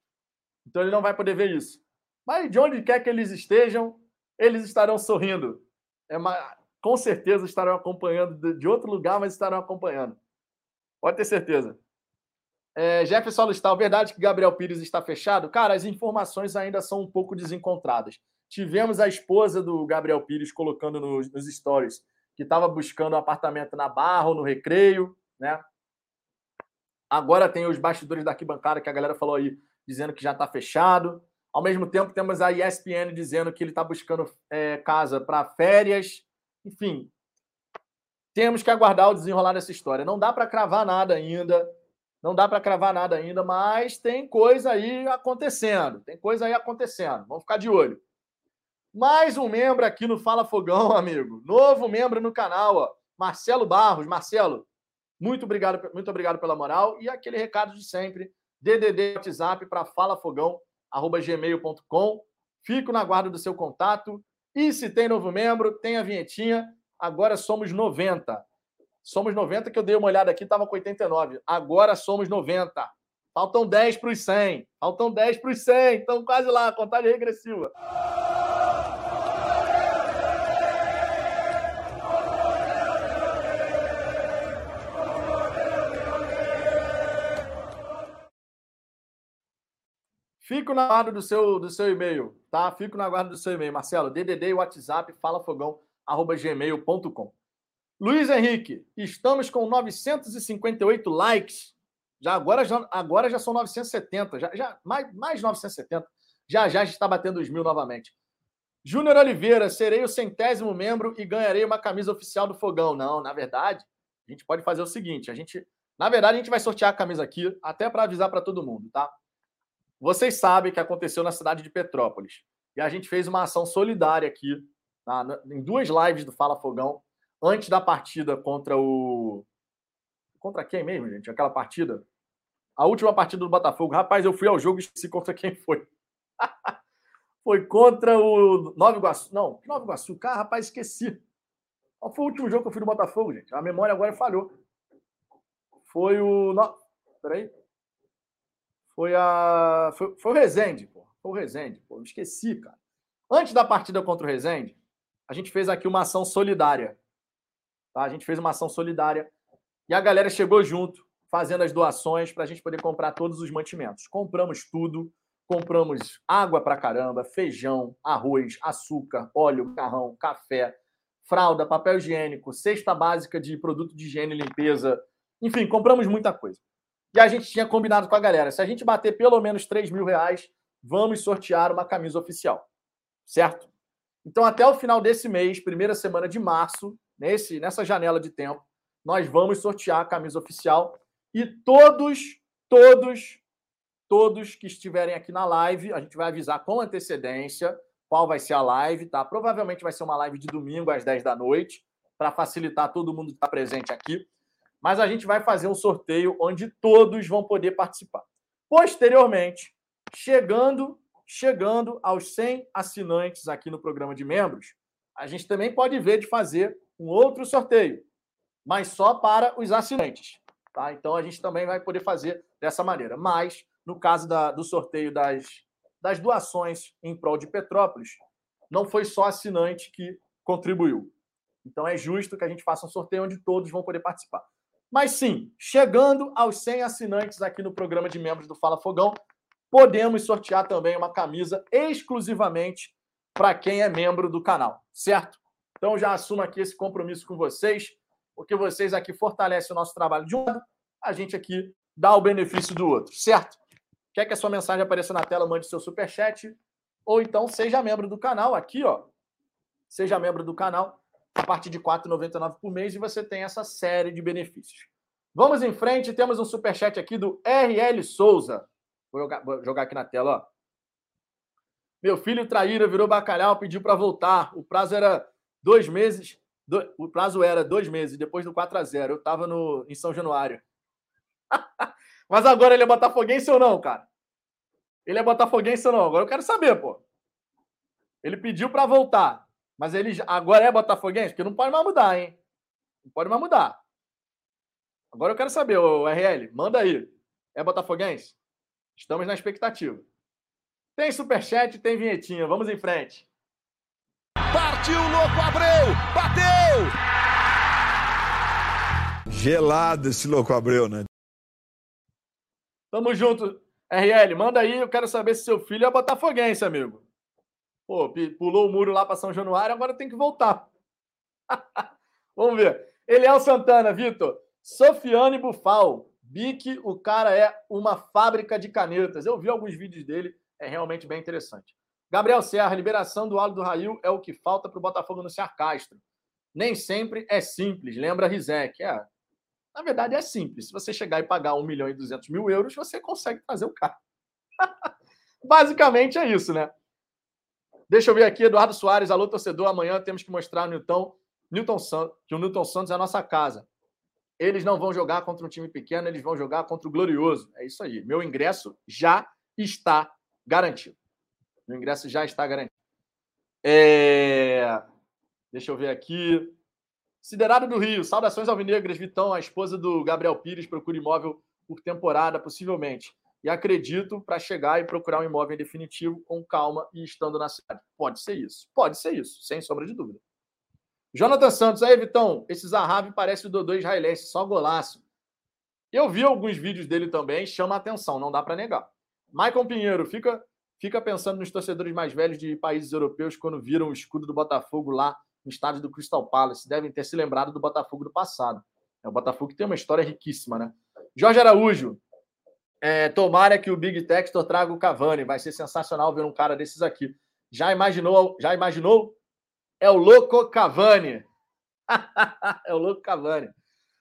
então ele não vai poder ver isso. Mas de onde quer que eles estejam, eles estarão sorrindo. É uma, com certeza estarão acompanhando de outro lugar, mas estarão acompanhando. Pode ter certeza. É, Jefferson Lustal, verdade que Gabriel Pires está fechado? Cara, as informações ainda são um pouco desencontradas. Tivemos a esposa do Gabriel Pires colocando nos, nos stories que estava buscando um apartamento na Barra ou no Recreio, né? Agora tem os bastidores da arquibancada que a galera falou aí, dizendo que já está fechado. Ao mesmo tempo, temos a ESPN dizendo que ele está buscando é, casa para férias. Enfim, temos que aguardar o desenrolar dessa história. Não dá para cravar nada ainda. Não dá para cravar nada ainda, mas tem coisa aí acontecendo. Tem coisa aí acontecendo. Vamos ficar de olho. Mais um membro aqui no Fala Fogão, amigo. Novo membro no canal, ó. Marcelo Barros. Marcelo, muito obrigado, muito obrigado pela moral. E aquele recado de sempre: DDD WhatsApp para falafogão.gmail.com. Fico na guarda do seu contato. E se tem novo membro, tem a vinhetinha. Agora somos 90. Somos 90, que eu dei uma olhada aqui, estava com 89. Agora somos 90. Faltam 10 para os 100. Faltam 10 para os 100. Estão quase lá, contagem regressiva. Fico na guarda do seu, do seu e-mail, tá? Fico na guarda do seu e-mail, Marcelo. DDD e WhatsApp, falafogão.gmail.com. Luiz Henrique, estamos com 958 likes. Já agora, já, agora já são 970, já, já mais, mais 970. Já já está batendo os mil novamente. Júnior Oliveira, serei o centésimo membro e ganharei uma camisa oficial do Fogão. Não, na verdade, a gente pode fazer o seguinte: a gente, na verdade, a gente vai sortear a camisa aqui, até para avisar para todo mundo, tá? Vocês sabem que aconteceu na cidade de Petrópolis. E a gente fez uma ação solidária aqui, tá? em duas lives do Fala Fogão, antes da partida contra o. Contra quem mesmo, gente? Aquela partida? A última partida do Botafogo. Rapaz, eu fui ao jogo e esqueci contra quem foi. foi contra o Nova Iguaçu. Não, Nova Iguaçu. Cara, rapaz, esqueci. Qual foi o último jogo que eu fui do Botafogo, gente? A memória agora falhou. Foi o. No... Peraí. Foi a. Foi, foi o Rezende, pô. Foi o Rezende, pô. Eu esqueci, cara. Antes da partida contra o Rezende, a gente fez aqui uma ação solidária. Tá? A gente fez uma ação solidária e a galera chegou junto, fazendo as doações para a gente poder comprar todos os mantimentos. Compramos tudo, compramos água pra caramba, feijão, arroz, açúcar, óleo, carrão, café, fralda, papel higiênico, cesta básica de produto de higiene e limpeza. Enfim, compramos muita coisa. E a gente tinha combinado com a galera: se a gente bater pelo menos 3 mil reais, vamos sortear uma camisa oficial. Certo? Então, até o final desse mês, primeira semana de março, nesse, nessa janela de tempo, nós vamos sortear a camisa oficial. E todos, todos, todos que estiverem aqui na live, a gente vai avisar com antecedência qual vai ser a live, tá? Provavelmente vai ser uma live de domingo às 10 da noite, para facilitar todo mundo estar presente aqui mas a gente vai fazer um sorteio onde todos vão poder participar. Posteriormente, chegando chegando aos 100 assinantes aqui no programa de membros, a gente também pode ver de fazer um outro sorteio, mas só para os assinantes. Tá? Então a gente também vai poder fazer dessa maneira. Mas, no caso da, do sorteio das, das doações em prol de Petrópolis, não foi só assinante que contribuiu. Então é justo que a gente faça um sorteio onde todos vão poder participar. Mas sim, chegando aos 100 assinantes aqui no programa de membros do Fala Fogão, podemos sortear também uma camisa exclusivamente para quem é membro do canal, certo? Então já assumo aqui esse compromisso com vocês, porque vocês aqui fortalecem o nosso trabalho de um lado, a gente aqui dá o benefício do outro, certo? Quer que a sua mensagem apareça na tela, mande seu super chat ou então seja membro do canal aqui, ó. Seja membro do canal a partir de R$ 4,99 por mês e você tem essa série de benefícios. Vamos em frente, temos um superchat aqui do RL Souza. Vou jogar, vou jogar aqui na tela, ó. Meu filho traíra, virou bacalhau, pediu para voltar. O prazo era dois meses. Do, o prazo era dois meses, depois do 4 a 0 Eu estava em São Januário. Mas agora ele é botafoguense ou não, cara? Ele é botafoguense ou não? Agora eu quero saber, pô. Ele pediu para voltar. Mas ele agora é botafoguense? Porque não pode mais mudar, hein? Não pode mais mudar. Agora eu quero saber, o RL, manda aí. É botafoguense? Estamos na expectativa. Tem superchat, tem vinhetinha. Vamos em frente. Partiu, louco, Abreu! Bateu! Gelado esse louco Abreu, né? Tamo junto. RL, manda aí. Eu quero saber se seu filho é botafoguense, amigo. Pô, pulou o muro lá para São Januário, agora tem que voltar. Vamos ver. Eliel Santana, Vitor. Sofiane Bufal. Bic, o cara é uma fábrica de canetas. Eu vi alguns vídeos dele, é realmente bem interessante. Gabriel Serra, liberação do Aldo do Rail é o que falta para o Botafogo anunciar Castro. Nem sempre é simples, lembra Rizek. É, na verdade é simples. Se você chegar e pagar 1 milhão e 200 mil euros, você consegue fazer o cara. Basicamente é isso, né? Deixa eu ver aqui, Eduardo Soares, alô torcedor, amanhã temos que mostrar ao Newton, Newton Santos, que o Newton Santos é a nossa casa. Eles não vão jogar contra um time pequeno, eles vão jogar contra o Glorioso. É isso aí. Meu ingresso já está garantido. Meu ingresso já está garantido. É... Deixa eu ver aqui. Siderado do Rio, saudações alvinegras, Vitão, a esposa do Gabriel Pires, procura imóvel por temporada, possivelmente e acredito para chegar e procurar um imóvel definitivo com calma e estando na cidade. Pode ser isso. Pode ser isso, sem sombra de dúvida. Jonathan Santos, aí, Vitão, esse Zahavi parece o Dodô israelense, só golaço. Eu vi alguns vídeos dele também, chama atenção, não dá para negar. Maicon Pinheiro, fica, fica pensando nos torcedores mais velhos de países europeus quando viram o escudo do Botafogo lá no estádio do Crystal Palace. Devem ter se lembrado do Botafogo do passado. É o Botafogo que tem uma história riquíssima, né? Jorge Araújo, é, tomara que o Big Textor traga o Cavani. Vai ser sensacional ver um cara desses aqui. Já imaginou? Já imaginou? É o louco Cavani. é o louco Cavani.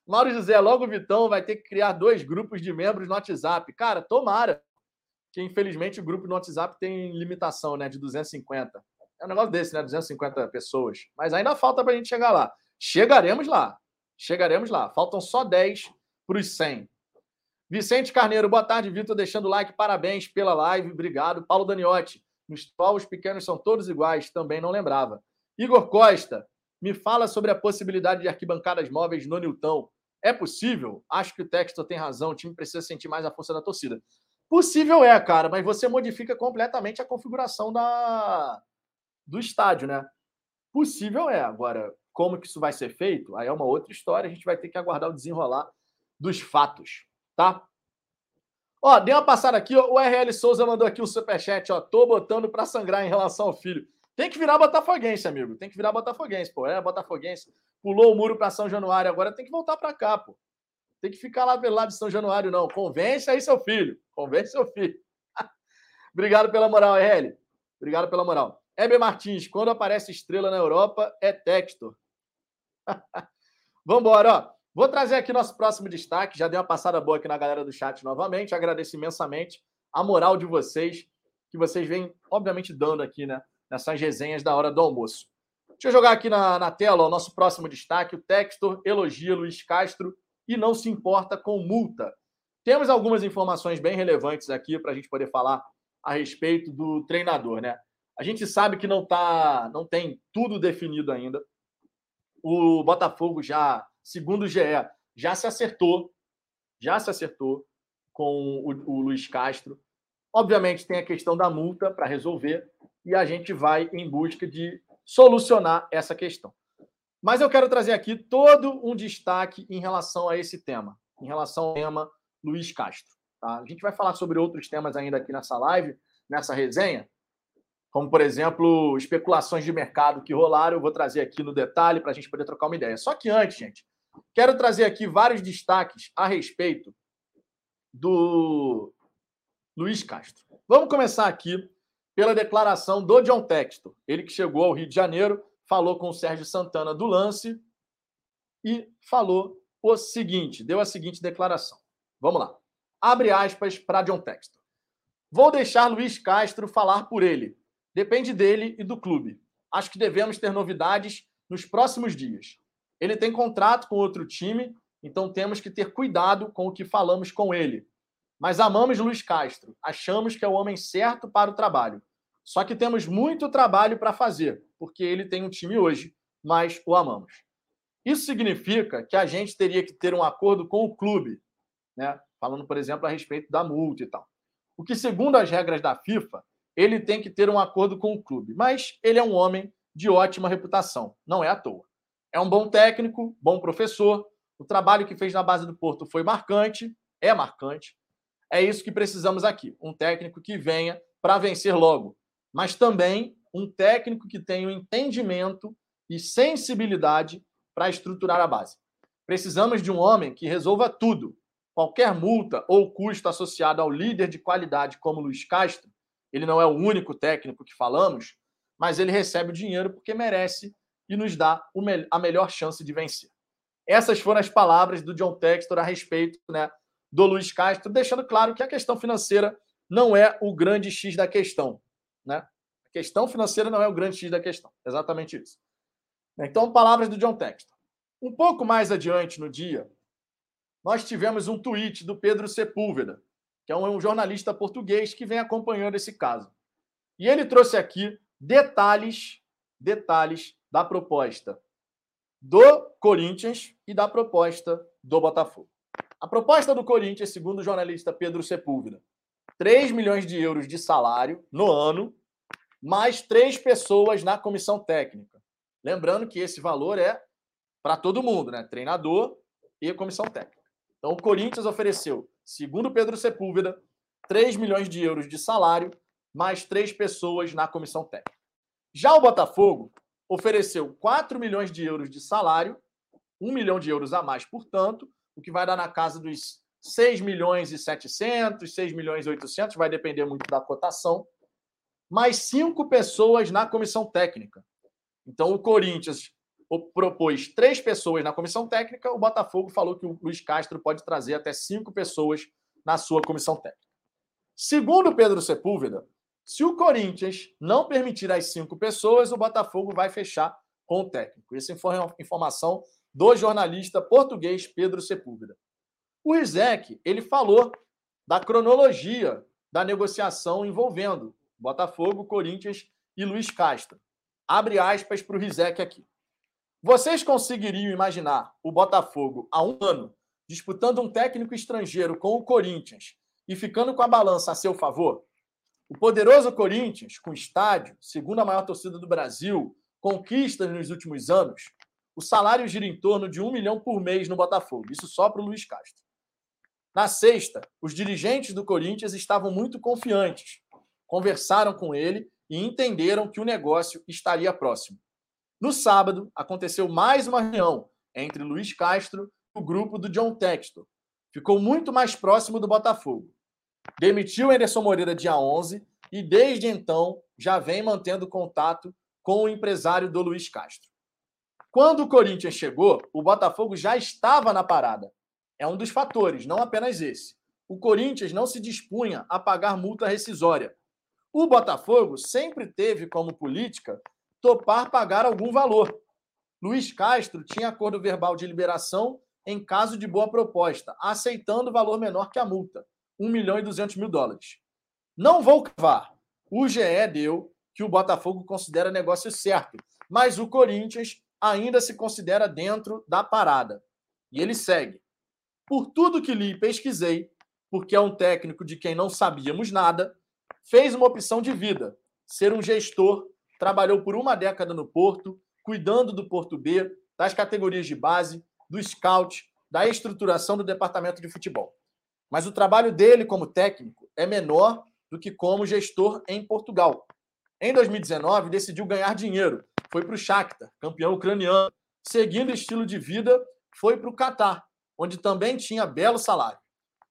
Mauro José, logo o Vitão vai ter que criar dois grupos de membros no WhatsApp. Cara, tomara. Que infelizmente o grupo no WhatsApp tem limitação, né? De 250. É um negócio desse, né? 250 pessoas. Mas ainda falta para a gente chegar lá. Chegaremos lá. Chegaremos lá. Faltam só 10 para os 100. Vicente Carneiro, boa tarde, Vitor, deixando o like, parabéns pela live, obrigado. Paulo Daniotti, nos qual os pequenos são todos iguais, também não lembrava. Igor Costa, me fala sobre a possibilidade de arquibancadas móveis no Newton. É possível? Acho que o Textor tem razão, o time precisa sentir mais a força da torcida. Possível é, cara, mas você modifica completamente a configuração da... do estádio, né? Possível é. Agora, como que isso vai ser feito? Aí é uma outra história, a gente vai ter que aguardar o desenrolar dos fatos tá? Ó, dei uma passada aqui, ó, o RL Souza mandou aqui um superchat, ó, tô botando para sangrar em relação ao filho. Tem que virar botafoguense, amigo, tem que virar botafoguense, pô, é botafoguense. Pulou o muro para São Januário, agora tem que voltar para cá, pô. Tem que ficar lá pelo lado de São Januário, não. Convence aí seu filho, convence seu filho. Obrigado pela moral, RL. Obrigado pela moral. Heber Martins, quando aparece estrela na Europa, é texto. Vambora, ó. Vou trazer aqui nosso próximo destaque. Já dei uma passada boa aqui na galera do chat novamente. Agradeço imensamente a moral de vocês, que vocês vêm, obviamente, dando aqui, né? Nessas resenhas da hora do almoço. Deixa eu jogar aqui na, na tela o nosso próximo destaque. O Textor elogia Luiz Castro e não se importa com multa. Temos algumas informações bem relevantes aqui para a gente poder falar a respeito do treinador, né? A gente sabe que não tá, não tem tudo definido ainda. O Botafogo já segundo o GE, já se acertou, já se acertou com o, o Luiz Castro. Obviamente tem a questão da multa para resolver e a gente vai em busca de solucionar essa questão. Mas eu quero trazer aqui todo um destaque em relação a esse tema, em relação ao tema Luiz Castro. Tá? A gente vai falar sobre outros temas ainda aqui nessa live, nessa resenha, como, por exemplo, especulações de mercado que rolaram. Eu vou trazer aqui no detalhe para a gente poder trocar uma ideia. Só que antes, gente, Quero trazer aqui vários destaques a respeito do Luiz Castro. Vamos começar aqui pela declaração do John Textor. Ele que chegou ao Rio de Janeiro, falou com o Sérgio Santana do lance e falou o seguinte, deu a seguinte declaração. Vamos lá. Abre aspas para John Textor. Vou deixar Luiz Castro falar por ele. Depende dele e do clube. Acho que devemos ter novidades nos próximos dias. Ele tem contrato com outro time, então temos que ter cuidado com o que falamos com ele. Mas amamos Luiz Castro, achamos que é o homem certo para o trabalho. Só que temos muito trabalho para fazer, porque ele tem um time hoje, mas o amamos. Isso significa que a gente teria que ter um acordo com o clube, né? falando, por exemplo, a respeito da multa e tal. O que, segundo as regras da FIFA, ele tem que ter um acordo com o clube. Mas ele é um homem de ótima reputação, não é à toa. É um bom técnico, bom professor. O trabalho que fez na base do Porto foi marcante, é marcante. É isso que precisamos aqui. Um técnico que venha para vencer logo, mas também um técnico que tenha um entendimento e sensibilidade para estruturar a base. Precisamos de um homem que resolva tudo. Qualquer multa ou custo associado ao líder de qualidade como Luiz Castro, ele não é o único técnico que falamos, mas ele recebe o dinheiro porque merece e nos dá a melhor chance de vencer. Essas foram as palavras do John Textor a respeito né, do Luiz Castro, deixando claro que a questão financeira não é o grande X da questão. Né? A questão financeira não é o grande X da questão. Exatamente isso. Então, palavras do John Textor. Um pouco mais adiante no dia, nós tivemos um tweet do Pedro Sepúlveda, que é um jornalista português que vem acompanhando esse caso. E ele trouxe aqui detalhes, detalhes da proposta do Corinthians e da proposta do Botafogo. A proposta do Corinthians, segundo o jornalista Pedro Sepúlveda, 3 milhões de euros de salário no ano, mais três pessoas na comissão técnica. Lembrando que esse valor é para todo mundo, né? Treinador e comissão técnica. Então, o Corinthians ofereceu, segundo Pedro Sepúlveda, 3 milhões de euros de salário, mais três pessoas na comissão técnica. Já o Botafogo ofereceu 4 milhões de euros de salário, 1 milhão de euros a mais, portanto, o que vai dar na casa dos 6 milhões e 700, 6 milhões e 800, vai depender muito da cotação, mais cinco pessoas na comissão técnica. Então, o Corinthians propôs três pessoas na comissão técnica, o Botafogo falou que o Luiz Castro pode trazer até cinco pessoas na sua comissão técnica. Segundo Pedro Sepúlveda, se o Corinthians não permitir as cinco pessoas, o Botafogo vai fechar com o técnico. Essa foi uma informação do jornalista português Pedro Sepúlveda. O Rizek, ele falou da cronologia da negociação envolvendo Botafogo, Corinthians e Luiz Castro. Abre aspas para o Rizek aqui. Vocês conseguiriam imaginar o Botafogo há um ano disputando um técnico estrangeiro com o Corinthians e ficando com a balança a seu favor? O poderoso Corinthians, com estádio, segunda maior torcida do Brasil, conquistas nos últimos anos, o salário gira em torno de um milhão por mês no Botafogo. Isso só para o Luiz Castro. Na sexta, os dirigentes do Corinthians estavam muito confiantes. Conversaram com ele e entenderam que o negócio estaria próximo. No sábado, aconteceu mais uma reunião entre Luiz Castro e o grupo do John Textor. Ficou muito mais próximo do Botafogo. Demitiu Anderson Moreira dia 11 e, desde então, já vem mantendo contato com o empresário do Luiz Castro. Quando o Corinthians chegou, o Botafogo já estava na parada. É um dos fatores, não apenas esse. O Corinthians não se dispunha a pagar multa rescisória. O Botafogo sempre teve como política topar pagar algum valor. Luiz Castro tinha acordo verbal de liberação em caso de boa proposta, aceitando valor menor que a multa, 1 milhão e 200 mil dólares. Não vou cavar. O GE deu que o Botafogo considera negócio certo, mas o Corinthians ainda se considera dentro da parada. E ele segue. Por tudo que li e pesquisei, porque é um técnico de quem não sabíamos nada, fez uma opção de vida, ser um gestor trabalhou por uma década no Porto, cuidando do Porto B, das categorias de base, do scout, da estruturação do departamento de futebol. Mas o trabalho dele como técnico é menor do que como gestor em Portugal. Em 2019, decidiu ganhar dinheiro. Foi para o Shakhtar, campeão ucraniano. Seguindo estilo de vida, foi para o Catar, onde também tinha belo salário.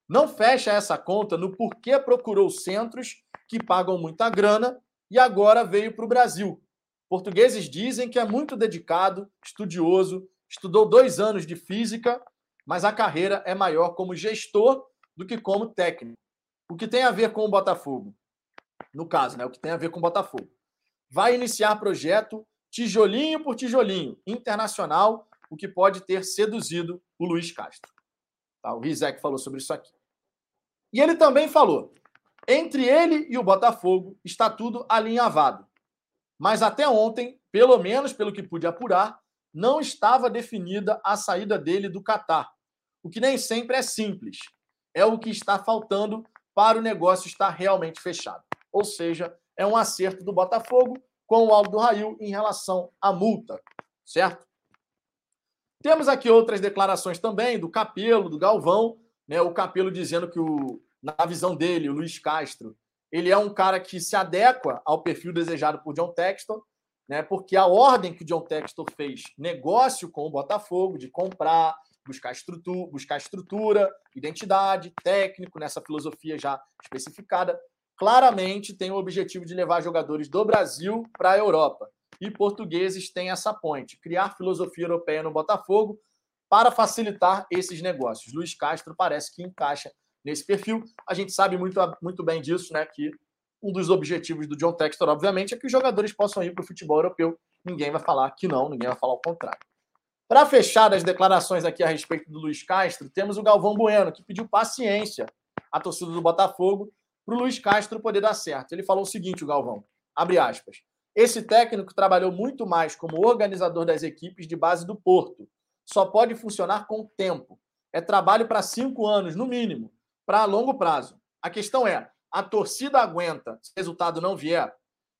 Não fecha essa conta no porquê procurou centros que pagam muita grana e agora veio para o Brasil. Portugueses dizem que é muito dedicado, estudioso, estudou dois anos de física, mas a carreira é maior como gestor do que como técnico. O que tem a ver com o Botafogo? No caso, né? O que tem a ver com o Botafogo. Vai iniciar projeto tijolinho por tijolinho, internacional, o que pode ter seduzido o Luiz Castro. Tá? O Rizek falou sobre isso aqui. E ele também falou entre ele e o Botafogo está tudo alinhavado. Mas até ontem, pelo menos pelo que pude apurar, não estava definida a saída dele do Catar. O que nem sempre é simples. É o que está faltando para o negócio estar realmente fechado. Ou seja, é um acerto do Botafogo com o Aldo Rail em relação à multa, certo? Temos aqui outras declarações também do Capelo, do Galvão, né? O Capelo dizendo que o na visão dele, o Luiz Castro, ele é um cara que se adequa ao perfil desejado por John Textor, né? Porque a ordem que o John Textor fez, negócio com o Botafogo, de comprar, buscar estrutura, buscar estrutura, identidade, técnico, nessa filosofia já especificada, claramente tem o objetivo de levar jogadores do Brasil para a Europa. E portugueses têm essa ponte, criar filosofia europeia no Botafogo para facilitar esses negócios. Luiz Castro parece que encaixa nesse perfil. A gente sabe muito, muito bem disso, né? Que Um dos objetivos do John Textor, obviamente, é que os jogadores possam ir para o futebol europeu. Ninguém vai falar que não, ninguém vai falar o contrário. Para fechar as declarações aqui a respeito do Luiz Castro, temos o Galvão Bueno, que pediu paciência à torcida do Botafogo para o Luiz Castro poder dar certo. Ele falou o seguinte, o Galvão, abre aspas, esse técnico trabalhou muito mais como organizador das equipes de base do Porto. Só pode funcionar com o tempo. É trabalho para cinco anos, no mínimo, para longo prazo. A questão é, a torcida aguenta se o resultado não vier?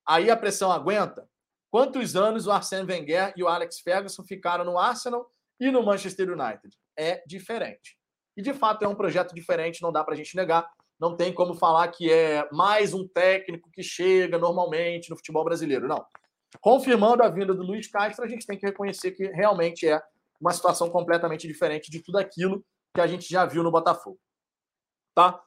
Aí a pressão aguenta? Quantos anos o Arsène Wenger e o Alex Ferguson ficaram no Arsenal e no Manchester United? É diferente. E de fato é um projeto diferente, não dá para a gente negar. Não tem como falar que é mais um técnico que chega normalmente no futebol brasileiro. Não. Confirmando a vinda do Luiz Castro, a gente tem que reconhecer que realmente é uma situação completamente diferente de tudo aquilo que a gente já viu no Botafogo. Tá?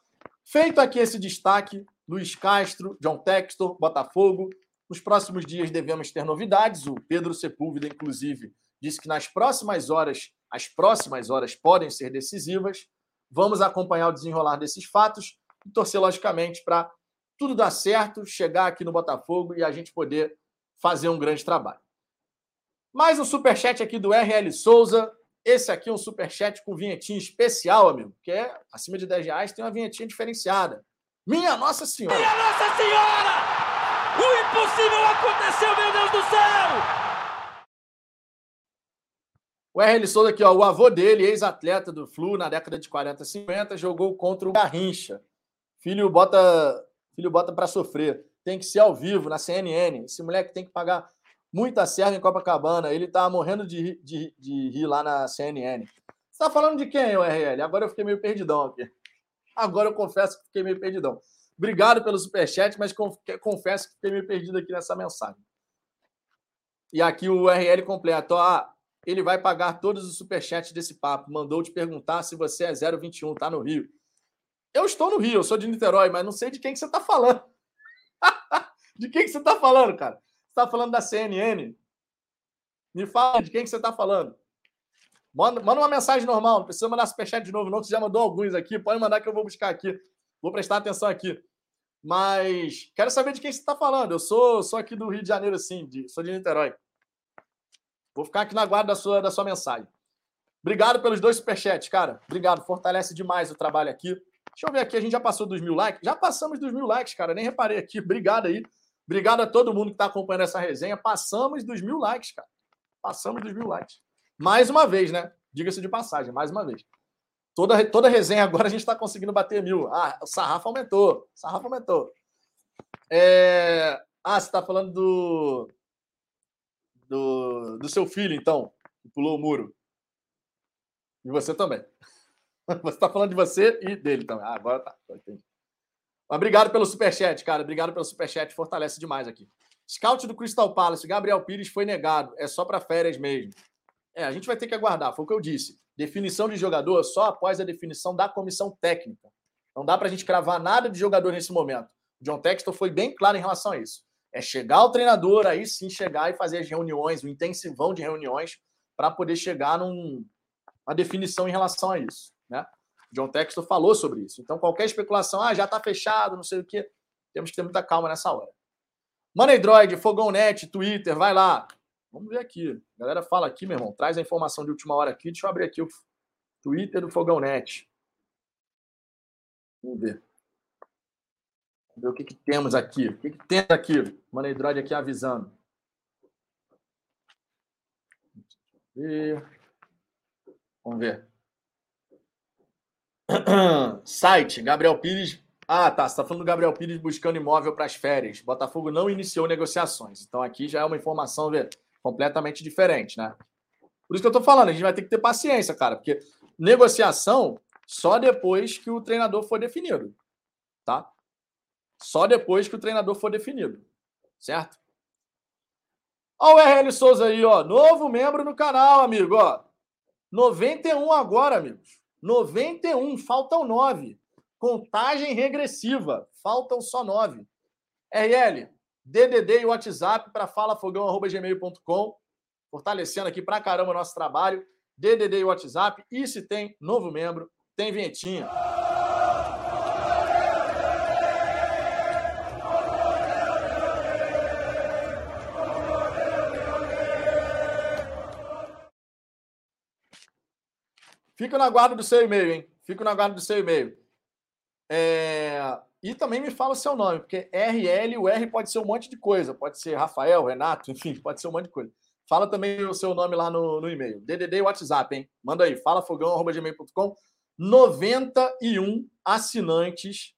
Feito aqui esse destaque, Luiz Castro, John Textor, Botafogo. Nos próximos dias devemos ter novidades. O Pedro Sepúlveda, inclusive, disse que nas próximas horas, as próximas horas podem ser decisivas. Vamos acompanhar o desenrolar desses fatos e torcer, logicamente, para tudo dar certo, chegar aqui no Botafogo e a gente poder fazer um grande trabalho. Mais um superchat aqui do RL Souza. Esse aqui é um superchat com vinhetinha especial, amigo, que é acima de 10 reais, tem uma vinhetinha diferenciada. Minha Nossa Senhora! Minha Nossa Senhora! O impossível aconteceu, meu Deus do céu! O RL Souza aqui, ó, o avô dele, ex-atleta do Flu na década de 40 50, jogou contra o Garrincha. Filho bota, filho bota para sofrer. Tem que ser ao vivo na CNN. Esse moleque tem que pagar muita serra em Copacabana. Ele tá morrendo de, de, de rir lá na CNN. Você tá falando de quem, RL? Agora eu fiquei meio perdidão aqui. Agora eu confesso que fiquei meio perdidão. Obrigado pelo superchat, mas confesso que fiquei meio perdido aqui nessa mensagem. E aqui o RL completo. Ah, ele vai pagar todos os superchats desse papo. Mandou te perguntar se você é 021, tá no Rio. Eu estou no Rio, eu sou de Niterói, mas não sei de quem que você está falando. de quem que você está falando, cara? Você está falando da CNN? Me fala de quem que você está falando. Manda, manda uma mensagem normal, não precisa mandar superchat de novo, não. Você já mandou alguns aqui, pode mandar que eu vou buscar aqui. Vou prestar atenção aqui. Mas quero saber de quem você está falando. Eu sou, sou aqui do Rio de Janeiro, sim, de, sou de Niterói. Vou ficar aqui na guarda da sua, da sua mensagem. Obrigado pelos dois superchats, cara. Obrigado, fortalece demais o trabalho aqui. Deixa eu ver aqui, a gente já passou dos mil likes? Já passamos dos mil likes, cara. Nem reparei aqui. Obrigado aí. Obrigado a todo mundo que está acompanhando essa resenha. Passamos dos mil likes, cara. Passamos dos mil likes. Mais uma vez, né? Diga-se de passagem, mais uma vez. Toda, toda resenha agora a gente está conseguindo bater mil. Ah, o sarrafo aumentou. O sarrafo aumentou. É... Ah, você está falando do... do. do seu filho, então, que pulou o muro. E você também. Você está falando de você e dele também. Ah, agora tá. Obrigado pelo superchat, cara. Obrigado pelo superchat. Fortalece demais aqui. Scout do Crystal Palace, Gabriel Pires foi negado. É só para férias mesmo. É, a gente vai ter que aguardar. Foi o que eu disse. Definição de jogador só após a definição da comissão técnica. Não dá para a gente cravar nada de jogador nesse momento. O John Textor foi bem claro em relação a isso. É chegar ao treinador, aí sim chegar e fazer as reuniões, o intensivão de reuniões, para poder chegar numa definição em relação a isso. Né? John Textor falou sobre isso. Então, qualquer especulação, ah, já está fechado, não sei o quê, temos que ter muita calma nessa hora. Money Droid, Fogão Net, Twitter, vai lá. Vamos ver aqui. A galera fala aqui, meu irmão. Traz a informação de última hora aqui. Deixa eu abrir aqui o Twitter do Fogão Net. Vamos ver. Vamos ver o que, que temos aqui. O que, que temos aqui? Money Droid aqui avisando. Vamos ver. Site, Gabriel Pires. Ah, tá. Você está falando do Gabriel Pires buscando imóvel para as férias. Botafogo não iniciou negociações. Então aqui já é uma informação vê, completamente diferente, né? Por isso que eu estou falando, a gente vai ter que ter paciência, cara, porque negociação só depois que o treinador for definido, tá? Só depois que o treinador for definido, certo? Olha o RL Souza aí, ó. Novo membro no canal, amigo, ó. 91 agora, amigos. 91, faltam 9. Contagem regressiva, faltam só 9. RL, DDD e WhatsApp para falafogão.gmail.com, fortalecendo aqui para caramba o nosso trabalho. DDD e WhatsApp. E se tem novo membro, tem vinhetinha. Fico na guarda do seu e-mail, hein? Fico na guarda do seu e-mail. É... E também me fala o seu nome, porque RL, o R pode ser um monte de coisa. Pode ser Rafael, Renato, enfim, pode ser um monte de coisa. Fala também o seu nome lá no, no e-mail. DDD e WhatsApp, hein? Manda aí, falafogão.gmail.com. 91 assinantes.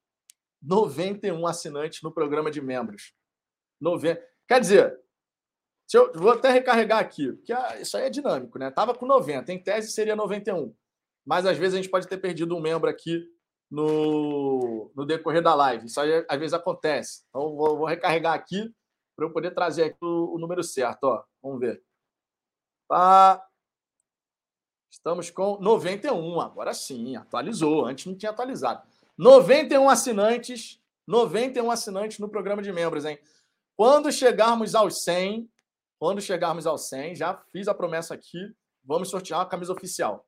91 assinantes no programa de membros. 90... Quer dizer, eu, vou até recarregar aqui, porque isso aí é dinâmico, né? Tava com 90, em tese seria 91. Mas às vezes a gente pode ter perdido um membro aqui no, no decorrer da live. Isso aí às vezes acontece. Então vou, vou recarregar aqui para eu poder trazer aqui o, o, número certo. Ó. Vamos ver. Tá. Estamos com 91. Agora sim, atualizou. Antes não tinha atualizado. 91 assinantes. 91 assinantes no programa de membros, hein? Quando chegarmos aos 100, quando chegarmos aos 100, já fiz a promessa aqui, vamos sortear uma camisa oficial.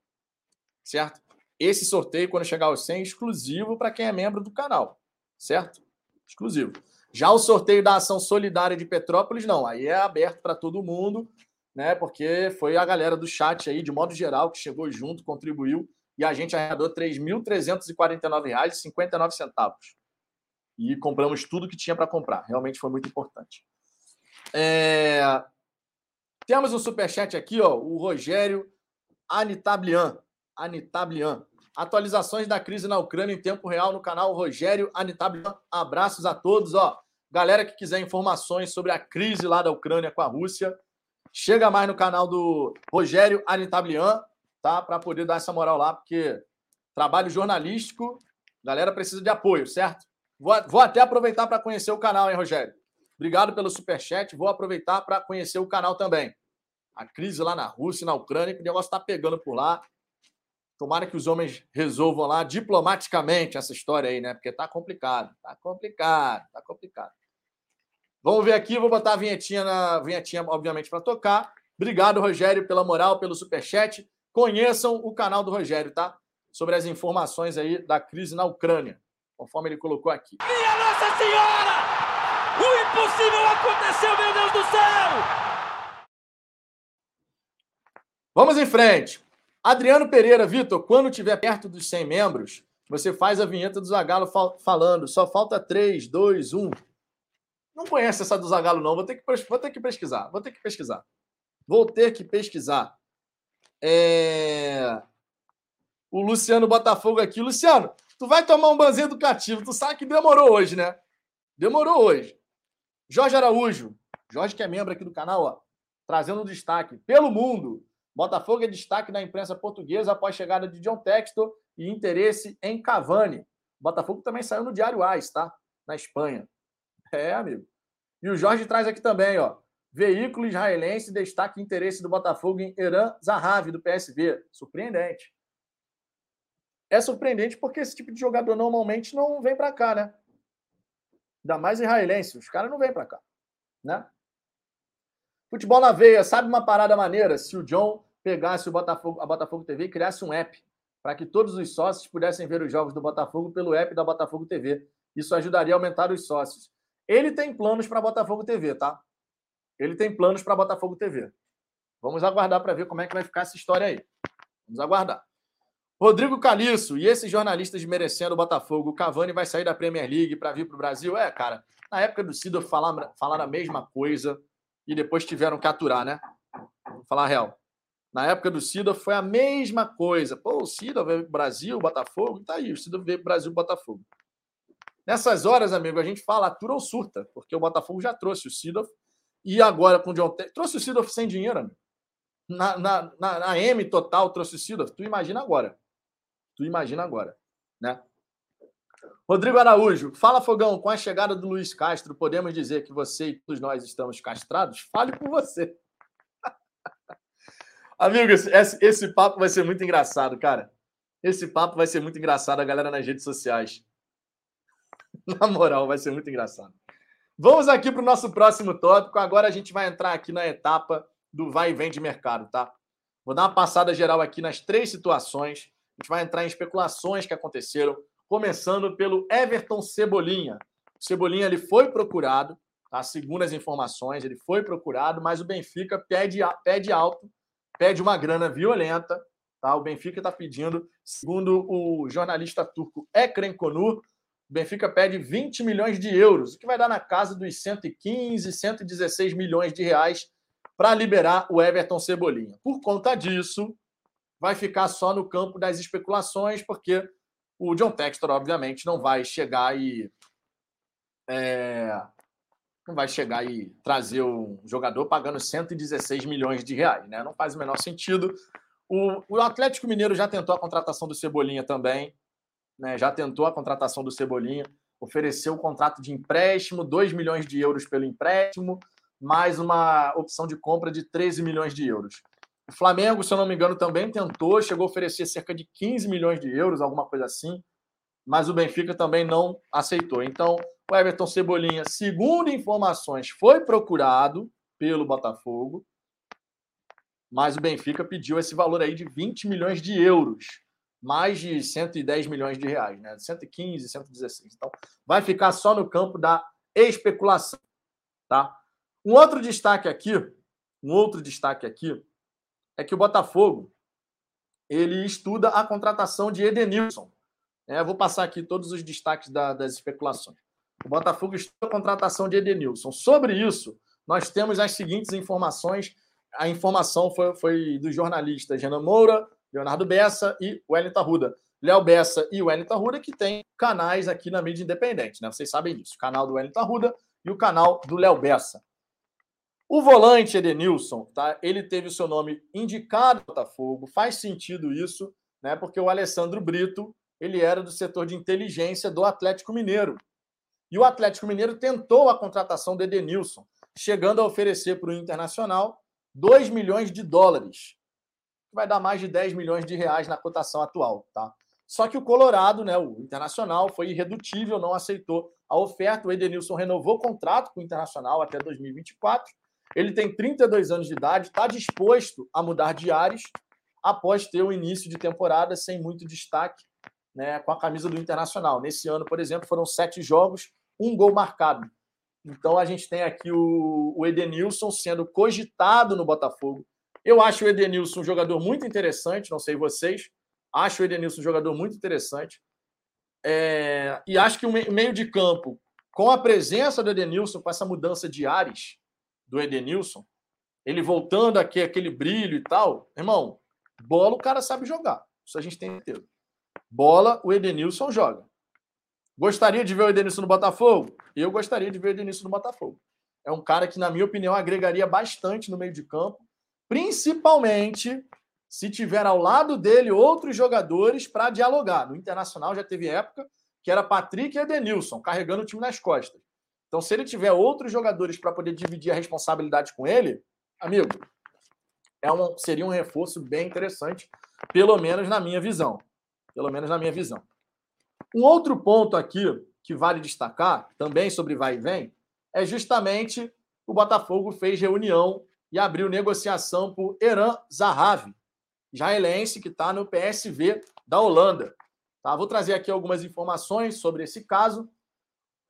Certo? Esse sorteio, quando chegar aos 100, é exclusivo para quem é membro do canal, certo? Exclusivo. Já o sorteio da ação solidária de Petrópolis, não. Aí é aberto para todo mundo, né? Porque foi a galera do chat aí, de modo geral, que chegou junto, contribuiu, e a gente arrecadou R$ 3.349,59. E compramos tudo que tinha para comprar. Realmente foi muito importante. É... Temos um superchat aqui, ó, o Rogério Anitablian. Anitablian. Atualizações da crise na Ucrânia em tempo real no canal Rogério Anitablian. Abraços a todos, ó. Galera que quiser informações sobre a crise lá da Ucrânia com a Rússia, chega mais no canal do Rogério Anitablian, tá? Para poder dar essa moral lá, porque trabalho jornalístico, galera precisa de apoio, certo? Vou, vou até aproveitar para conhecer o canal, hein, Rogério? Obrigado pelo superchat. Vou aproveitar para conhecer o canal também. A crise lá na Rússia na Ucrânia, que o negócio está pegando por lá. Tomara que os homens resolvam lá diplomaticamente essa história aí, né? Porque tá complicado, tá complicado, tá complicado. Vamos ver aqui, vou botar a vinhetinha na vinhetinha, obviamente, para tocar. Obrigado, Rogério, pela moral, pelo superchat. Conheçam o canal do Rogério, tá? Sobre as informações aí da crise na Ucrânia, conforme ele colocou aqui. Minha Nossa Senhora! O impossível aconteceu, meu Deus do céu! Vamos em frente. Adriano Pereira, Vitor, quando tiver perto dos 100 membros, você faz a vinheta do Zagalo fal falando. Só falta 3, 2, 1. Não conhece essa do Zagalo, não. Vou ter, que, vou ter que pesquisar. Vou ter que pesquisar. Vou ter que pesquisar. É... O Luciano Botafogo aqui. Luciano, tu vai tomar um banzinho educativo. Tu sabe que demorou hoje, né? Demorou hoje. Jorge Araújo. Jorge, que é membro aqui do canal, ó, trazendo um destaque. Pelo mundo, Botafogo é destaque na imprensa portuguesa após chegada de John Textor e interesse em Cavani. Botafogo também saiu no Diário AIS, tá? Na Espanha. É, amigo. E o Jorge traz aqui também, ó. Veículo israelense destaque interesse do Botafogo em Eran Zahavi, do PSV. Surpreendente. É surpreendente porque esse tipo de jogador normalmente não vem para cá, né? Ainda mais israelense. Os caras não vêm para cá, né? Futebol na veia, sabe uma parada maneira? Se o John pegasse o Botafogo, a Botafogo TV e criasse um app para que todos os sócios pudessem ver os jogos do Botafogo pelo app da Botafogo TV. Isso ajudaria a aumentar os sócios. Ele tem planos para Botafogo TV, tá? Ele tem planos para Botafogo TV. Vamos aguardar para ver como é que vai ficar essa história aí. Vamos aguardar. Rodrigo Caliço e esses jornalistas desmerecendo o Botafogo. O Cavani vai sair da Premier League para vir para o Brasil? É, cara. Na época do Cido falaram, falaram a mesma coisa e depois tiveram que aturar, né? Vou falar a real. Na época do Cida foi a mesma coisa. Pô, o Cida veio Brasil, Botafogo, tá aí, o Cida veio Brasil, Botafogo. Nessas horas, amigo, a gente fala atura ou surta, porque o Botafogo já trouxe o Cida e agora com o John Terry, trouxe o Cida sem dinheiro, amigo. Na, na, na, na, M total trouxe o Cida, tu imagina agora. Tu imagina agora, né? Rodrigo Araújo, fala Fogão, com a chegada do Luiz Castro, podemos dizer que você e todos nós estamos castrados? Fale por você. Amigo, esse, esse papo vai ser muito engraçado, cara. Esse papo vai ser muito engraçado, a galera nas redes sociais. Na moral, vai ser muito engraçado. Vamos aqui para o nosso próximo tópico. Agora a gente vai entrar aqui na etapa do vai e vem de mercado, tá? Vou dar uma passada geral aqui nas três situações. A gente vai entrar em especulações que aconteceram, começando pelo Everton Cebolinha. O Cebolinha ele foi procurado, tá? segundo as informações, ele foi procurado, mas o Benfica pede, pede alto pede uma grana violenta Tá? O Benfica está pedindo, segundo o jornalista turco Ekrem Konur, o Benfica pede 20 milhões de euros, o que vai dar na casa dos 115, 116 milhões de reais para liberar o Everton Cebolinha. Por conta disso, vai ficar só no campo das especulações, porque o John Textor, obviamente, não vai chegar e. É, não vai chegar e trazer um jogador pagando 116 milhões de reais, né? Não faz o menor sentido. O, o Atlético Mineiro já tentou a contratação do Cebolinha também, né? Já tentou a contratação do Cebolinha, ofereceu o contrato de empréstimo, 2 milhões de euros pelo empréstimo, mais uma opção de compra de 13 milhões de euros. O Flamengo, se eu não me engano, também tentou, chegou a oferecer cerca de 15 milhões de euros, alguma coisa assim, mas o Benfica também não aceitou. Então, o Everton Cebolinha, segundo informações, foi procurado pelo Botafogo, mas o Benfica pediu esse valor aí de 20 milhões de euros, mais de 110 milhões de reais, né? 115, 116. Então, vai ficar só no campo da especulação, tá? Um outro destaque aqui, um outro destaque aqui é que o Botafogo ele estuda a contratação de Edenilson. É, vou passar aqui todos os destaques da, das especulações. O Botafogo estuda a contratação de Edenilson. Sobre isso, nós temos as seguintes informações. A informação foi, foi dos jornalistas Renan Moura, Leonardo Bessa e Wellington Arruda. Léo Bessa e Wellington Arruda, que tem canais aqui na mídia independente, né? Vocês sabem disso. O canal do Wellington Arruda e o canal do Léo Bessa. O volante Edenilson, tá? Ele teve o seu nome indicado no Botafogo, faz sentido isso, né? Porque o Alessandro Brito, ele era do setor de inteligência do Atlético Mineiro. E o Atlético Mineiro tentou a contratação do Edenilson, chegando a oferecer para o Internacional 2 milhões de dólares, vai dar mais de 10 milhões de reais na cotação atual, tá? Só que o Colorado, né, o Internacional, foi irredutível, não aceitou a oferta. O Edenilson renovou o contrato com o Internacional até 2024 ele tem 32 anos de idade, está disposto a mudar de ares após ter o início de temporada sem muito destaque né, com a camisa do Internacional. Nesse ano, por exemplo, foram sete jogos, um gol marcado. Então a gente tem aqui o, o Edenilson sendo cogitado no Botafogo. Eu acho o Edenilson um jogador muito interessante, não sei vocês. Acho o Edenilson um jogador muito interessante. É, e acho que o meio de campo, com a presença do Edenilson, com essa mudança de ares, do Edenilson, ele voltando aqui, aquele brilho e tal, irmão, bola o cara sabe jogar. Isso a gente tem certeza. Bola o Edenilson joga. Gostaria de ver o Edenilson no Botafogo? Eu gostaria de ver o Edenilson no Botafogo. É um cara que, na minha opinião, agregaria bastante no meio de campo, principalmente se tiver ao lado dele outros jogadores para dialogar. No Internacional já teve época que era Patrick e Edenilson carregando o time nas costas. Então, se ele tiver outros jogadores para poder dividir a responsabilidade com ele, amigo, é um, seria um reforço bem interessante, pelo menos na minha visão. Pelo menos na minha visão. Um outro ponto aqui que vale destacar, também sobre vai e vem, é justamente o Botafogo fez reunião e abriu negociação por Eran Zahavi, israelense que está no PSV da Holanda. Tá? Vou trazer aqui algumas informações sobre esse caso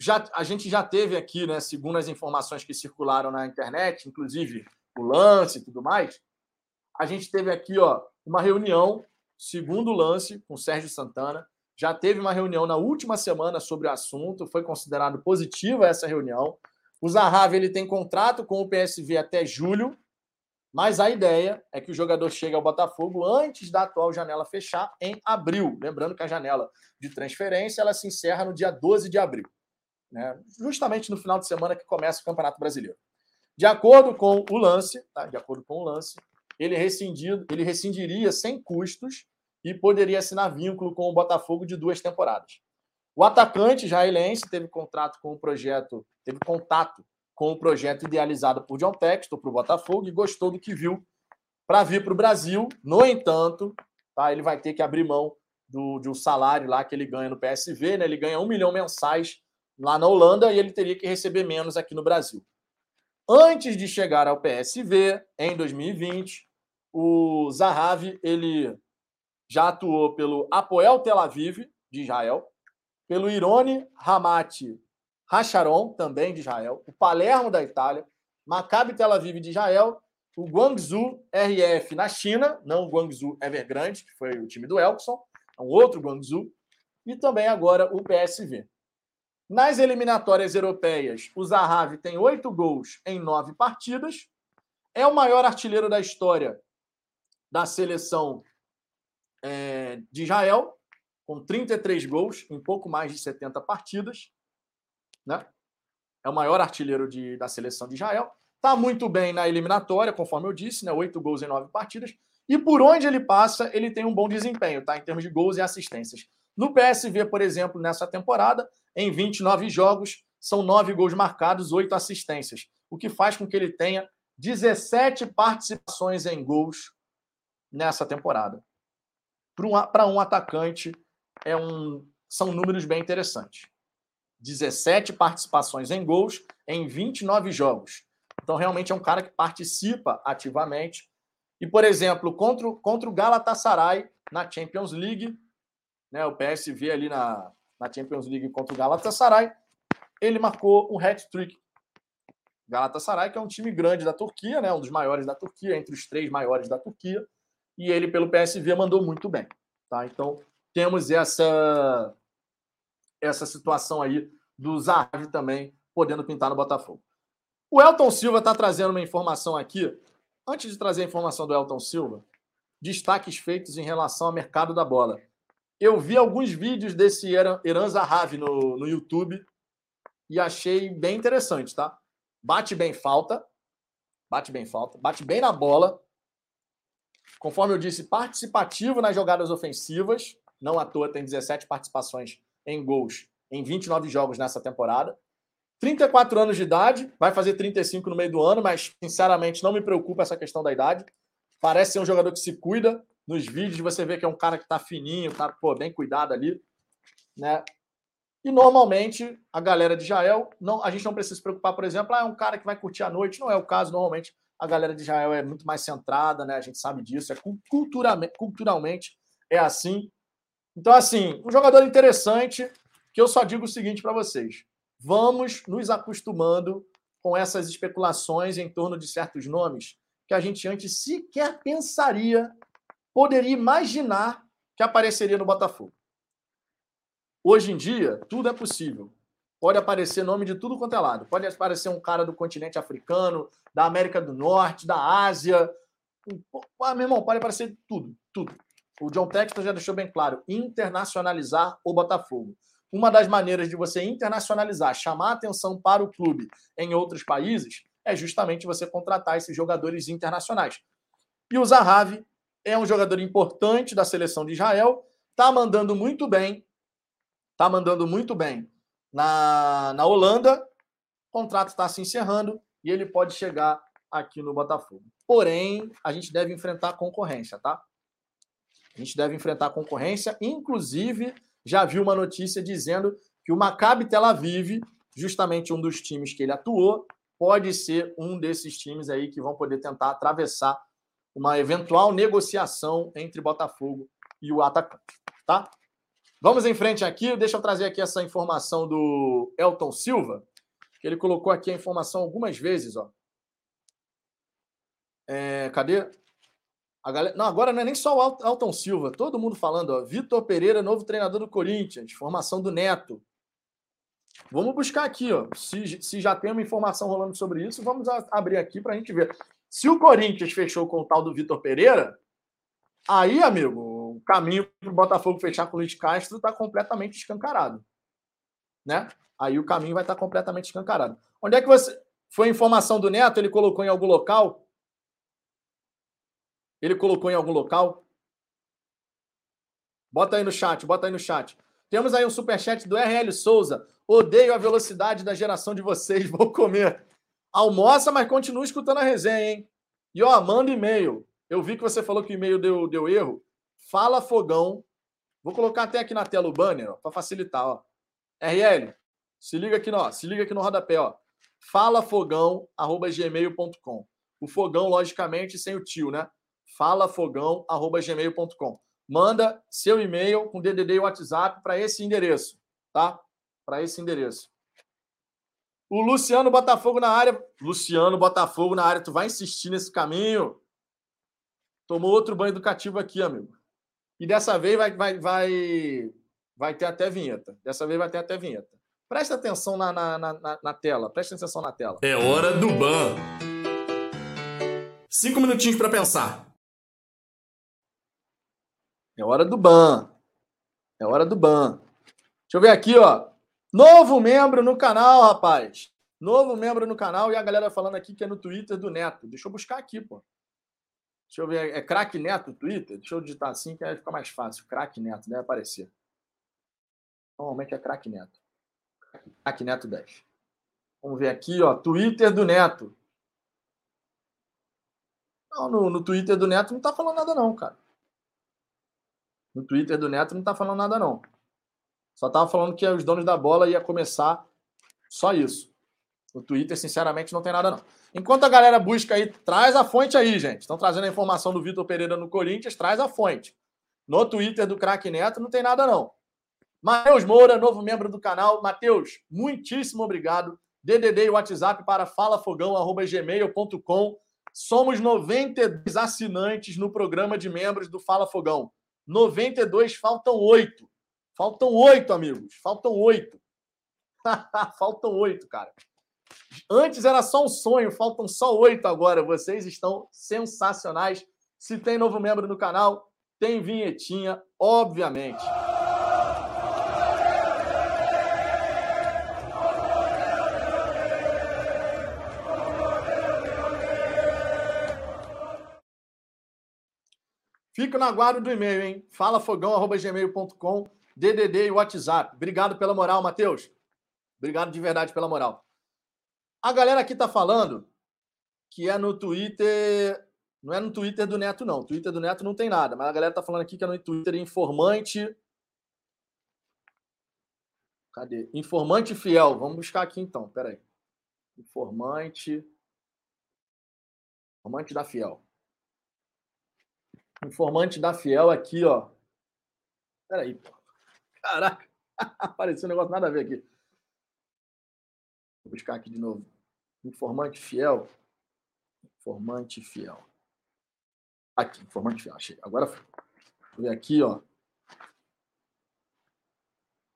já, a gente já teve aqui, né, segundo as informações que circularam na internet, inclusive o lance e tudo mais, a gente teve aqui ó, uma reunião, segundo o lance, com o Sérgio Santana. Já teve uma reunião na última semana sobre o assunto, foi considerado positiva essa reunião. O Zahavi ele tem contrato com o PSV até julho, mas a ideia é que o jogador chegue ao Botafogo antes da atual janela fechar em abril. Lembrando que a janela de transferência ela se encerra no dia 12 de abril né? justamente no final de semana que começa o Campeonato Brasileiro. De acordo com o lance, tá? de acordo com o lance, ele, rescindido, ele rescindiria sem custos e poderia assinar vínculo com o Botafogo de duas temporadas. O atacante israelense teve contrato com o projeto, teve contato com o projeto idealizado por John Textor para o Botafogo e gostou do que viu para vir para o Brasil. No entanto, tá, ele vai ter que abrir mão do, de um salário lá que ele ganha no PSV, né? Ele ganha um milhão mensais lá na Holanda e ele teria que receber menos aqui no Brasil. Antes de chegar ao PSV, em 2020, o Zahavi ele já atuou pelo Apoel Tel Aviv, de Israel, pelo Irone Hamati Hacharon, também de Israel, o Palermo da Itália, Maccabi Tel Aviv de Israel o Guangzhou RF na China, não o Guangzhou Evergrande, que foi o time do Elkson, é um outro Guangzhou, e também agora o PSV. Nas eliminatórias europeias, o Zahavi tem oito gols em nove partidas, é o maior artilheiro da história da seleção é, de Israel, com 33 gols em pouco mais de 70 partidas. Né? É o maior artilheiro de, da seleção de Israel. Está muito bem na eliminatória, conforme eu disse, né? oito gols em nove partidas. E por onde ele passa, ele tem um bom desempenho, tá? Em termos de gols e assistências. No PSV, por exemplo, nessa temporada, em 29 jogos, são nove gols marcados, oito assistências, o que faz com que ele tenha 17 participações em gols nessa temporada. Para um, atacante, é um, são números bem interessantes. 17 participações em gols em 29 jogos. Então, realmente é um cara que participa ativamente. E, por exemplo, contra, contra o Galatasaray na Champions League, né, o PSV ali na, na Champions League contra o Galatasaray, ele marcou um hat-trick. Galatasaray, que é um time grande da Turquia, né, um dos maiores da Turquia, entre os três maiores da Turquia, e ele, pelo PSV, mandou muito bem. Tá? Então, temos essa, essa situação aí do Zahavi também podendo pintar no Botafogo. O Elton Silva está trazendo uma informação aqui. Antes de trazer a informação do Elton Silva, destaques feitos em relação ao mercado da bola. Eu vi alguns vídeos desse Eran Zahavi no, no YouTube e achei bem interessante, tá? Bate bem falta, bate bem falta, bate bem na bola. Conforme eu disse, participativo nas jogadas ofensivas. Não à toa tem 17 participações em gols em 29 jogos nessa temporada. 34 anos de idade, vai fazer 35 no meio do ano, mas sinceramente não me preocupa essa questão da idade. Parece ser um jogador que se cuida. Nos vídeos você vê que é um cara que está fininho, tá pô, bem cuidado ali, né? E normalmente a galera de Israel, não, a gente não precisa se preocupar, por exemplo, ah, é um cara que vai curtir a noite, não é o caso. Normalmente a galera de Israel é muito mais centrada, né? A gente sabe disso, é culturalmente, culturalmente é assim. Então, assim, um jogador interessante que eu só digo o seguinte para vocês: vamos nos acostumando com essas especulações em torno de certos nomes que a gente antes sequer pensaria, poderia imaginar que apareceria no Botafogo. Hoje em dia, tudo é possível. Pode aparecer nome de tudo quanto é lado. Pode aparecer um cara do continente africano, da América do Norte, da Ásia. Ah, meu irmão, pode aparecer tudo, tudo. O John Texton já deixou bem claro: internacionalizar o Botafogo. Uma das maneiras de você internacionalizar, chamar atenção para o clube em outros países, é justamente você contratar esses jogadores internacionais. E o Zahavi é um jogador importante da seleção de Israel, está mandando muito bem, está mandando muito bem na, na Holanda, o contrato está se encerrando e ele pode chegar aqui no Botafogo. Porém, a gente deve enfrentar concorrência, tá? A gente deve enfrentar concorrência, inclusive já vi uma notícia dizendo que o Maccabi Tel Aviv, justamente um dos times que ele atuou, pode ser um desses times aí que vão poder tentar atravessar uma eventual negociação entre Botafogo e o atacante, tá? Vamos em frente aqui, deixa eu trazer aqui essa informação do Elton Silva, que ele colocou aqui a informação algumas vezes, ó. É, cadê? A galera... Não, agora não é nem só o Elton Silva, todo mundo falando, ó. Vitor Pereira, novo treinador do Corinthians, formação do Neto. Vamos buscar aqui, ó. Se, se já tem uma informação rolando sobre isso, vamos abrir aqui para a gente ver. Se o Corinthians fechou com o tal do Vitor Pereira, aí, amigo, o caminho para o Botafogo fechar com o Luiz Castro está completamente escancarado. Né? Aí o caminho vai estar tá completamente escancarado. Onde é que você. Foi informação do Neto? Ele colocou em algum local? Ele colocou em algum local? Bota aí no chat, bota aí no chat. Temos aí um superchat do RL Souza. Odeio a velocidade da geração de vocês, vou comer. Almoça, mas continua escutando a resenha, hein? E ó, manda e-mail. Eu vi que você falou que o e-mail deu, deu erro. Fala Fogão. Vou colocar até aqui na tela o banner, para facilitar, ó. RL, se liga aqui, ó, se liga aqui no rodapé, ó. falafogão@gmail.com. O fogão, logicamente, sem o tio, né? falafogão@gmail.com. Manda seu e-mail com DDD e WhatsApp para esse endereço, tá? Para esse endereço. O Luciano Botafogo na área. Luciano Botafogo na área. Tu vai insistir nesse caminho? Tomou outro banho educativo aqui, amigo. E dessa vez vai, vai, vai, vai ter até vinheta. Dessa vez vai ter até vinheta. Presta atenção na, na, na, na tela. Presta atenção na tela. É hora do ban. Cinco minutinhos para pensar. É hora do ban. É hora do ban. Deixa eu ver aqui, ó. Novo membro no canal, rapaz. Novo membro no canal e a galera falando aqui que é no Twitter do Neto. Deixa eu buscar aqui, pô. Deixa eu ver. É craque Neto Twitter? Deixa eu digitar assim que aí fica mais fácil. Craque Neto, deve aparecer. Normalmente é craque Neto. Craque Neto 10. Vamos ver aqui, ó. Twitter do Neto. Não, no, no Twitter do Neto não tá falando nada, não, cara. No Twitter do Neto não tá falando nada, não. Só tava falando que os donos da bola ia começar só isso. No Twitter, sinceramente, não tem nada, não. Enquanto a galera busca aí, traz a fonte aí, gente. Estão trazendo a informação do Vitor Pereira no Corinthians, traz a fonte. No Twitter do Craque Neto não tem nada, não. Matheus Moura, novo membro do canal. Matheus, muitíssimo obrigado. DDD e WhatsApp para falafogão.gmail.com. Somos 92 assinantes no programa de membros do Fala Fogão. 92, faltam 8. Faltam 8, amigos. Faltam 8. faltam 8, cara. Antes era só um sonho, faltam só oito agora. Vocês estão sensacionais. Se tem novo membro no canal, tem vinhetinha, obviamente. Fica no aguardo do e-mail, hein? falafogão.gmail.com, DDD e WhatsApp. Obrigado pela moral, Matheus. Obrigado de verdade pela moral. A galera aqui tá falando que é no Twitter. Não é no Twitter do Neto, não. Twitter do Neto não tem nada. Mas a galera tá falando aqui que é no Twitter informante. Cadê? Informante fiel. Vamos buscar aqui então. Pera aí. Informante. Informante da Fiel. Informante da Fiel aqui, ó. Pera aí. Caraca. Apareceu um negócio nada a ver aqui. Vou buscar aqui de novo. Informante fiel. Informante fiel. Aqui, informante fiel. Achei. Agora foi. Vou ver aqui, ó.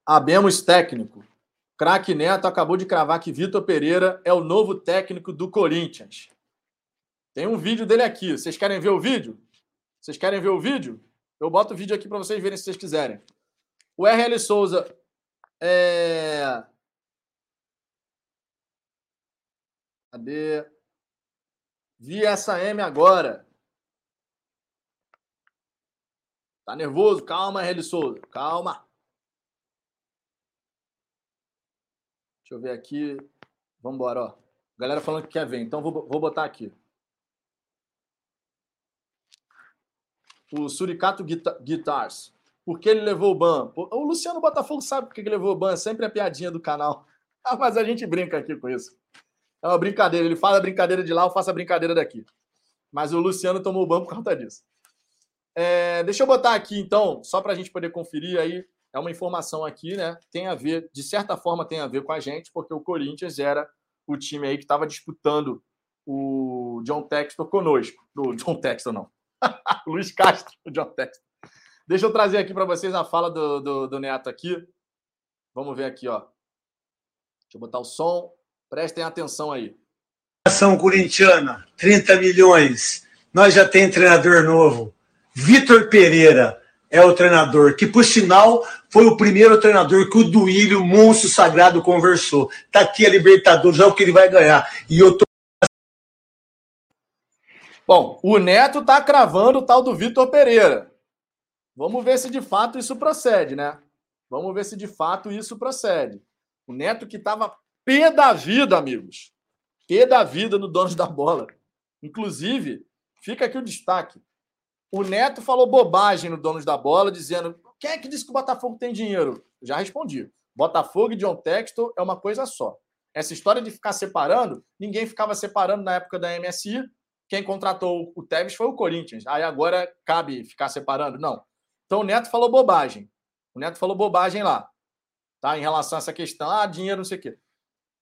Abemos técnico. Craque Neto acabou de cravar que Vitor Pereira é o novo técnico do Corinthians. Tem um vídeo dele aqui. Vocês querem ver o vídeo? Vocês querem ver o vídeo? Eu boto o vídeo aqui para vocês verem se vocês quiserem. O RL Souza é, Cadê? Vi essa M agora. Tá nervoso? Calma, Heli Souza. Calma. Deixa eu ver aqui. Vamos embora, ó. Galera falando que quer ver, então vou, vou botar aqui. O Suricato Guitars. Por que ele levou o ban? O Luciano Botafogo sabe por que ele levou o ban. É sempre a piadinha do canal. Mas a gente brinca aqui com isso. É uma brincadeira. Ele faz a brincadeira de lá, eu faço a brincadeira daqui. Mas o Luciano tomou o banco por conta disso. É, deixa eu botar aqui, então, só para a gente poder conferir aí. É uma informação aqui, né? Tem a ver, de certa forma, tem a ver com a gente, porque o Corinthians era o time aí que estava disputando o John Textor conosco. O John Textor, não. Luiz Castro, o John Textor. Deixa eu trazer aqui para vocês a fala do, do, do Neto aqui. Vamos ver aqui, ó. Deixa eu botar o som. Prestem atenção aí. Ação corintiana, 30 milhões. Nós já tem treinador novo. Vitor Pereira é o treinador, que por sinal foi o primeiro treinador que o Duílio, monstro sagrado, conversou. Tá aqui a Libertadores, é o que ele vai ganhar. E eu tô. Bom, o Neto tá cravando o tal do Vitor Pereira. Vamos ver se de fato isso procede, né? Vamos ver se de fato isso procede. O Neto que estava P da vida, amigos. P da vida no Donos da Bola. Inclusive, fica aqui o destaque. O Neto falou bobagem no Donos da Bola, dizendo: quem é que disse que o Botafogo tem dinheiro? Já respondi. Botafogo e John Textor é uma coisa só. Essa história de ficar separando, ninguém ficava separando na época da MSI. Quem contratou o Tevez foi o Corinthians. Aí agora cabe ficar separando? Não. Então o Neto falou bobagem. O Neto falou bobagem lá. Tá? Em relação a essa questão, ah, dinheiro, não sei o quê.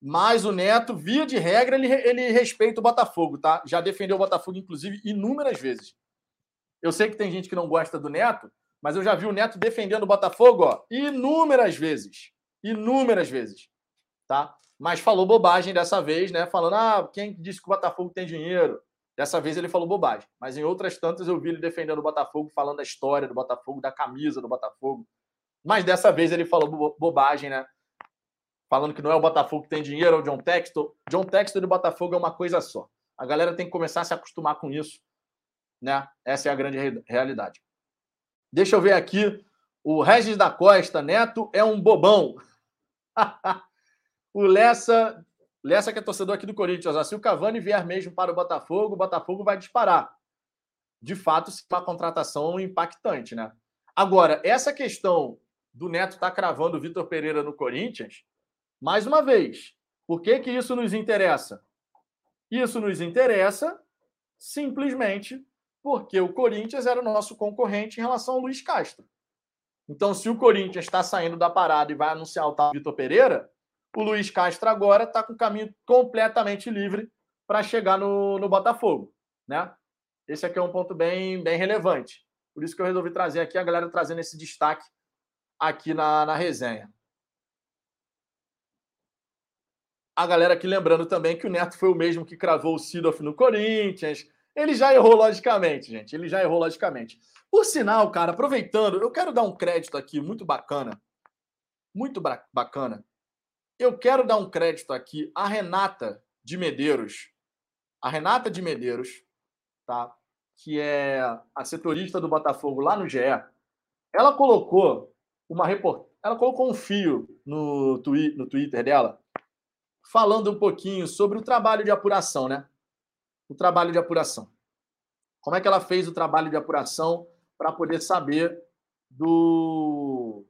Mas o Neto, via de regra, ele, ele respeita o Botafogo, tá? Já defendeu o Botafogo, inclusive, inúmeras vezes. Eu sei que tem gente que não gosta do Neto, mas eu já vi o Neto defendendo o Botafogo, ó, inúmeras vezes. Inúmeras vezes. Tá? Mas falou bobagem dessa vez, né? Falando, ah, quem disse que o Botafogo tem dinheiro? Dessa vez ele falou bobagem. Mas em outras tantas eu vi ele defendendo o Botafogo, falando da história do Botafogo, da camisa do Botafogo. Mas dessa vez ele falou bobagem, né? Falando que não é o Botafogo que tem dinheiro, é o John Textor. John Textor e o Botafogo é uma coisa só. A galera tem que começar a se acostumar com isso. Né? Essa é a grande realidade. Deixa eu ver aqui. O Regis da Costa Neto é um bobão. o Lessa, Lessa que é torcedor aqui do Corinthians. Se o Cavani vier mesmo para o Botafogo, o Botafogo vai disparar. De fato, se uma contratação impactante, né? Agora, essa questão do Neto estar tá cravando o Vitor Pereira no Corinthians, mais uma vez, por que, que isso nos interessa? Isso nos interessa simplesmente porque o Corinthians era o nosso concorrente em relação ao Luiz Castro. Então, se o Corinthians está saindo da parada e vai anunciar o tal Vitor Pereira, o Luiz Castro agora está com o caminho completamente livre para chegar no, no Botafogo. Né? Esse aqui é um ponto bem, bem relevante. Por isso que eu resolvi trazer aqui a galera trazendo esse destaque aqui na, na resenha. A galera aqui lembrando também que o Neto foi o mesmo que cravou o Sidoff no Corinthians, ele já errou logicamente, gente. Ele já errou logicamente. Por sinal, cara, aproveitando, eu quero dar um crédito aqui muito bacana. Muito bacana. Eu quero dar um crédito aqui à Renata de Medeiros. A Renata de Medeiros, tá? Que é a setorista do Botafogo lá no GE. Ela colocou uma report... ela colocou um fio no, twi... no Twitter dela falando um pouquinho sobre o trabalho de apuração, né? o trabalho de apuração. Como é que ela fez o trabalho de apuração para poder saber do,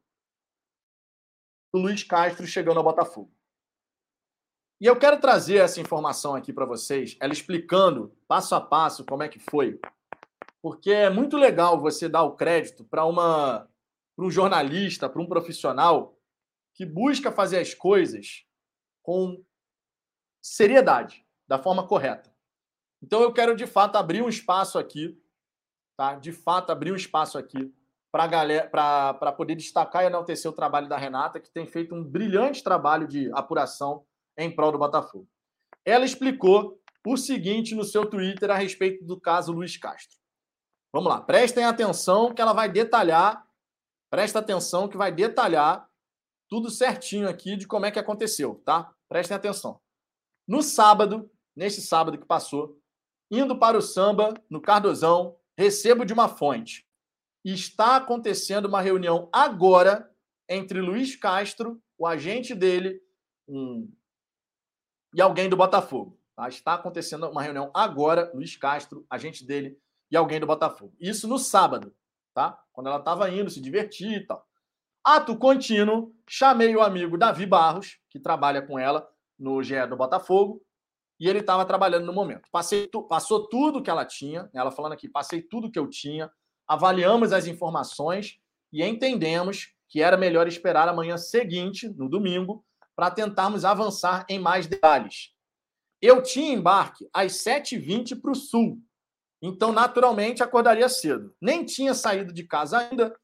do Luiz Castro chegando ao Botafogo? E eu quero trazer essa informação aqui para vocês, ela explicando passo a passo como é que foi, porque é muito legal você dar o crédito para uma para um jornalista, para um profissional que busca fazer as coisas com seriedade, da forma correta. Então eu quero de fato abrir um espaço aqui, tá? De fato abrir um espaço aqui para galera, para poder destacar e enaltecer o trabalho da Renata, que tem feito um brilhante trabalho de apuração em prol do Botafogo. Ela explicou o seguinte no seu Twitter a respeito do caso Luiz Castro. Vamos lá, prestem atenção que ela vai detalhar, presta atenção que vai detalhar tudo certinho aqui de como é que aconteceu, tá? Prestem atenção. No sábado, neste sábado que passou, indo para o samba, no Cardozão, recebo de uma fonte. Está acontecendo uma reunião agora entre Luiz Castro, o agente dele, um... e alguém do Botafogo. Tá? Está acontecendo uma reunião agora, Luiz Castro, agente dele, e alguém do Botafogo. Isso no sábado, tá? Quando ela estava indo se divertir e tal. Ato contínuo, chamei o amigo Davi Barros, que trabalha com ela no GE do Botafogo, e ele estava trabalhando no momento. Passei, passou tudo que ela tinha, né? ela falando aqui, passei tudo que eu tinha, avaliamos as informações e entendemos que era melhor esperar a manhã seguinte, no domingo, para tentarmos avançar em mais detalhes. Eu tinha embarque às 7h20 para o sul, então naturalmente acordaria cedo. Nem tinha saído de casa ainda,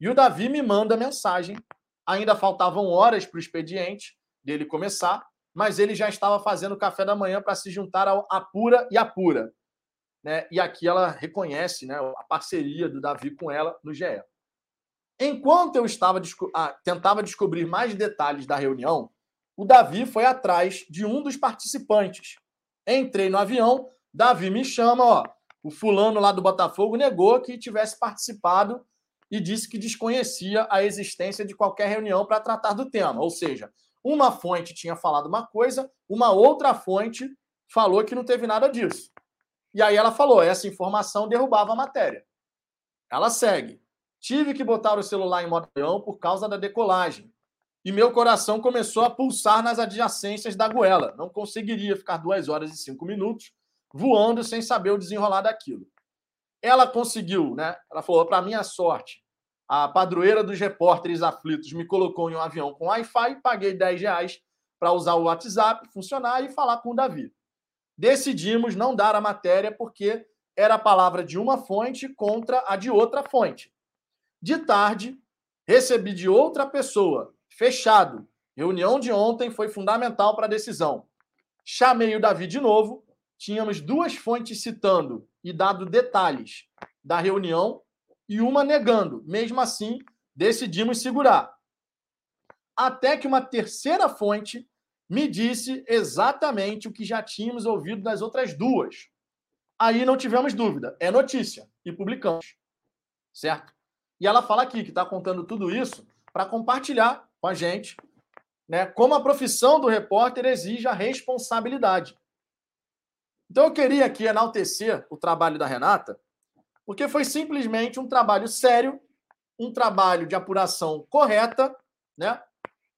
e o Davi me manda mensagem. Ainda faltavam horas para o expediente dele começar, mas ele já estava fazendo café da manhã para se juntar ao Apura e Apura. Né? E aqui ela reconhece né, a parceria do Davi com ela no GE. Enquanto eu estava ah, tentava descobrir mais detalhes da reunião, o Davi foi atrás de um dos participantes. Entrei no avião, Davi me chama, ó, o fulano lá do Botafogo negou que tivesse participado e disse que desconhecia a existência de qualquer reunião para tratar do tema. Ou seja, uma fonte tinha falado uma coisa, uma outra fonte falou que não teve nada disso. E aí ela falou: essa informação derrubava a matéria. Ela segue. Tive que botar o celular em modo avião por causa da decolagem. E meu coração começou a pulsar nas adjacências da goela. Não conseguiria ficar duas horas e cinco minutos voando sem saber o desenrolar daquilo. Ela conseguiu, né? Ela falou: para minha sorte, a padroeira dos repórteres aflitos me colocou em um avião com Wi-Fi, paguei 10 reais para usar o WhatsApp, funcionar e falar com o Davi. Decidimos não dar a matéria porque era a palavra de uma fonte contra a de outra fonte. De tarde, recebi de outra pessoa, fechado. Reunião de ontem foi fundamental para a decisão. Chamei o Davi de novo. Tínhamos duas fontes citando e dado detalhes da reunião e uma negando. Mesmo assim, decidimos segurar. Até que uma terceira fonte me disse exatamente o que já tínhamos ouvido das outras duas. Aí não tivemos dúvida, é notícia e publicamos. Certo? E ela fala aqui que está contando tudo isso para compartilhar com a gente né, como a profissão do repórter exige a responsabilidade. Então eu queria aqui enaltecer o trabalho da Renata, porque foi simplesmente um trabalho sério, um trabalho de apuração correta, né?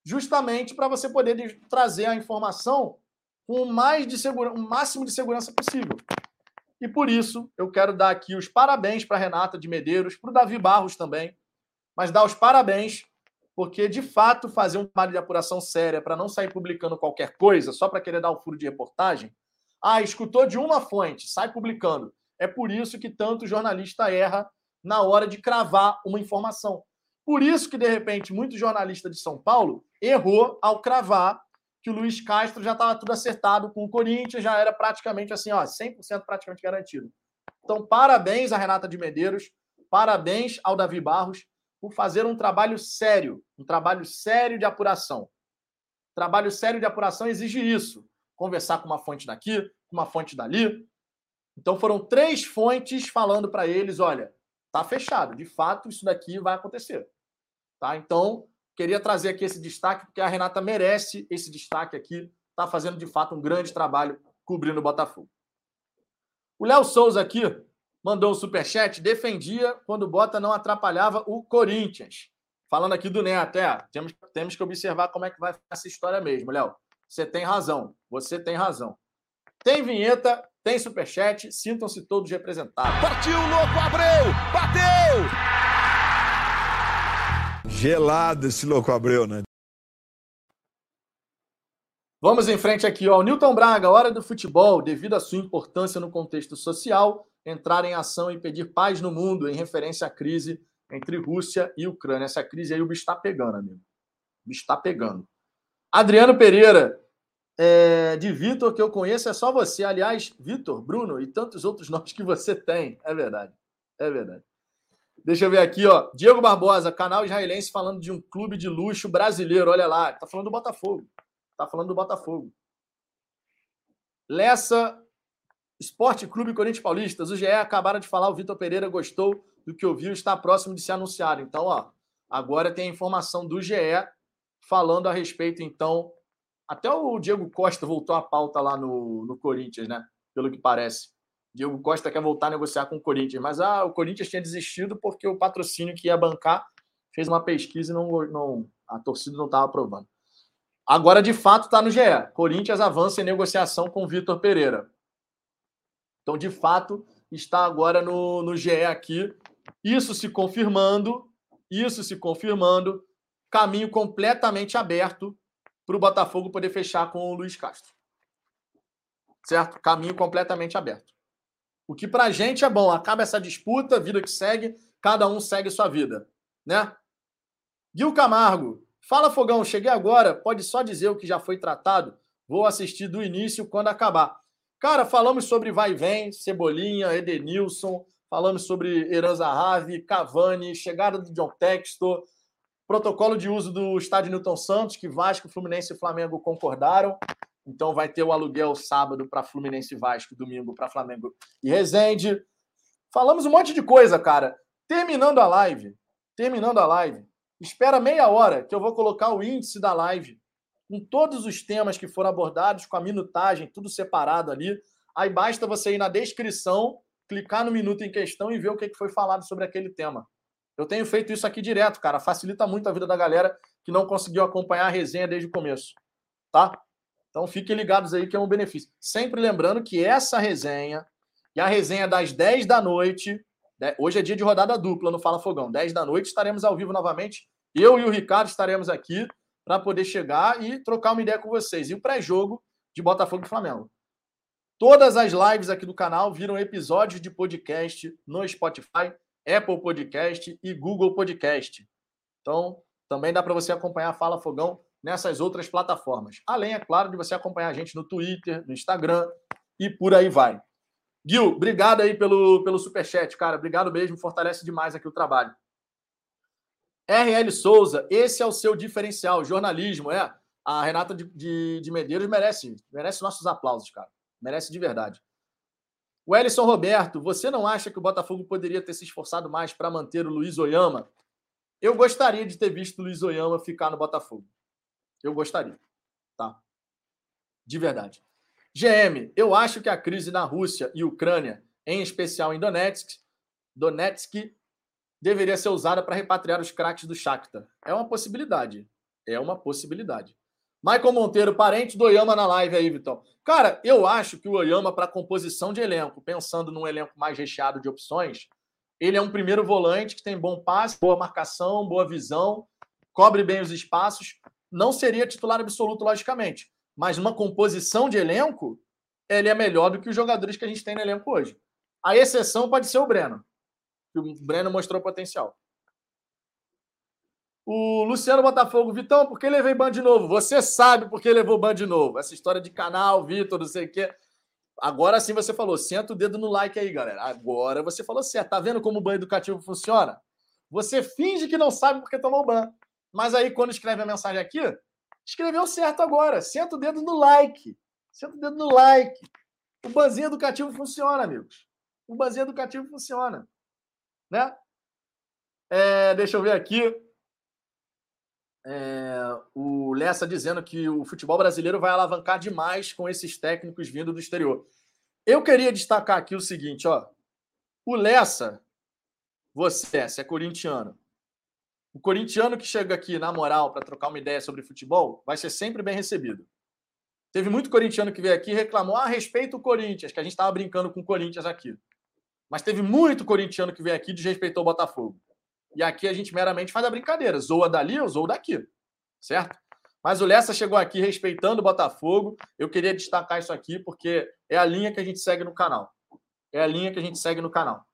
justamente para você poder trazer a informação com o, mais de segura... o máximo de segurança possível. E por isso, eu quero dar aqui os parabéns para Renata de Medeiros, para o Davi Barros também, mas dar os parabéns, porque de fato fazer um trabalho de apuração séria para não sair publicando qualquer coisa só para querer dar o um furo de reportagem. Ah, escutou de uma fonte, sai publicando. É por isso que tanto jornalista erra na hora de cravar uma informação. Por isso que, de repente, muito jornalista de São Paulo errou ao cravar que o Luiz Castro já estava tudo acertado com o Corinthians, já era praticamente assim, ó, 100% praticamente garantido. Então, parabéns a Renata de Medeiros, parabéns ao Davi Barros por fazer um trabalho sério, um trabalho sério de apuração. Trabalho sério de apuração exige isso: conversar com uma fonte daqui, com uma fonte dali. Então, foram três fontes falando para eles: olha, tá fechado, de fato, isso daqui vai acontecer. Tá? Então, Queria trazer aqui esse destaque, porque a Renata merece esse destaque aqui. Está fazendo, de fato, um grande trabalho cobrindo o Botafogo. O Léo Souza aqui mandou um superchat, defendia quando o Bota não atrapalhava o Corinthians. Falando aqui do Neto, é, temos, temos que observar como é que vai essa história mesmo, Léo. Você tem razão, você tem razão. Tem vinheta, tem superchat, sintam-se todos representados. Partiu, louco, Abreu, bateu! Gelado esse louco Abreu, né? Vamos em frente aqui, ó. O Newton Braga, hora do futebol, devido à sua importância no contexto social, entrar em ação e pedir paz no mundo, em referência à crise entre Rússia e Ucrânia. Essa crise aí o bicho está pegando, amigo. O bicho está pegando. Adriano Pereira, é, de Vitor, que eu conheço, é só você. Aliás, Vitor, Bruno e tantos outros nomes que você tem. É verdade. É verdade. Deixa eu ver aqui, ó. Diego Barbosa, canal israelense falando de um clube de luxo brasileiro. Olha lá, tá falando do Botafogo. Tá falando do Botafogo. Lessa, Esporte Clube Corinthians Paulistas. O GE acabaram de falar, o Vitor Pereira gostou do que ouviu, está próximo de ser anunciado. Então, ó, agora tem a informação do GE falando a respeito, então. Até o Diego Costa voltou à pauta lá no, no Corinthians, né? Pelo que parece. Diego Costa quer voltar a negociar com o Corinthians, mas ah, o Corinthians tinha desistido porque o patrocínio que ia bancar fez uma pesquisa e não, não a torcida não estava aprovando. Agora, de fato, está no GE. Corinthians avança em negociação com o Vitor Pereira. Então, de fato, está agora no, no GE aqui. Isso se confirmando, isso se confirmando, caminho completamente aberto para o Botafogo poder fechar com o Luiz Castro. Certo? Caminho completamente aberto. O que pra gente é bom. Acaba essa disputa, vida que segue, cada um segue sua vida, né? Gil Camargo, fala Fogão, cheguei agora, pode só dizer o que já foi tratado? Vou assistir do início quando acabar. Cara, falamos sobre vai e vem, Cebolinha, Edenilson, falamos sobre Eran Zahavi, Cavani, chegada do John Textor, protocolo de uso do estádio Newton Santos, que Vasco, Fluminense e Flamengo concordaram. Então vai ter o aluguel sábado para Fluminense e Vasco, domingo para Flamengo e Resende. Falamos um monte de coisa, cara. Terminando a live, terminando a live, espera meia hora que eu vou colocar o índice da live com todos os temas que foram abordados, com a minutagem, tudo separado ali. Aí basta você ir na descrição, clicar no minuto em questão e ver o que foi falado sobre aquele tema. Eu tenho feito isso aqui direto, cara. Facilita muito a vida da galera que não conseguiu acompanhar a resenha desde o começo. Tá? Então fiquem ligados aí que é um benefício. Sempre lembrando que essa resenha e a resenha das 10 da noite, né, hoje é dia de rodada dupla no Fala Fogão, 10 da noite estaremos ao vivo novamente. Eu e o Ricardo estaremos aqui para poder chegar e trocar uma ideia com vocês. E o pré-jogo de Botafogo e Flamengo. Todas as lives aqui do canal viram episódios de podcast no Spotify, Apple Podcast e Google Podcast. Então, também dá para você acompanhar a Fala Fogão nessas outras plataformas. Além, é claro, de você acompanhar a gente no Twitter, no Instagram e por aí vai. Gil, obrigado aí pelo, pelo superchat, cara. Obrigado mesmo, fortalece demais aqui o trabalho. RL Souza, esse é o seu diferencial, jornalismo, é? A Renata de, de, de Medeiros merece, merece nossos aplausos, cara. Merece de verdade. O Roberto, você não acha que o Botafogo poderia ter se esforçado mais para manter o Luiz Oyama? Eu gostaria de ter visto o Luiz Oyama ficar no Botafogo. Eu gostaria, tá? De verdade. GM, eu acho que a crise na Rússia e Ucrânia, em especial em Donetsk, Donetsk deveria ser usada para repatriar os craques do Shakhtar. É uma possibilidade. É uma possibilidade. Michael Monteiro, parente do Oyama na live aí, Vitão. Cara, eu acho que o Oyama, para composição de elenco, pensando num elenco mais recheado de opções, ele é um primeiro volante que tem bom passe, boa marcação, boa visão, cobre bem os espaços. Não seria titular absoluto, logicamente, mas numa composição de elenco, ele é melhor do que os jogadores que a gente tem no elenco hoje. A exceção pode ser o Breno que o Breno mostrou potencial. O Luciano Botafogo, Vitão, por que levei ban de novo? Você sabe por que levou ban de novo. Essa história de canal, Vitor, não sei o quê. Agora sim você falou. Senta o dedo no like aí, galera. Agora você falou certo. Tá vendo como o ban educativo funciona? Você finge que não sabe porque tomou ban. Mas aí, quando escreve a mensagem aqui, escreveu certo agora. Senta o dedo no like. Senta o dedo no like. O banzinho educativo funciona, amigos. O banzinho educativo funciona né? É, deixa eu ver aqui. É, o Lessa dizendo que o futebol brasileiro vai alavancar demais com esses técnicos vindo do exterior. Eu queria destacar aqui o seguinte, ó. O Lessa, você, você é corintiano. O corintiano que chega aqui na moral para trocar uma ideia sobre futebol vai ser sempre bem recebido. Teve muito corintiano que veio aqui e reclamou a ah, respeito o Corinthians, que a gente estava brincando com o Corinthians aqui. Mas teve muito corintiano que veio aqui e desrespeitou o Botafogo. E aqui a gente meramente faz a brincadeira. Zoa dali ou zoa daqui. Certo? Mas o Lessa chegou aqui respeitando o Botafogo. Eu queria destacar isso aqui porque é a linha que a gente segue no canal. É a linha que a gente segue no canal.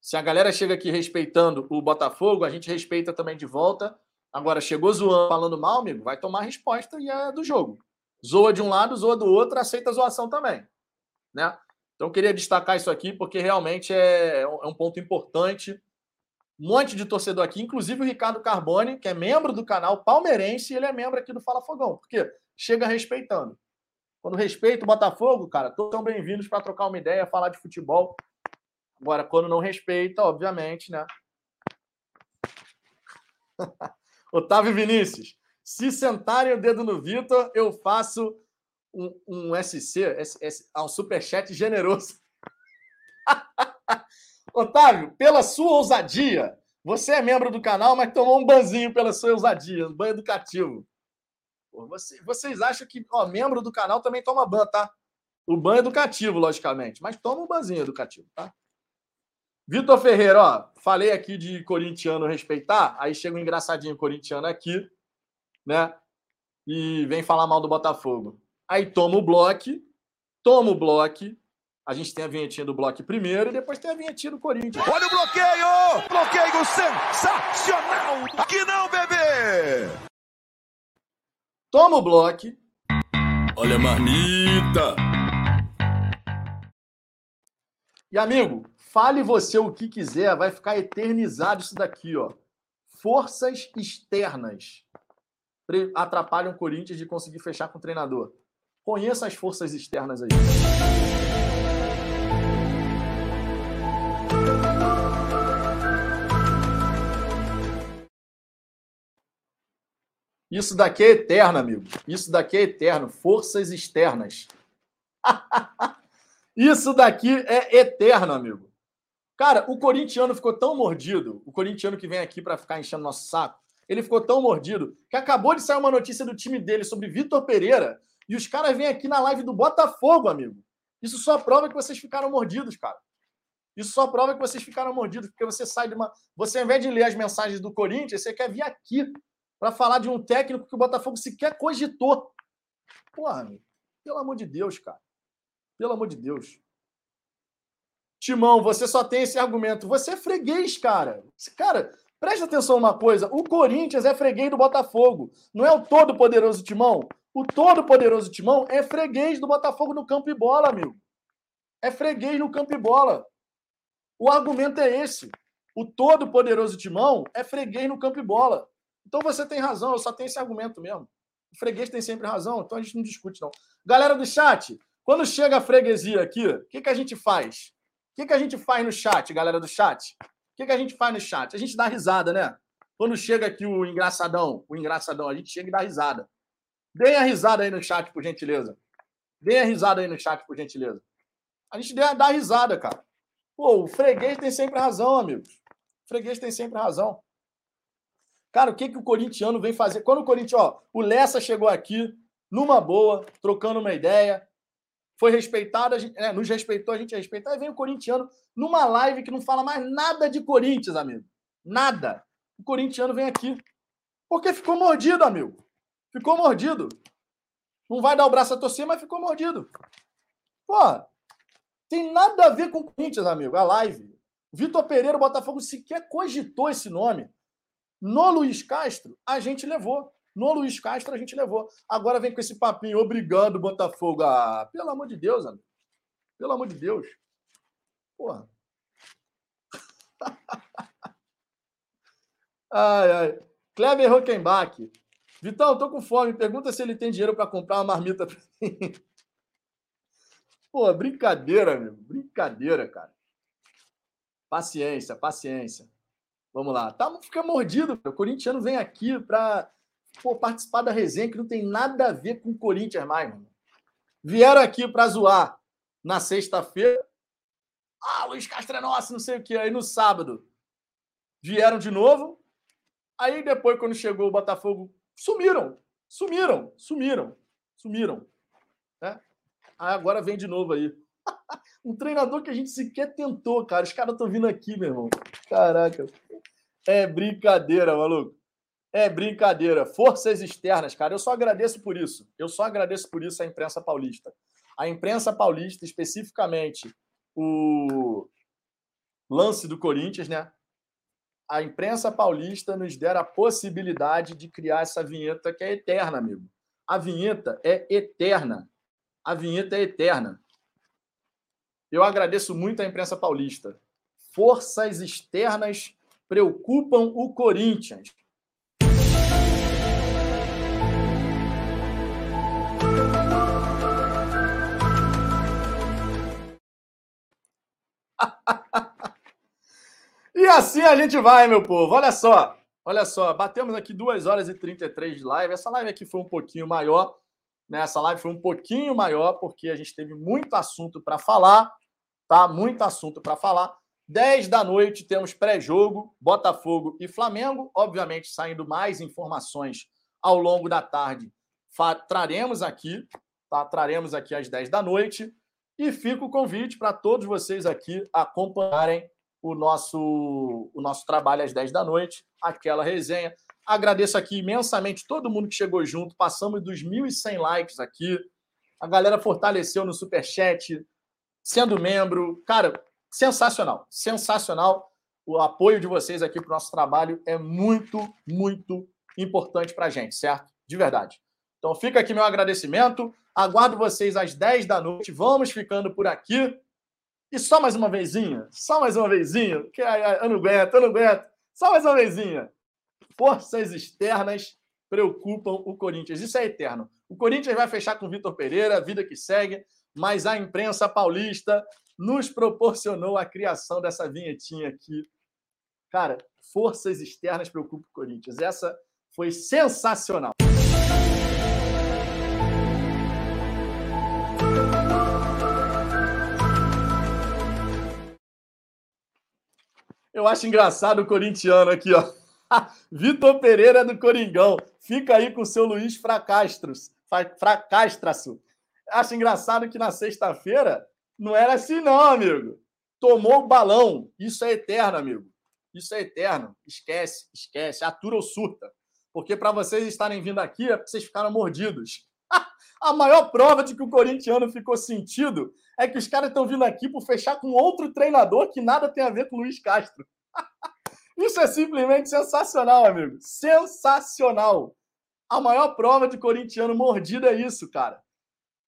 Se a galera chega aqui respeitando o Botafogo, a gente respeita também de volta. Agora, chegou zoando, falando mal, amigo, vai tomar resposta e é do jogo. Zoa de um lado, zoa do outro, aceita a zoação também. Né? Então, queria destacar isso aqui, porque realmente é, é um ponto importante. Um monte de torcedor aqui, inclusive o Ricardo Carbone, que é membro do canal palmeirense, e ele é membro aqui do Fala Fogão, porque chega respeitando. Quando respeita o Botafogo, cara, todos são bem-vindos para trocar uma ideia, falar de futebol. Agora, quando não respeita, obviamente, né? Otávio Vinícius, se sentarem o dedo no Vitor, eu faço um, um SC, S, um superchat generoso. Otávio, pela sua ousadia, você é membro do canal, mas tomou um banzinho pela sua ousadia, um banho educativo. Pô, você, vocês acham que ó, membro do canal também toma ban, tá? O ban educativo, logicamente, mas toma um banzinho educativo, tá? Vitor Ferreira, ó, falei aqui de corintiano respeitar, aí chega um engraçadinho corintiano aqui, né? E vem falar mal do Botafogo. Aí toma o bloco, toma o bloco. A gente tem a vinhetinha do bloco primeiro e depois tem a vinhetinha do Corinthians. Olha o bloqueio! Bloqueio sensacional! Aqui não, bebê! Toma o bloco. Olha a marmita! E amigo, fale você o que quiser, vai ficar eternizado isso daqui, ó. Forças externas atrapalham o Corinthians de conseguir fechar com o treinador. Conheça as forças externas aí. Isso daqui é eterno, amigo. Isso daqui é eterno. Forças externas. Isso daqui é eterno, amigo. Cara, o corintiano ficou tão mordido, o corintiano que vem aqui para ficar enchendo nosso saco, ele ficou tão mordido que acabou de sair uma notícia do time dele sobre Vitor Pereira e os caras vêm aqui na live do Botafogo, amigo. Isso só prova que vocês ficaram mordidos, cara. Isso só prova que vocês ficaram mordidos, porque você sai de uma. Você, ao invés de ler as mensagens do Corinthians, você quer vir aqui para falar de um técnico que o Botafogo sequer cogitou. Porra, meu, pelo amor de Deus, cara. Pelo amor de Deus. Timão, você só tem esse argumento. Você é freguês, cara. Cara, presta atenção numa coisa. O Corinthians é freguês do Botafogo. Não é o todo-poderoso Timão. O todo-poderoso Timão é freguês do Botafogo no campo e bola, amigo. É freguês no campo e bola. O argumento é esse. O todo-poderoso Timão é freguês no campo e bola. Então você tem razão, eu só tenho esse argumento mesmo. O freguês tem sempre razão, então a gente não discute, não. Galera do chat, quando chega a freguesia aqui, o que, que a gente faz? O que, que a gente faz no chat, galera do chat? O que, que a gente faz no chat? A gente dá risada, né? Quando chega aqui o engraçadão, o engraçadão, a gente chega e dá risada. Deem a risada aí no chat, por gentileza. Deem a risada aí no chat, por gentileza. A gente dá risada, cara. Pô, o freguês tem sempre razão, amigos. O freguês tem sempre razão. Cara, o que, que o corintiano vem fazer? Quando o Corinthians, ó, o Lessa chegou aqui, numa boa, trocando uma ideia, foi respeitado, a gente, é, nos respeitou, a gente respeitou. Aí vem o corintiano numa live que não fala mais nada de Corinthians, amigo. Nada. O corintiano vem aqui. Porque ficou mordido, amigo. Ficou mordido. Não vai dar o braço a torcer, mas ficou mordido. Pô, tem nada a ver com o Corinthians, amigo. A live. Vitor Pereira, o Botafogo sequer cogitou esse nome. No Luiz Castro, a gente levou. No Luiz Castro a gente levou. Agora vem com esse papinho obrigando o Botafogo a. Pelo amor de Deus, amigo. Pelo amor de Deus. Porra. ai, ai. Kleber Rockenbach. Vitão, tô com fome. Pergunta se ele tem dinheiro para comprar uma marmita pra mim. Pô, brincadeira, meu. Brincadeira, cara. Paciência, paciência. Vamos lá. Tá, fica mordido. O corintiano vem aqui para participar da resenha que não tem nada a ver com o Corinthians mais, mano. Vieram aqui para zoar na sexta-feira. Ah, Luiz Castro é nosso, não sei o quê. Aí no sábado vieram de novo. Aí depois, quando chegou o Botafogo, sumiram. Sumiram, sumiram, sumiram. É? Aí agora vem de novo aí. um treinador que a gente sequer tentou, cara. Os caras estão vindo aqui, meu irmão. Caraca. É brincadeira, maluco. É brincadeira. Forças externas, cara. Eu só agradeço por isso. Eu só agradeço por isso à imprensa paulista. A imprensa paulista, especificamente o lance do Corinthians, né? A imprensa paulista nos dera a possibilidade de criar essa vinheta que é eterna, amigo. A vinheta é eterna. A vinheta é eterna. Eu agradeço muito à imprensa paulista. Forças externas preocupam o Corinthians. E assim a gente vai, meu povo. Olha só, olha só. Batemos aqui 2 horas e 33 de live. Essa live aqui foi um pouquinho maior. Né? Essa live foi um pouquinho maior porque a gente teve muito assunto para falar, tá? Muito assunto para falar. 10 da noite temos pré-jogo, Botafogo e Flamengo. Obviamente, saindo mais informações ao longo da tarde, traremos aqui, tá? Traremos aqui às 10 da noite. E fica o convite para todos vocês aqui acompanharem o nosso, o nosso trabalho às 10 da noite, aquela resenha. Agradeço aqui imensamente todo mundo que chegou junto. Passamos dos 1.100 likes aqui. A galera fortaleceu no Superchat, sendo membro. Cara, sensacional. Sensacional. O apoio de vocês aqui para o nosso trabalho é muito, muito importante para a gente, certo? De verdade. Então fica aqui meu agradecimento. Aguardo vocês às 10 da noite. Vamos ficando por aqui. E só mais uma vezinha, só mais uma vezinha, que eu não aguento, eu não aguento. Só mais uma vezinha. Forças externas preocupam o Corinthians. Isso é eterno. O Corinthians vai fechar com o Vitor Pereira, vida que segue, mas a imprensa paulista nos proporcionou a criação dessa vinhetinha aqui. Cara, forças externas preocupam o Corinthians. Essa foi sensacional. Eu acho engraçado o corintiano aqui, ó. Vitor Pereira do Coringão. Fica aí com o seu Luiz Fracastros. Fracastraço. Acho engraçado que na sexta-feira não era assim, não, amigo. Tomou o balão. Isso é eterno, amigo. Isso é eterno. Esquece, esquece. Atura ou surta. Porque para vocês estarem vindo aqui é vocês ficaram mordidos. A maior prova de que o corintiano ficou sentido é que os caras estão vindo aqui por fechar com outro treinador que nada tem a ver com o Luiz Castro. Isso é simplesmente sensacional, amigo. Sensacional. A maior prova de corintiano mordido é isso, cara.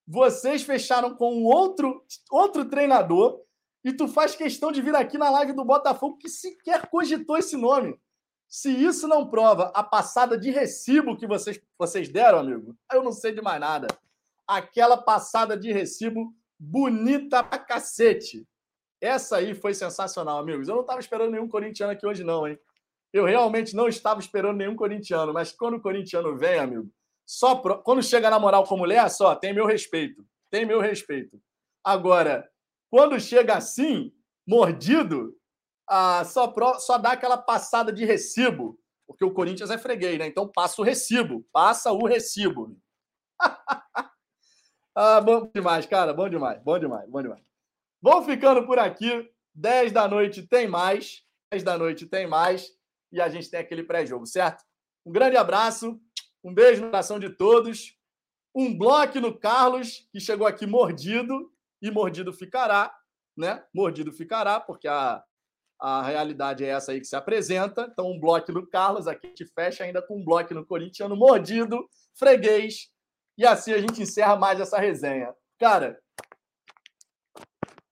Vocês fecharam com outro, outro treinador e tu faz questão de vir aqui na live do Botafogo que sequer cogitou esse nome. Se isso não prova a passada de recibo que vocês, vocês deram, amigo, eu não sei de mais nada. Aquela passada de recibo bonita pra cacete. Essa aí foi sensacional, amigos. Eu não estava esperando nenhum corintiano aqui hoje, não, hein? Eu realmente não estava esperando nenhum corintiano, mas quando o corintiano vem, amigo, só pro... quando chega na moral com mulher, só tem meu respeito. Tem meu respeito. Agora, quando chega assim, mordido, ah, só, pro... só dá aquela passada de recibo, porque o Corinthians é freguês, né? Então passa o recibo, passa o recibo. ah, bom demais, cara, bom demais, bom demais, bom demais. Vou ficando por aqui. 10 da noite tem mais. 10 da noite tem mais. E a gente tem aquele pré-jogo, certo? Um grande abraço. Um beijo no coração de todos. Um bloco no Carlos, que chegou aqui mordido. E mordido ficará, né? Mordido ficará, porque a, a realidade é essa aí que se apresenta. Então, um bloco no Carlos. Aqui a gente fecha ainda com um bloco no Corintiano mordido, freguês. E assim a gente encerra mais essa resenha. Cara,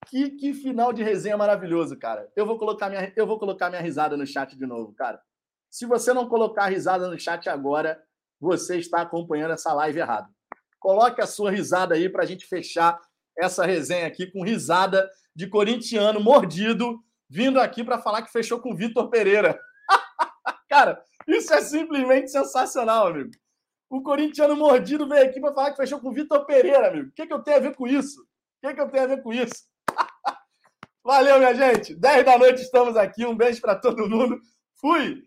que, que final de resenha maravilhoso, cara. Eu vou colocar minha, eu vou colocar minha risada no chat de novo, cara. Se você não colocar a risada no chat agora, você está acompanhando essa live errado. Coloque a sua risada aí para a gente fechar essa resenha aqui com risada de corintiano mordido vindo aqui para falar que fechou com Vitor Pereira. cara, isso é simplesmente sensacional, amigo. O corintiano mordido veio aqui para falar que fechou com o Vitor Pereira, amigo. O que, que eu tenho a ver com isso? O que, que eu tenho a ver com isso? Valeu, minha gente. 10 da noite estamos aqui. Um beijo para todo mundo. Fui!